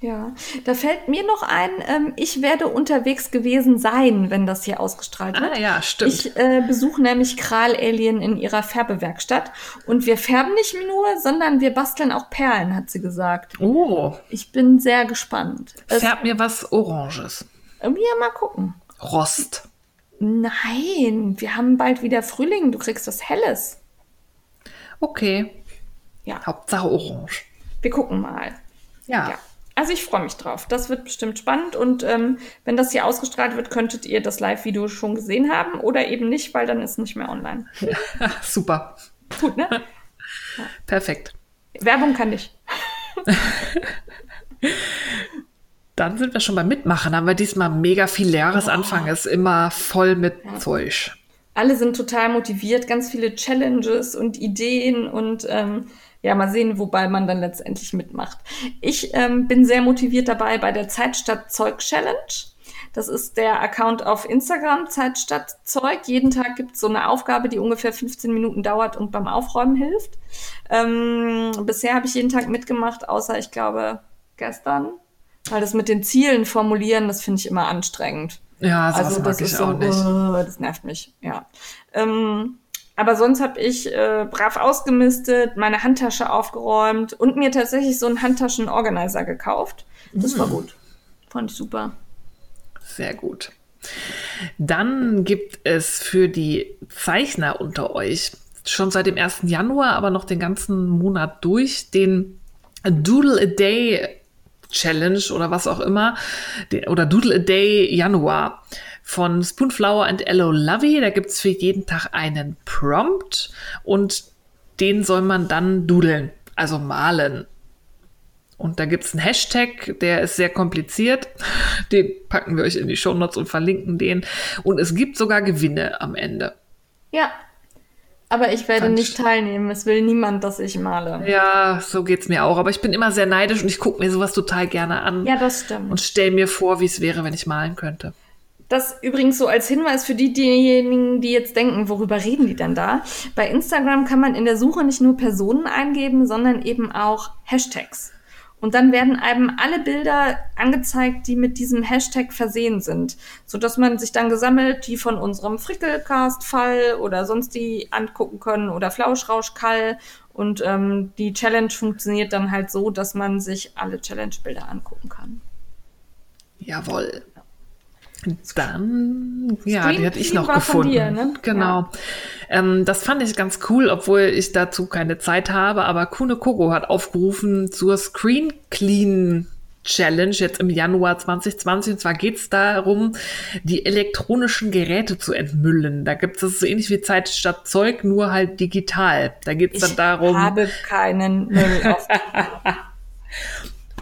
Ja, da fällt mir noch ein, ähm, ich werde unterwegs gewesen sein, wenn das hier ausgestrahlt wird. Ah ja, stimmt. Ich äh, besuche nämlich Kral Alien in ihrer Färbewerkstatt und wir färben nicht nur, sondern wir basteln auch Perlen, hat sie gesagt. oh, Ich bin sehr gespannt. Es, färb mir was Oranges. ja, mal gucken. Rost. Nein, wir haben bald wieder Frühling, du kriegst was Helles. Okay. Ja, Hauptsache Orange. wir gucken mal. Ja. Ja. Also ich freue mich drauf. Das wird bestimmt spannend und ähm, wenn das hier ausgestrahlt wird, könntet ihr das Live-Video schon gesehen haben oder eben nicht, weil dann ist es nicht mehr online. Super. Gut, ne? Perfekt. Werbung kann ich. Dann sind wir schon beim Mitmachen. Haben wir diesmal mega viel Jahresanfang. Ist immer voll mit Zeug. Alle sind total motiviert, ganz viele Challenges und Ideen und ähm, ja, mal sehen, wobei man dann letztendlich mitmacht. Ich ähm, bin sehr motiviert dabei bei der Zeit statt Zeug Challenge. Das ist der Account auf Instagram, Zeit statt Zeug. Jeden Tag gibt es so eine Aufgabe, die ungefähr 15 Minuten dauert und beim Aufräumen hilft. Ähm, bisher habe ich jeden Tag mitgemacht, außer ich glaube gestern. Weil das mit den Zielen formulieren, das finde ich immer anstrengend. Ja, Also mag das ich ist so, auch nicht. uh, das nervt mich, ja. Ähm, aber sonst habe ich äh, brav ausgemistet, meine Handtasche aufgeräumt und mir tatsächlich so einen Handtaschenorganizer gekauft. Das Mm. war gut. Fand ich super. Sehr gut. Dann gibt es für die Zeichner unter euch schon seit dem 1. Januar, aber noch den ganzen Monat durch, den Doodle a Day Challenge oder was auch immer, oder Doodle a Day Januar von Spoonflower and Ello Lovey. Da gibt es für jeden Tag einen Prompt und den soll man dann dudeln, also malen. Und da gibt's einen Hashtag, der ist sehr kompliziert. Den packen wir euch in die Shownotes und verlinken den. Und es gibt sogar Gewinne am Ende. Ja. Aber ich werde Fand nicht ich- teilnehmen. Es will niemand, dass ich male. Ja, so geht's mir auch. Aber ich bin immer sehr neidisch und ich gucke mir sowas total gerne an Ja, das stimmt. und stell mir vor, wie es wäre, wenn ich malen könnte. Das übrigens so als Hinweis für die, diejenigen, die jetzt denken, worüber reden die denn da? Bei Instagram kann man in der Suche nicht nur Personen eingeben, sondern eben auch Hashtags. Und dann werden einem alle Bilder angezeigt, die mit diesem Hashtag versehen sind, sodass man sich dann gesammelt die von unserem Frickelcast-Fall oder sonst die angucken können oder Flauschrausch-Kall. Und ähm, die Challenge funktioniert dann halt so, dass man sich alle Challenge-Bilder angucken kann. Jawohl. Dann, ja, die hatte ich noch gefunden. dir, ne? Genau. Ähm, das fand ich ganz cool, obwohl ich dazu keine Zeit habe. Aber Kune Koko hat aufgerufen zur Screen Clean Challenge jetzt im Januar 2020. Und zwar geht es darum, die elektronischen Geräte zu entmüllen. Da gibt es so ähnlich wie Zeit statt Zeug, nur halt digital. Da geht es dann Ich darum. habe keinen Müll auf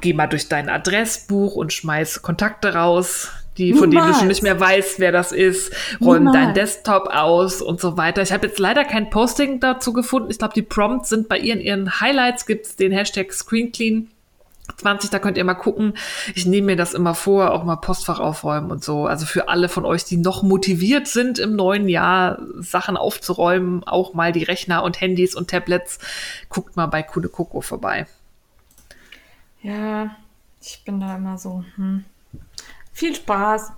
geh mal durch dein Adressbuch und schmeiß Kontakte raus, die, von denen du schon nicht mehr weißt, wer das ist, räum Niemals. deinen Desktop aus und so weiter. Ich habe jetzt leider kein Posting dazu gefunden. Ich glaube, die Prompts sind bei ihr in ihren Highlights, gibt's den Hashtag ScreenClean. 20, da könnt ihr mal gucken. Ich nehme mir das immer vor, auch mal Postfach aufräumen und so. Also für alle von euch, die noch motiviert sind, im neuen Jahr Sachen aufzuräumen, auch mal die Rechner und Handys und Tablets, guckt mal bei Kude Coco vorbei. Ja, ich bin da immer so. Hm. Viel Spaß.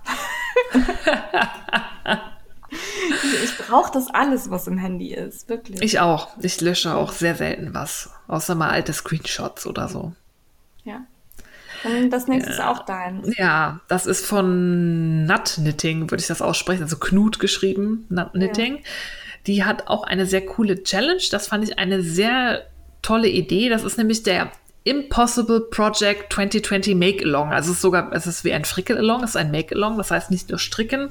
ich brauche das alles, was im Handy ist, wirklich. Ich auch. Ich lösche auch sehr selten was. Außer mal alte Screenshots oder so. ja. Dann das nächste ist auch dein. Ja, das ist von Nut Knitting, würde ich das aussprechen. Also Knut geschrieben, Nut Knitting. Die hat auch eine sehr coole Challenge. Das fand ich eine sehr tolle Idee. Das ist nämlich der Impossible Project 2020 Make Along. Also es ist sogar, es ist wie ein Frickel Along, es ist ein Make Along. Das heißt nicht nur stricken,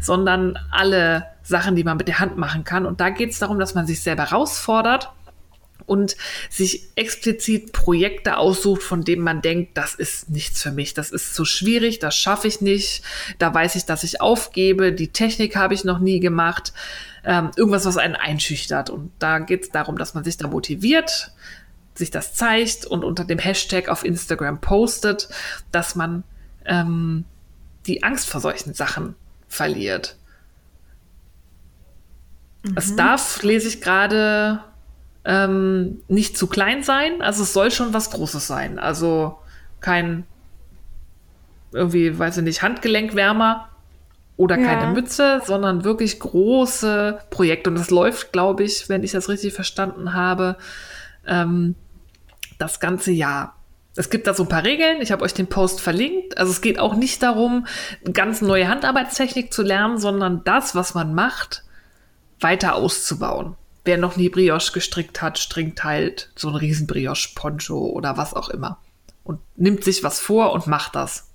sondern alle Sachen, die man mit der Hand machen kann. Und da geht es darum, dass man sich selber herausfordert und sich explizit Projekte aussucht, von denen man denkt, das ist nichts für mich, das ist zu schwierig, das schaffe ich nicht, da weiß ich, dass ich aufgebe, die Technik habe ich noch nie gemacht, ähm, irgendwas, was einen einschüchtert. Und da geht es darum, dass man sich da motiviert, sich das zeigt und unter dem Hashtag auf Instagram postet, dass man ähm, die Angst vor solchen Sachen verliert. Es darf, lese ich gerade, ähm, nicht zu klein sein. Also es soll schon was Großes sein. Also kein irgendwie, weiß ich nicht, Handgelenkwärmer oder Ja. keine Mütze, sondern wirklich große Projekte. Und das läuft, glaube ich, wenn ich das richtig verstanden habe, ähm, das ganze Jahr. Es gibt da so ein paar Regeln. Ich habe euch den Post verlinkt. Also es geht auch nicht darum, ganz neue Handarbeitstechnik zu lernen, sondern das, was man macht, weiter auszubauen. Wer noch nie Brioche gestrickt hat, strickt halt so ein riesen Brioche-Poncho oder was auch immer. Und nimmt sich was vor und macht das.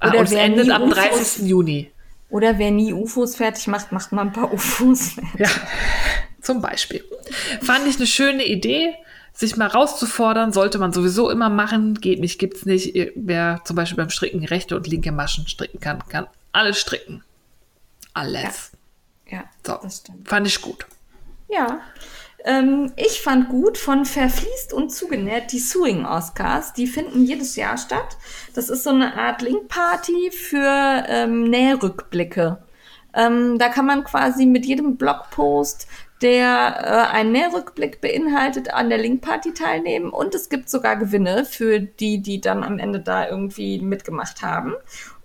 Äh, Oder und es endet am UFOs 30. Juni. Oder wer nie UFOs fertig macht, macht mal ein paar UFOs fertig. Ja, zum Beispiel. Fand ich eine schöne Idee, sich mal rauszufordern, sollte man sowieso immer machen. Geht nicht, gibt's nicht. Wer zum Beispiel beim Stricken rechte und linke Maschen stricken kann, kann alles stricken. Alles. Ja, So, das stimmt. fand ich gut. Ja. Ähm, ich fand gut von Verfließt und Zugenäht die Sewing Oscars. Die finden jedes Jahr statt. Das ist so eine Art Linkparty für ähm, Nährrückblicke. Ähm, da kann man quasi mit jedem Blogpost, der äh, einen Nährrückblick beinhaltet, an der Linkparty teilnehmen. Und es gibt sogar Gewinne für die, die dann am Ende da irgendwie mitgemacht haben.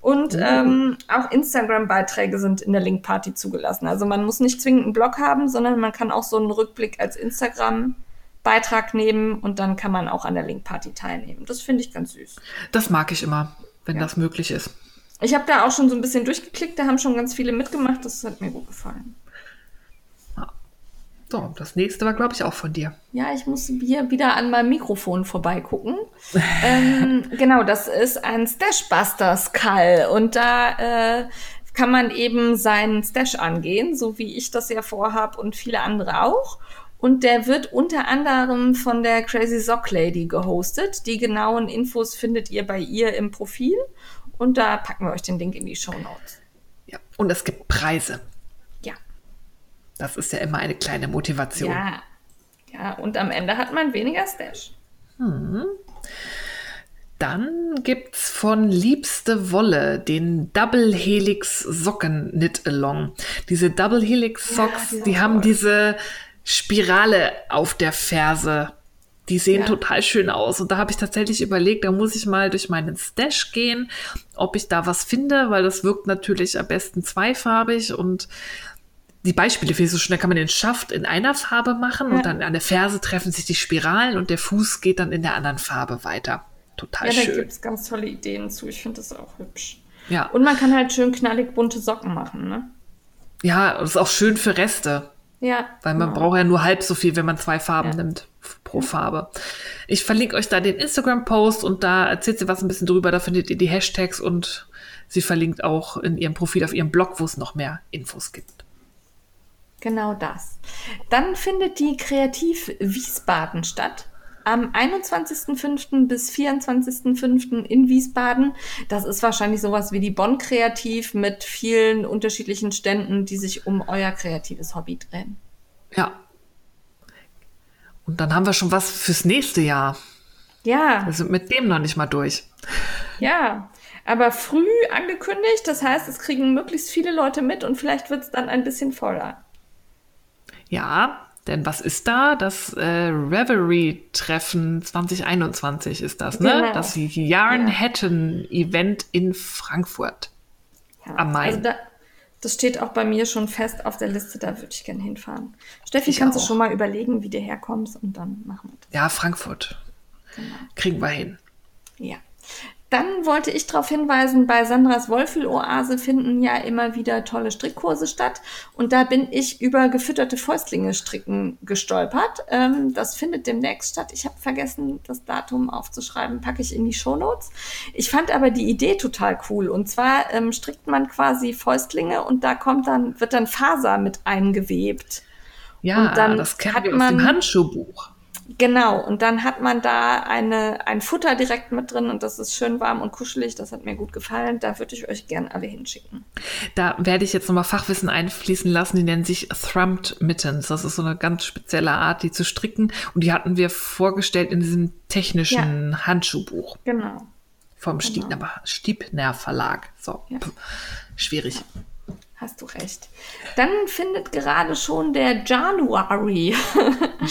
Und ähm, auch Instagram-Beiträge sind in der Linkparty zugelassen. Also man muss nicht zwingend einen Blog haben, sondern man kann auch so einen Rückblick als Instagram-Beitrag nehmen und dann kann man auch an der Linkparty teilnehmen. Das finde ich ganz süß. Das mag ich immer, wenn das möglich ist. Ich habe da auch schon so ein bisschen durchgeklickt, da haben schon ganz viele mitgemacht, das hat mir gut gefallen. So, das nächste war, glaube ich, auch von dir. Ja, ich muss hier wieder an meinem Mikrofon vorbeigucken. ähm, genau, das ist ein Stashbusters Call und da äh, kann man eben seinen Stash angehen, so wie ich das ja vorhab und viele andere auch. Und der wird unter anderem von der Crazy Sock Lady gehostet. Die genauen Infos findet ihr bei ihr im Profil. Und da packen wir euch den Link in die Show Notes. Ja, und es gibt Preise. Ja. Das ist ja immer eine kleine Motivation. Ja. Ja, und am Ende hat man weniger Stash. Dann gibt's von Liebste Wolle den Double Helix Socken Knit Along. Diese Double Helix Ja, Socks, die sind die haben toll. diese Spirale auf der Ferse. Die sehen Ja. total schön aus. Und da habe ich tatsächlich überlegt, da muss ich mal durch meinen Stash gehen, ob ich da was finde, weil das wirkt natürlich am besten zweifarbig und die Beispiele finde ich so schnell, kann man den Schaft in einer Farbe machen Ja. und dann an der Ferse treffen sich die Spiralen und der Fuß geht dann in der anderen Farbe weiter. Total Ja, da schön. gibt es ganz tolle Ideen zu. Ich finde das auch hübsch. Ja. Und man kann halt schön knallig bunte Socken machen, ne? ja, das ist auch schön für Reste, Ja. weil man genau. braucht ja nur halb so viel, wenn man zwei Farben Ja. nimmt pro Farbe. Ich verlinke euch da den Instagram-Post und da erzählt sie was ein bisschen drüber. Da findet ihr die Hashtags und sie verlinkt auch in ihrem Profil auf ihrem Blog, wo es noch mehr Infos gibt. Genau das. Dann findet die Kreativ Wiesbaden statt. Am 21.05. bis 24.05. in Wiesbaden. Das ist wahrscheinlich sowas wie die Bonn Kreativ mit vielen unterschiedlichen Ständen, die sich um euer kreatives Hobby drehen. Ja. Und dann haben wir schon was fürs nächste Jahr. Ja, Wir sind mit dem noch nicht mal durch. ja. Aber früh angekündigt, das heißt, es kriegen möglichst viele Leute mit und vielleicht wird es dann ein bisschen voller. Ja, denn was ist da? Das äh, Reverie-Treffen 2021 ist das, ne? Genau. Das Yarnhattan-Event in Frankfurt. Ja, Am Main. Also da, das steht auch bei mir schon fest auf der Liste, da würde ich gerne hinfahren. Steffi, Ich kannst du auch. schon mal überlegen, wie du herkommst und dann machen wir das. Ja, Frankfurt. Kriegen wir hin. Ja. Dann wollte ich darauf hinweisen, bei Sandras Wollfühl-Oase finden ja immer wieder tolle Strickkurse statt. Und da bin ich über gefütterte Fäustlinge stricken gestolpert. Ähm, das findet demnächst statt. Ich habe vergessen, das Datum aufzuschreiben, packe ich in die Shownotes. Ich fand aber die Idee total cool. Und zwar ähm, strickt man quasi Fäustlinge und da kommt dann, wird dann Faser mit eingewebt. Ja, das kennen hat wir aus dem Handschuhbuch. Genau, und dann hat man da eine, ein Futter direkt mit drin und das ist schön warm und kuschelig. Das hat mir gut gefallen. Da würde ich euch gern alle hinschicken. Da werde ich jetzt nochmal Fachwissen einfließen lassen. Die nennen sich Thrumped Mittens. Das ist so eine ganz spezielle Art, die zu stricken. Und die hatten wir vorgestellt in diesem technischen Handschuhbuch Genau. vom Stiebner, Stiebner Verlag. So, Ja. Schwierig. Hast du recht. Dann findet gerade schon der January.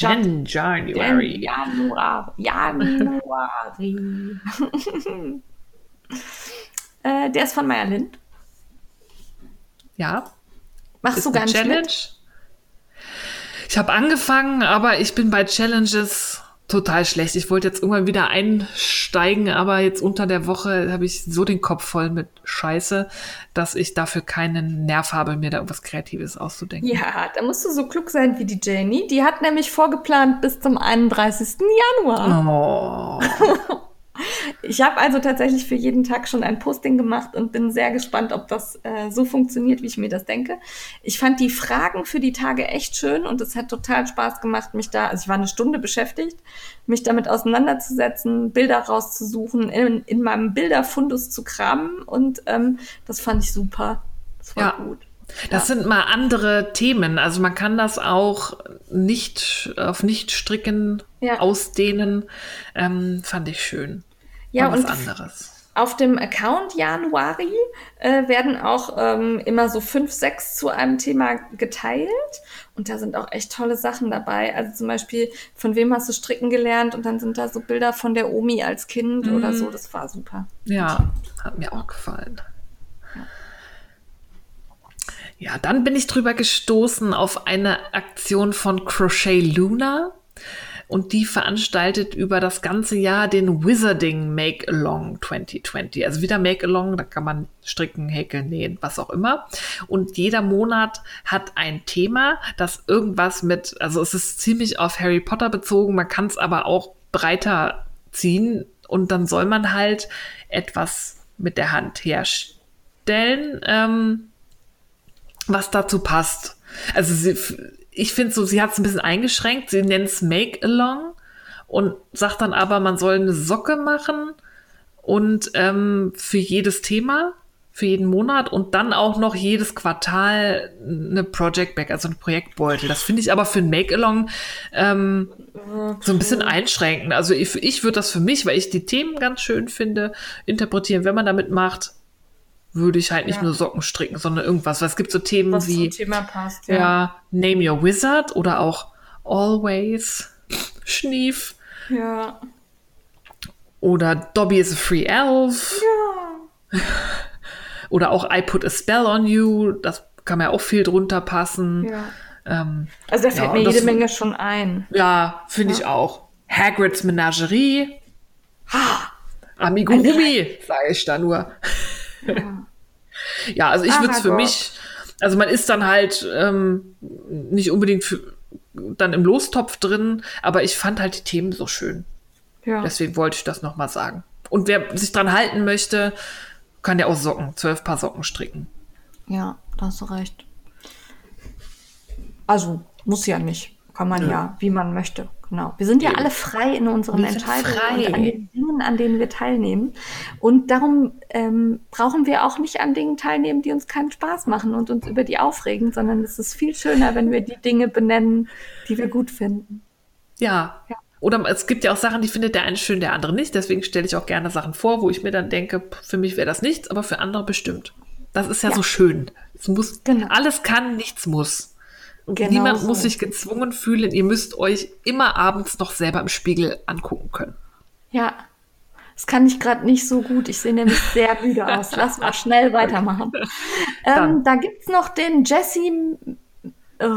Jan January. Januar. Januari. äh, der ist von Meier Lind. Ja, Machst ist du gar nicht Challenge. mit? Ich habe angefangen, aber ich bin bei Challenges total schlecht. Ich wollte jetzt irgendwann wieder einsteigen, aber jetzt unter der Woche habe ich so den Kopf voll mit Scheiße, dass ich dafür keinen Nerv habe, mir da irgendwas Kreatives auszudenken. Ja, da musst du so klug sein wie die Janie. Die hat nämlich vorgeplant bis zum 31. Januar. Oh. Ich habe also tatsächlich für jeden Tag schon ein Posting gemacht und bin sehr gespannt, ob das äh, so funktioniert, wie ich mir das denke. Ich fand die Fragen für die Tage echt schön und es hat total Spaß gemacht, mich da, also ich war eine Stunde beschäftigt, mich damit auseinanderzusetzen, Bilder rauszusuchen, in, in meinem Bilderfundus zu kramen und ähm, das fand ich super. Das war Ja. gut. Das sind mal andere Themen. Also man kann das auch nicht auf nicht stricken Ja. ausdehnen. Ähm, fand ich schön. Ja, was und anderes. Auf dem Account Januari äh, werden auch ähm, immer so fünf, sechs zu einem Thema geteilt. Und da sind auch echt tolle Sachen dabei. Also zum Beispiel, von wem hast du stricken gelernt? Und dann sind da so Bilder von der Omi als Kind oder so. Das war super. Ja, hat mir auch gefallen. Ja, dann bin ich drüber gestoßen auf eine Aktion von Crochet Luna. Und die veranstaltet über das ganze Jahr den Wizarding Make-Along 2020. Also wieder Make-Along, da kann man stricken, häkeln, nähen, was auch immer. Und jeder Monat hat ein Thema, das irgendwas mit, also es ist ziemlich auf Harry Potter bezogen, man kann es aber auch breiter ziehen und dann soll man halt etwas mit der Hand herstellen, ähm, was dazu passt. Also sie, ich finde so, sie hat es ein bisschen eingeschränkt. Sie nennt es Make-Along und sagt dann aber, man soll eine Socke machen und ähm, für jedes Thema, für jeden Monat und dann auch noch jedes Quartal eine Project Bag, also ein Projektbeutel. Das finde ich aber für ein Make-Along ähm, so ein bisschen einschränkend. Also ich, ich würde das für mich, weil ich die Themen ganz schön finde, interpretieren. Wenn man damit macht, würde ich halt nicht Ja. nur Socken stricken, sondern irgendwas. Weil es gibt so Themen Was wie passt, ja. Name Your Wizard oder auch Always, Schnief Ja. oder Dobby is a Free Elf oder auch I Put a Spell on You. Das kann mir auch viel drunter passen. ja. Ähm, Also da fällt Ja, mir jede das- Menge schon ein. ja, finde ich auch. Hagrids Menagerie. Amigurumi, sage ich da nur. Ja, also ich würde es für mich, also man ist dann halt ähm, nicht unbedingt für, dann im Lostopf drin, aber ich fand halt die Themen so schön. Ja. Deswegen wollte ich das nochmal sagen. Und wer sich dran halten möchte, kann ja auch Socken, zwölf Paar Socken stricken. Ja, da hast du recht. Also, muss ja nicht. Kann man ja, wie man möchte. Genau. Wir sind ja alle frei in unseren Wir Entscheidungen frei. und an den Dingen, an denen wir teilnehmen. Und darum ähm, brauchen wir auch nicht an Dingen teilnehmen, die uns keinen Spaß machen und uns über die aufregen, sondern es ist viel schöner, wenn wir die Dinge benennen, die wir gut finden. Ja. Ja. Oder es gibt ja auch Sachen, die findet der eine schön, der andere nicht. Deswegen stelle ich auch gerne Sachen vor, wo ich mir dann denke, für mich wäre das nichts, aber für andere bestimmt. Das ist ja, so schön. Es muss, Genau. alles kann, nichts muss. Genau niemand so. muss sich gezwungen fühlen. Ihr müsst euch immer abends noch selber im Spiegel angucken können. Ja. Das kann ich gerade nicht so gut. Ich sehe nämlich sehr müde aus. Lass mal schnell weitermachen. Ähm, da gibt's noch den Jesse äh,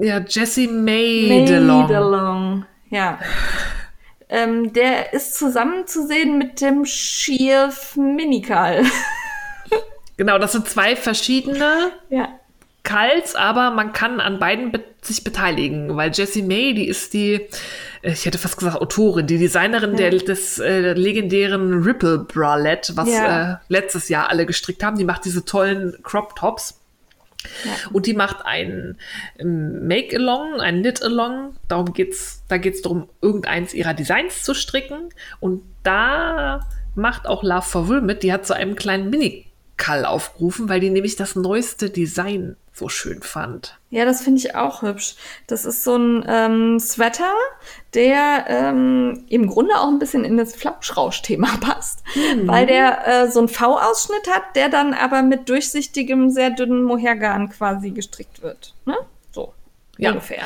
Ja, Jessie Maidelong. Maidelong. Ja. Ähm, der ist zusammen zu sehen mit dem Schief Minikal. Genau, das sind zwei verschiedene ja. Kals, aber man kann an beiden be sich beteiligen, weil Jessie May, die ist die, äh, ich hätte fast gesagt Autorin, die Designerin der, des äh, legendären Ripple Bralette, was Ja. äh, letztes Jahr alle gestrickt haben. Die macht diese tollen Crop Tops. Und die macht ein ähm, Make-Along, ein Knit-Along. Darum geht's, da geht's darum, irgendeins ihrer Designs zu stricken. Und da macht auch Love for Wool mit. Die hat zu einem kleinen Mini-Kall aufgerufen, weil die nämlich das neueste Design so schön fand. Ja, das finde ich auch hübsch. Das ist so ein ähm, Sweater, der ähm, im Grunde auch ein bisschen in das Flauschrausch-Thema passt, weil der äh, so einen V-Ausschnitt hat, der dann aber mit durchsichtigem, sehr dünnen Mohairgarn quasi gestrickt wird. Ne? So Ja. ungefähr.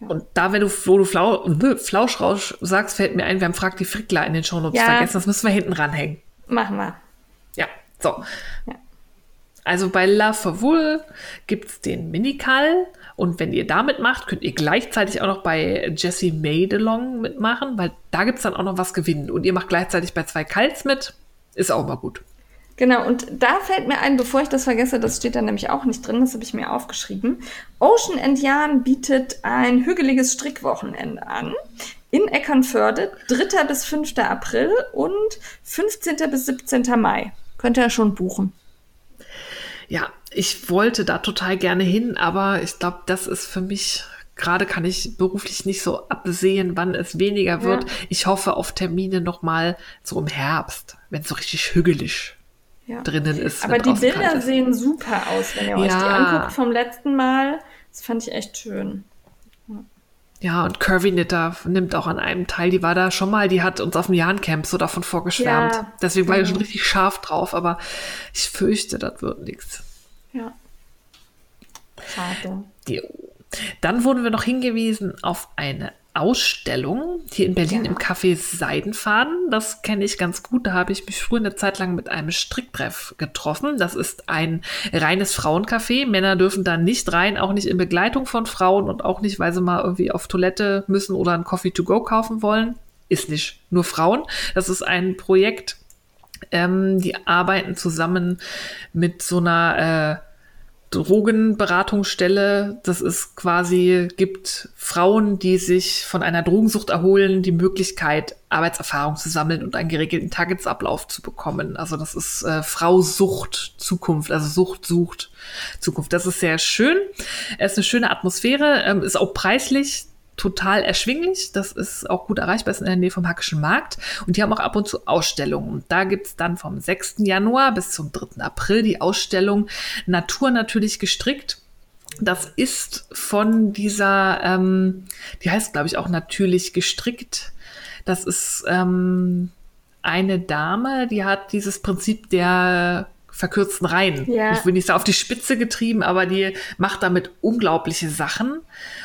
Und da, wenn du, wo du Flau, äh, Flauschrausch sagst, fällt mir ein, wir haben Frag die Frickler in den Shownotes Ja. vergessen. Das müssen wir hinten ranhängen. Machen wir. Ja, so. Ja. Also bei Love for Wool gibt's den Minikal und wenn ihr damit macht, könnt ihr gleichzeitig auch noch bei Jessie Maidelong mitmachen, weil da gibt's dann auch noch was gewinnen und ihr macht gleichzeitig bei zwei Kals mit. Ist auch mal gut. Genau, und da fällt mir ein, bevor ich das vergesse, das steht da nämlich auch nicht drin, das habe ich mir aufgeschrieben. Ocean and Yarn bietet ein hügeliges Strickwochenende an in Eckernförde, 3. bis 5. April und 15. bis 17. Mai. Könnt ihr schon buchen. Ja, ich wollte da total gerne hin, aber ich glaube, das ist für mich, gerade kann ich beruflich nicht so absehen, wann es weniger wird. Ja. Ich hoffe auf Termine nochmal so im Herbst, wenn es so richtig hügelig Ja. drinnen ist. Aber die Bilder sehen super aus, wenn ihr euch die anguckt vom letzten Mal. Das fand ich echt schön. Ja, und Curvy Knitter nimmt auch an einem teil. Die war da schon mal, die hat uns auf dem Jahrencamp so davon vorgeschwärmt. Ja, Deswegen war ich genau. schon richtig scharf drauf, aber ich fürchte, das wird nichts. Ja. Schade. Jo. Dann wurden wir noch hingewiesen auf eine Ausstellung hier in Berlin Ja. im Café Seidenfaden. Das kenne ich ganz gut. Da habe ich mich früher eine Zeit lang mit einem Stricktreff getroffen. Das ist ein reines Frauencafé. Männer dürfen da nicht rein, auch nicht in Begleitung von Frauen und auch nicht, weil sie mal irgendwie auf Toilette müssen oder ein Coffee to go kaufen wollen. Ist nicht nur Frauen. Das ist ein Projekt, ähm, die arbeiten zusammen mit so einer äh, Drogenberatungsstelle. Das ist quasi, gibt Frauen, die sich von einer Drogensucht erholen, die Möglichkeit, Arbeitserfahrung zu sammeln und einen geregelten Tagesablauf zu bekommen. Also das ist äh, Frau Sucht Zukunft, also Sucht sucht Zukunft. Das ist sehr schön. Es ist eine schöne Atmosphäre, ähm, ist auch preislich total erschwinglich. Das ist auch gut erreichbar, ist in der Nähe vom Hackischen Markt. Und die haben auch ab und zu Ausstellungen. Und da gibt's dann vom 6. Januar bis zum 3. April die Ausstellung Natur natürlich gestrickt. Das ist von dieser, ähm, die heißt, glaube ich, auch natürlich gestrickt. Das ist ähm, eine Dame, die hat dieses Prinzip der verkürzten Reihen. Ja. Ich will nicht so auf die Spitze getrieben, aber die macht damit unglaubliche Sachen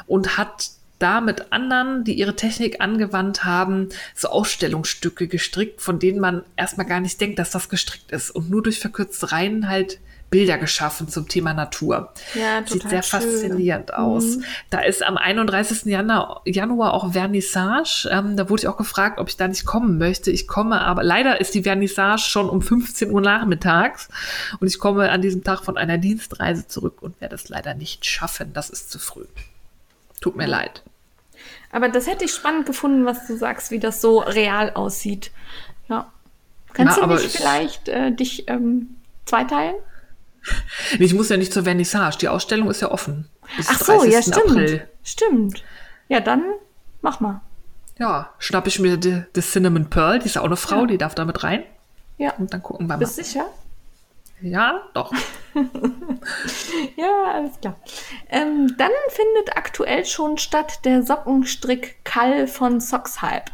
und hat da mit anderen, die ihre Technik angewandt haben, so Ausstellungsstücke gestrickt, von denen man erstmal gar nicht denkt, dass das gestrickt ist und nur durch verkürzte Reihen halt Bilder geschaffen zum Thema Natur. Ja, Sieht sehr schön. faszinierend aus. Mhm. Da ist am 31. Januar, Januar auch Vernissage. Ähm, da wurde ich auch gefragt, ob ich da nicht kommen möchte. Ich komme, aber leider ist die Vernissage schon um 15 Uhr nachmittags und ich komme an diesem Tag von einer Dienstreise zurück und werde es leider nicht schaffen. Das ist zu früh. Tut mir leid. Aber das hätte ich spannend gefunden, was du sagst, wie das so real aussieht. Ja. Kannst ja, du nicht vielleicht äh, dich ähm, zweiteilen? Ich muss ja nicht zur Vernissage. Die Ausstellung ist ja offen. Ach so, ja, stimmt. April. Stimmt. Ja, dann mach mal. Ja, schnapp ich mir die, die Cinnamon Pearl, die ist ja auch eine Frau, ja. die darf damit rein. Ja. Und dann gucken wir mal. Bist sicher? Ja, doch. ja, alles klar. Ähm, dann findet aktuell schon statt der Sockenstrick Kall von Sockshype.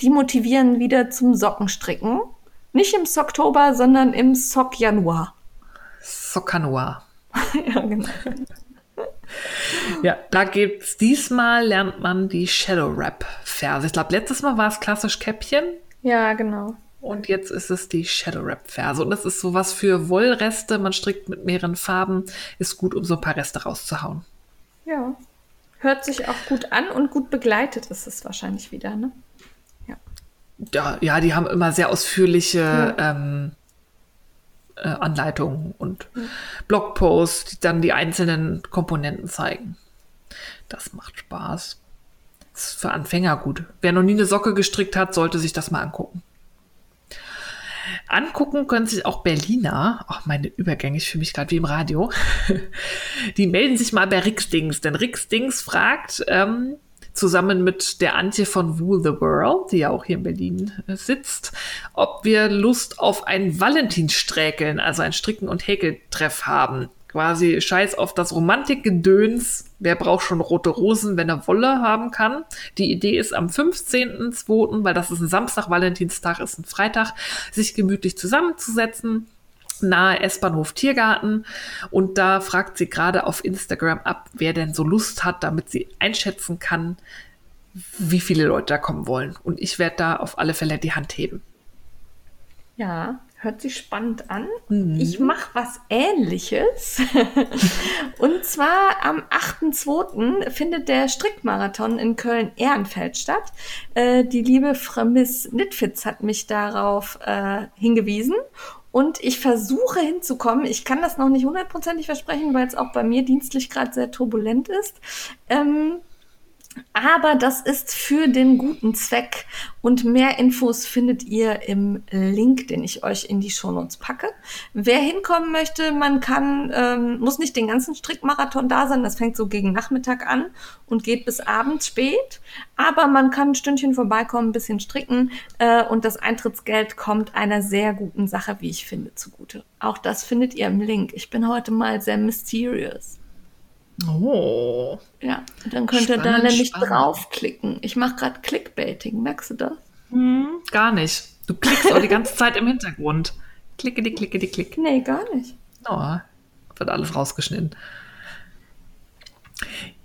Die motivieren wieder zum Sockenstricken. Nicht im Socktober, sondern im Sock Januar. Sockanuar. ja, genau. Ja, da gibt's diesmal lernt man die Shadow Rap Verse. Ich glaube, letztes Mal war es klassisch Käppchen. Ja, genau. Und jetzt ist es die Shadow Rap Verse. Und das ist sowas für Wollreste. Man strickt mit mehreren Farben. Ist gut, um so ein paar Reste rauszuhauen. Ja. Hört sich auch gut an und gut begleitet ist es wahrscheinlich wieder, ne? Ja. Ja, ja die haben immer sehr ausführliche ja. ähm, äh, Anleitungen und ja. Blogposts, die dann die einzelnen Komponenten zeigen. Das macht Spaß. Das ist für Anfänger gut. Wer noch nie eine Socke gestrickt hat, sollte sich das mal angucken. Angucken können sich auch Berliner, auch meine Übergänge, ich fühle mich gerade wie im Radio, die melden sich mal bei Rixdings, denn Rixdings fragt, ähm, zusammen mit der Antje von Wool the World, die ja auch hier in Berlin äh, sitzt, ob wir Lust auf ein Valentinsträkeln, also ein Stricken- und Häkeltreff haben quasi Scheiß auf das Romantikgedöns. Wer braucht schon rote Rosen, wenn er Wolle haben kann? Die Idee ist am 15.02., weil das ist ein Samstag, Valentinstag ist ein Freitag, sich gemütlich zusammenzusetzen nahe S-Bahnhof Tiergarten. Und da fragt sie gerade auf Instagram ab, wer denn so Lust hat, damit sie einschätzen kann, wie viele Leute da kommen wollen. Und ich werde da auf alle Fälle die Hand heben. Ja, Hört sich spannend an. Mhm. Ich mache was Ähnliches. und zwar am 8.2. findet der Strickmarathon in Köln-Ehrenfeld statt. Äh, die liebe Frau Miss Nitfitz hat mich darauf äh, hingewiesen. Und ich versuche hinzukommen. Ich kann das noch nicht hundertprozentig versprechen, weil es auch bei mir dienstlich gerade sehr turbulent ist. Ähm, aber das ist für den guten Zweck und mehr Infos findet ihr im Link, den ich euch in die Shownotes packe. Wer hinkommen möchte, man kann, ähm, muss nicht den ganzen Strickmarathon da sein, das fängt so gegen Nachmittag an und geht bis abends spät, aber man kann ein Stündchen vorbeikommen, ein bisschen stricken äh, und das Eintrittsgeld kommt einer sehr guten Sache, wie ich finde, zugute. Auch das findet ihr im Link. Ich bin heute mal sehr mysterious. Oh. Ja, dann könnt ihr da nämlich spannend. draufklicken. Ich mache gerade Clickbaiting, merkst du das? Hm, gar nicht. Du klickst auch die ganze Zeit im Hintergrund. Klicke die, klicke die, klick. Nee, gar nicht. Oh, wird alles rausgeschnitten.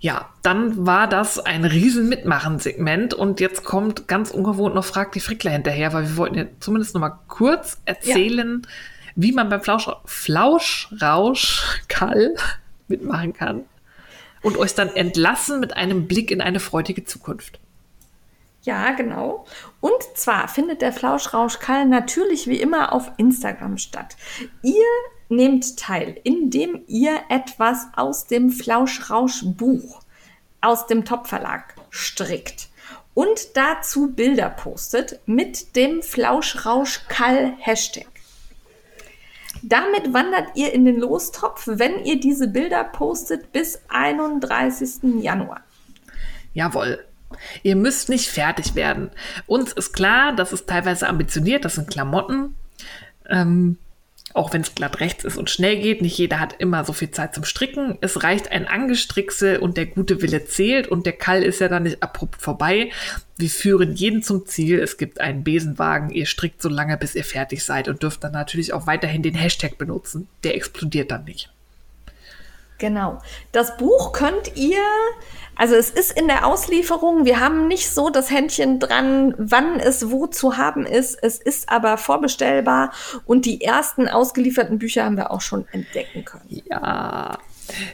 Ja, dann war das ein riesen Mitmachen-Segment und jetzt kommt ganz ungewohnt noch Frag die Frickler hinterher, weil wir wollten ja zumindest noch mal kurz erzählen, ja. wie man beim Flausch, Flauschrausch Kall mitmachen kann und euch dann entlassen mit einem Blick in eine freudige Zukunft. Ja, genau. Und zwar findet der Flauschrauschkall natürlich wie immer auf Instagram statt. Ihr nehmt teil, indem ihr etwas aus dem Flauschrausch-Buch aus dem Top-Verlag strickt und dazu Bilder postet mit dem Flauschrausch-Kall-Hashtag. Damit wandert ihr in den Lostopf, wenn ihr diese Bilder postet bis 31. Januar. Jawohl. Ihr müsst nicht fertig werden. Uns ist klar, das ist teilweise ambitioniert, das sind Klamotten. Ähm, auch wenn es glatt rechts ist und schnell geht, nicht jeder hat immer so viel Zeit zum Stricken. Es reicht ein Angestrickse und der gute Wille zählt und der Kall ist ja dann nicht abrupt vorbei. Wir führen jeden zum Ziel. Es gibt einen Besenwagen. Ihr strickt so lange, bis ihr fertig seid und dürft dann natürlich auch weiterhin den Hashtag benutzen. Der explodiert dann nicht. Genau. Das Buch könnt ihr also es ist in der Auslieferung, wir haben nicht so das Händchen dran, wann es wo zu haben ist. Es ist aber vorbestellbar und die ersten ausgelieferten Bücher haben wir auch schon entdecken können. Ja.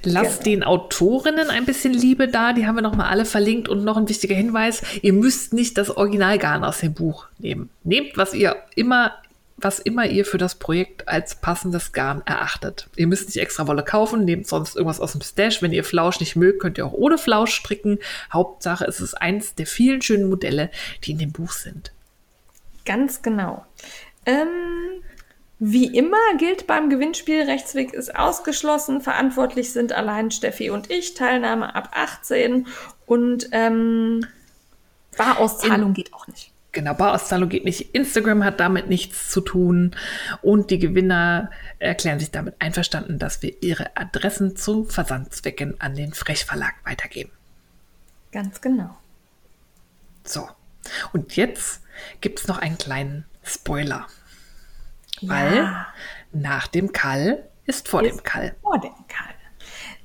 Lasst genau. den Autorinnen ein bisschen Liebe da, die haben wir nochmal alle verlinkt und noch ein wichtiger Hinweis, ihr müsst nicht das Originalgarn aus dem Buch nehmen. Nehmt, was ihr immer was immer ihr für das Projekt als passendes Garn erachtet. Ihr müsst nicht extra Wolle kaufen, nehmt sonst irgendwas aus dem Stash. Wenn ihr Flausch nicht mögt, könnt ihr auch ohne Flausch stricken. Hauptsache, es ist eins der vielen schönen Modelle, die in dem Buch sind. Ganz genau. Ähm, wie immer gilt beim Gewinnspiel, Rechtsweg ist ausgeschlossen. Verantwortlich sind allein Steffi und ich. Teilnahme ab 18 und ähm, Barauszahlung in, geht auch nicht. Genau, Bauauszahlung geht nicht. Instagram hat damit nichts zu tun. Und die Gewinner erklären sich damit einverstanden, dass wir ihre Adressen zum Versandzwecken an den Frechverlag weitergeben. Ganz genau. So. Und jetzt gibt es noch einen kleinen Spoiler. Ja. Weil nach dem Kall ist vor ist dem Kall. Vor dem Kall.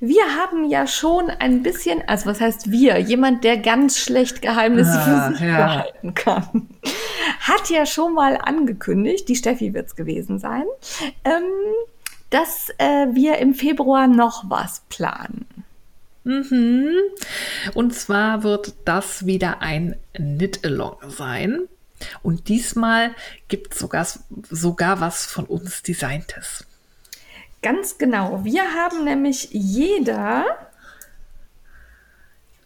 Wir haben ja schon ein bisschen, also was heißt wir? Jemand, der ganz schlecht Geheimnisse ah, für sich ja. behalten kann, hat ja schon mal angekündigt, die Steffi wird es gewesen sein, ähm, dass äh, wir im Februar noch was planen. Mhm. Und zwar wird das wieder ein Knit-Along sein. Und diesmal gibt es sogar, sogar was von uns Designtes. Ganz genau. Wir haben nämlich jeder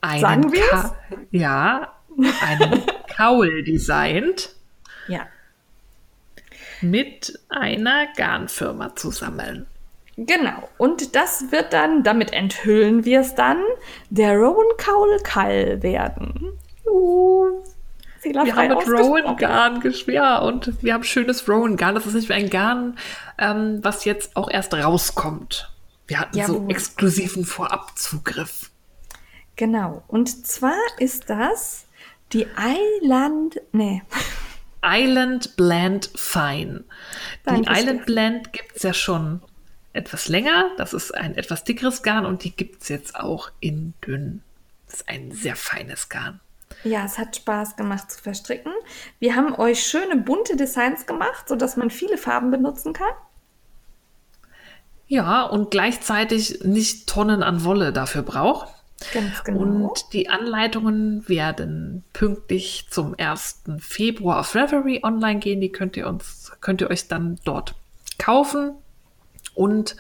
einen sagen wir Ja, einen Kaul designt. Ja. Mit einer Garnfirma zusammen. Genau. Und das wird dann, damit enthüllen wir es dann, der Rowan Kaul Kall werden. Uh. Wir haben mit Rowan Garn ja, und wir haben schönes Rowan Garn. Das ist nicht wie ein Garn, ähm, was jetzt auch erst rauskommt. Wir hatten ja, so exklusiven Vorabzugriff. Genau. Und zwar ist das die Island, nee. Island Blend Fine. Die Island Blend gibt es ja schon etwas länger. Das ist ein etwas dickeres Garn und die gibt es jetzt auch in dünn. Das ist ein sehr feines Garn. Ja, es hat Spaß gemacht zu verstricken. Wir haben euch schöne bunte Designs gemacht, sodass man viele Farben benutzen kann. Ja, und gleichzeitig nicht Tonnen an Wolle dafür braucht. Ganz genau. Und die Anleitungen werden pünktlich zum 1. Februar auf Reverie online gehen. Die könnt ihr uns, könnt ihr euch dann dort kaufen. Und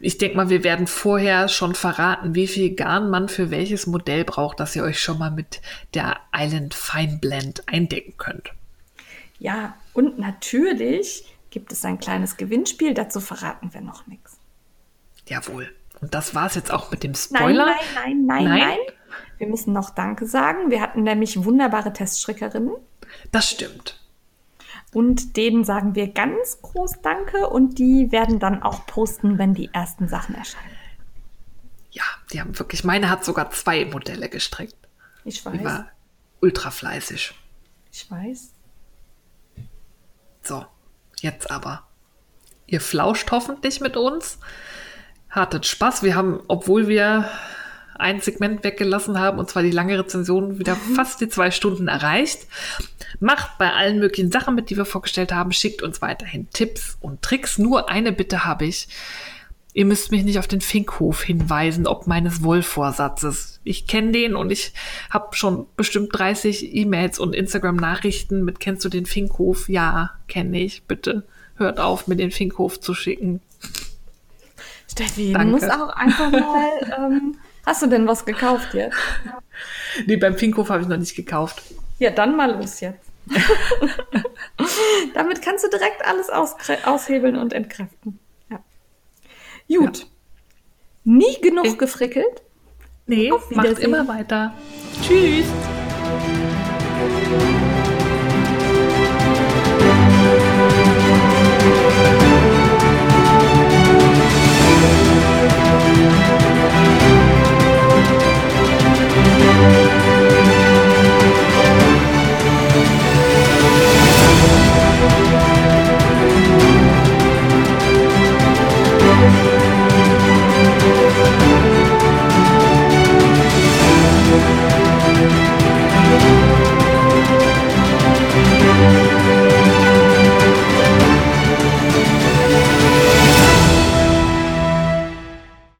ich denke mal, wir werden vorher schon verraten, wie viel Garn man für welches Modell braucht, dass ihr euch schon mal mit der Island Fine Blend eindecken könnt. Ja, und natürlich gibt es ein kleines Gewinnspiel. Dazu verraten wir noch nichts. Jawohl. Und das war es jetzt auch mit dem Spoiler. Nein, nein, nein, nein, nein. Wir müssen noch Danke sagen. Wir hatten nämlich wunderbare Teststrickerinnen. Das stimmt. Und denen sagen wir ganz groß Danke und die werden dann auch posten, wenn die ersten Sachen erscheinen. Ja, die haben wirklich, meine hat sogar zwei Modelle gestrickt. Ich weiß. Die war ultra fleißig. Ich weiß. So, jetzt aber. Ihr flauscht hoffentlich mit uns. Hattet Spaß. Wir haben, obwohl wir ein Segment weggelassen haben, und zwar die lange Rezension, wieder mhm. fast die zwei Stunden erreicht. Macht bei allen möglichen Sachen mit, die wir vorgestellt haben. Schickt uns weiterhin Tipps und Tricks. Nur eine Bitte habe ich. Ihr müsst mich nicht auf den Finkhof hinweisen, ob meines Wollvorsatzes. Ich kenne den und ich habe schon bestimmt 30 E-Mails und Instagram-Nachrichten mit Kennst du den Finkhof? Ja, kenne ich. Bitte hört auf, mir den Finkhof zu schicken. Steffi, Danke. du musst auch einfach mal. Ähm, hast du denn was gekauft jetzt? Nee, beim Finkhof habe ich noch nicht gekauft. Ja, dann mal los jetzt. Damit kannst du direkt alles aushebeln und entkräften. Ja. Gut. Nie genug Ich- gefrickelt. Nee, macht immer weiter. Tschüss.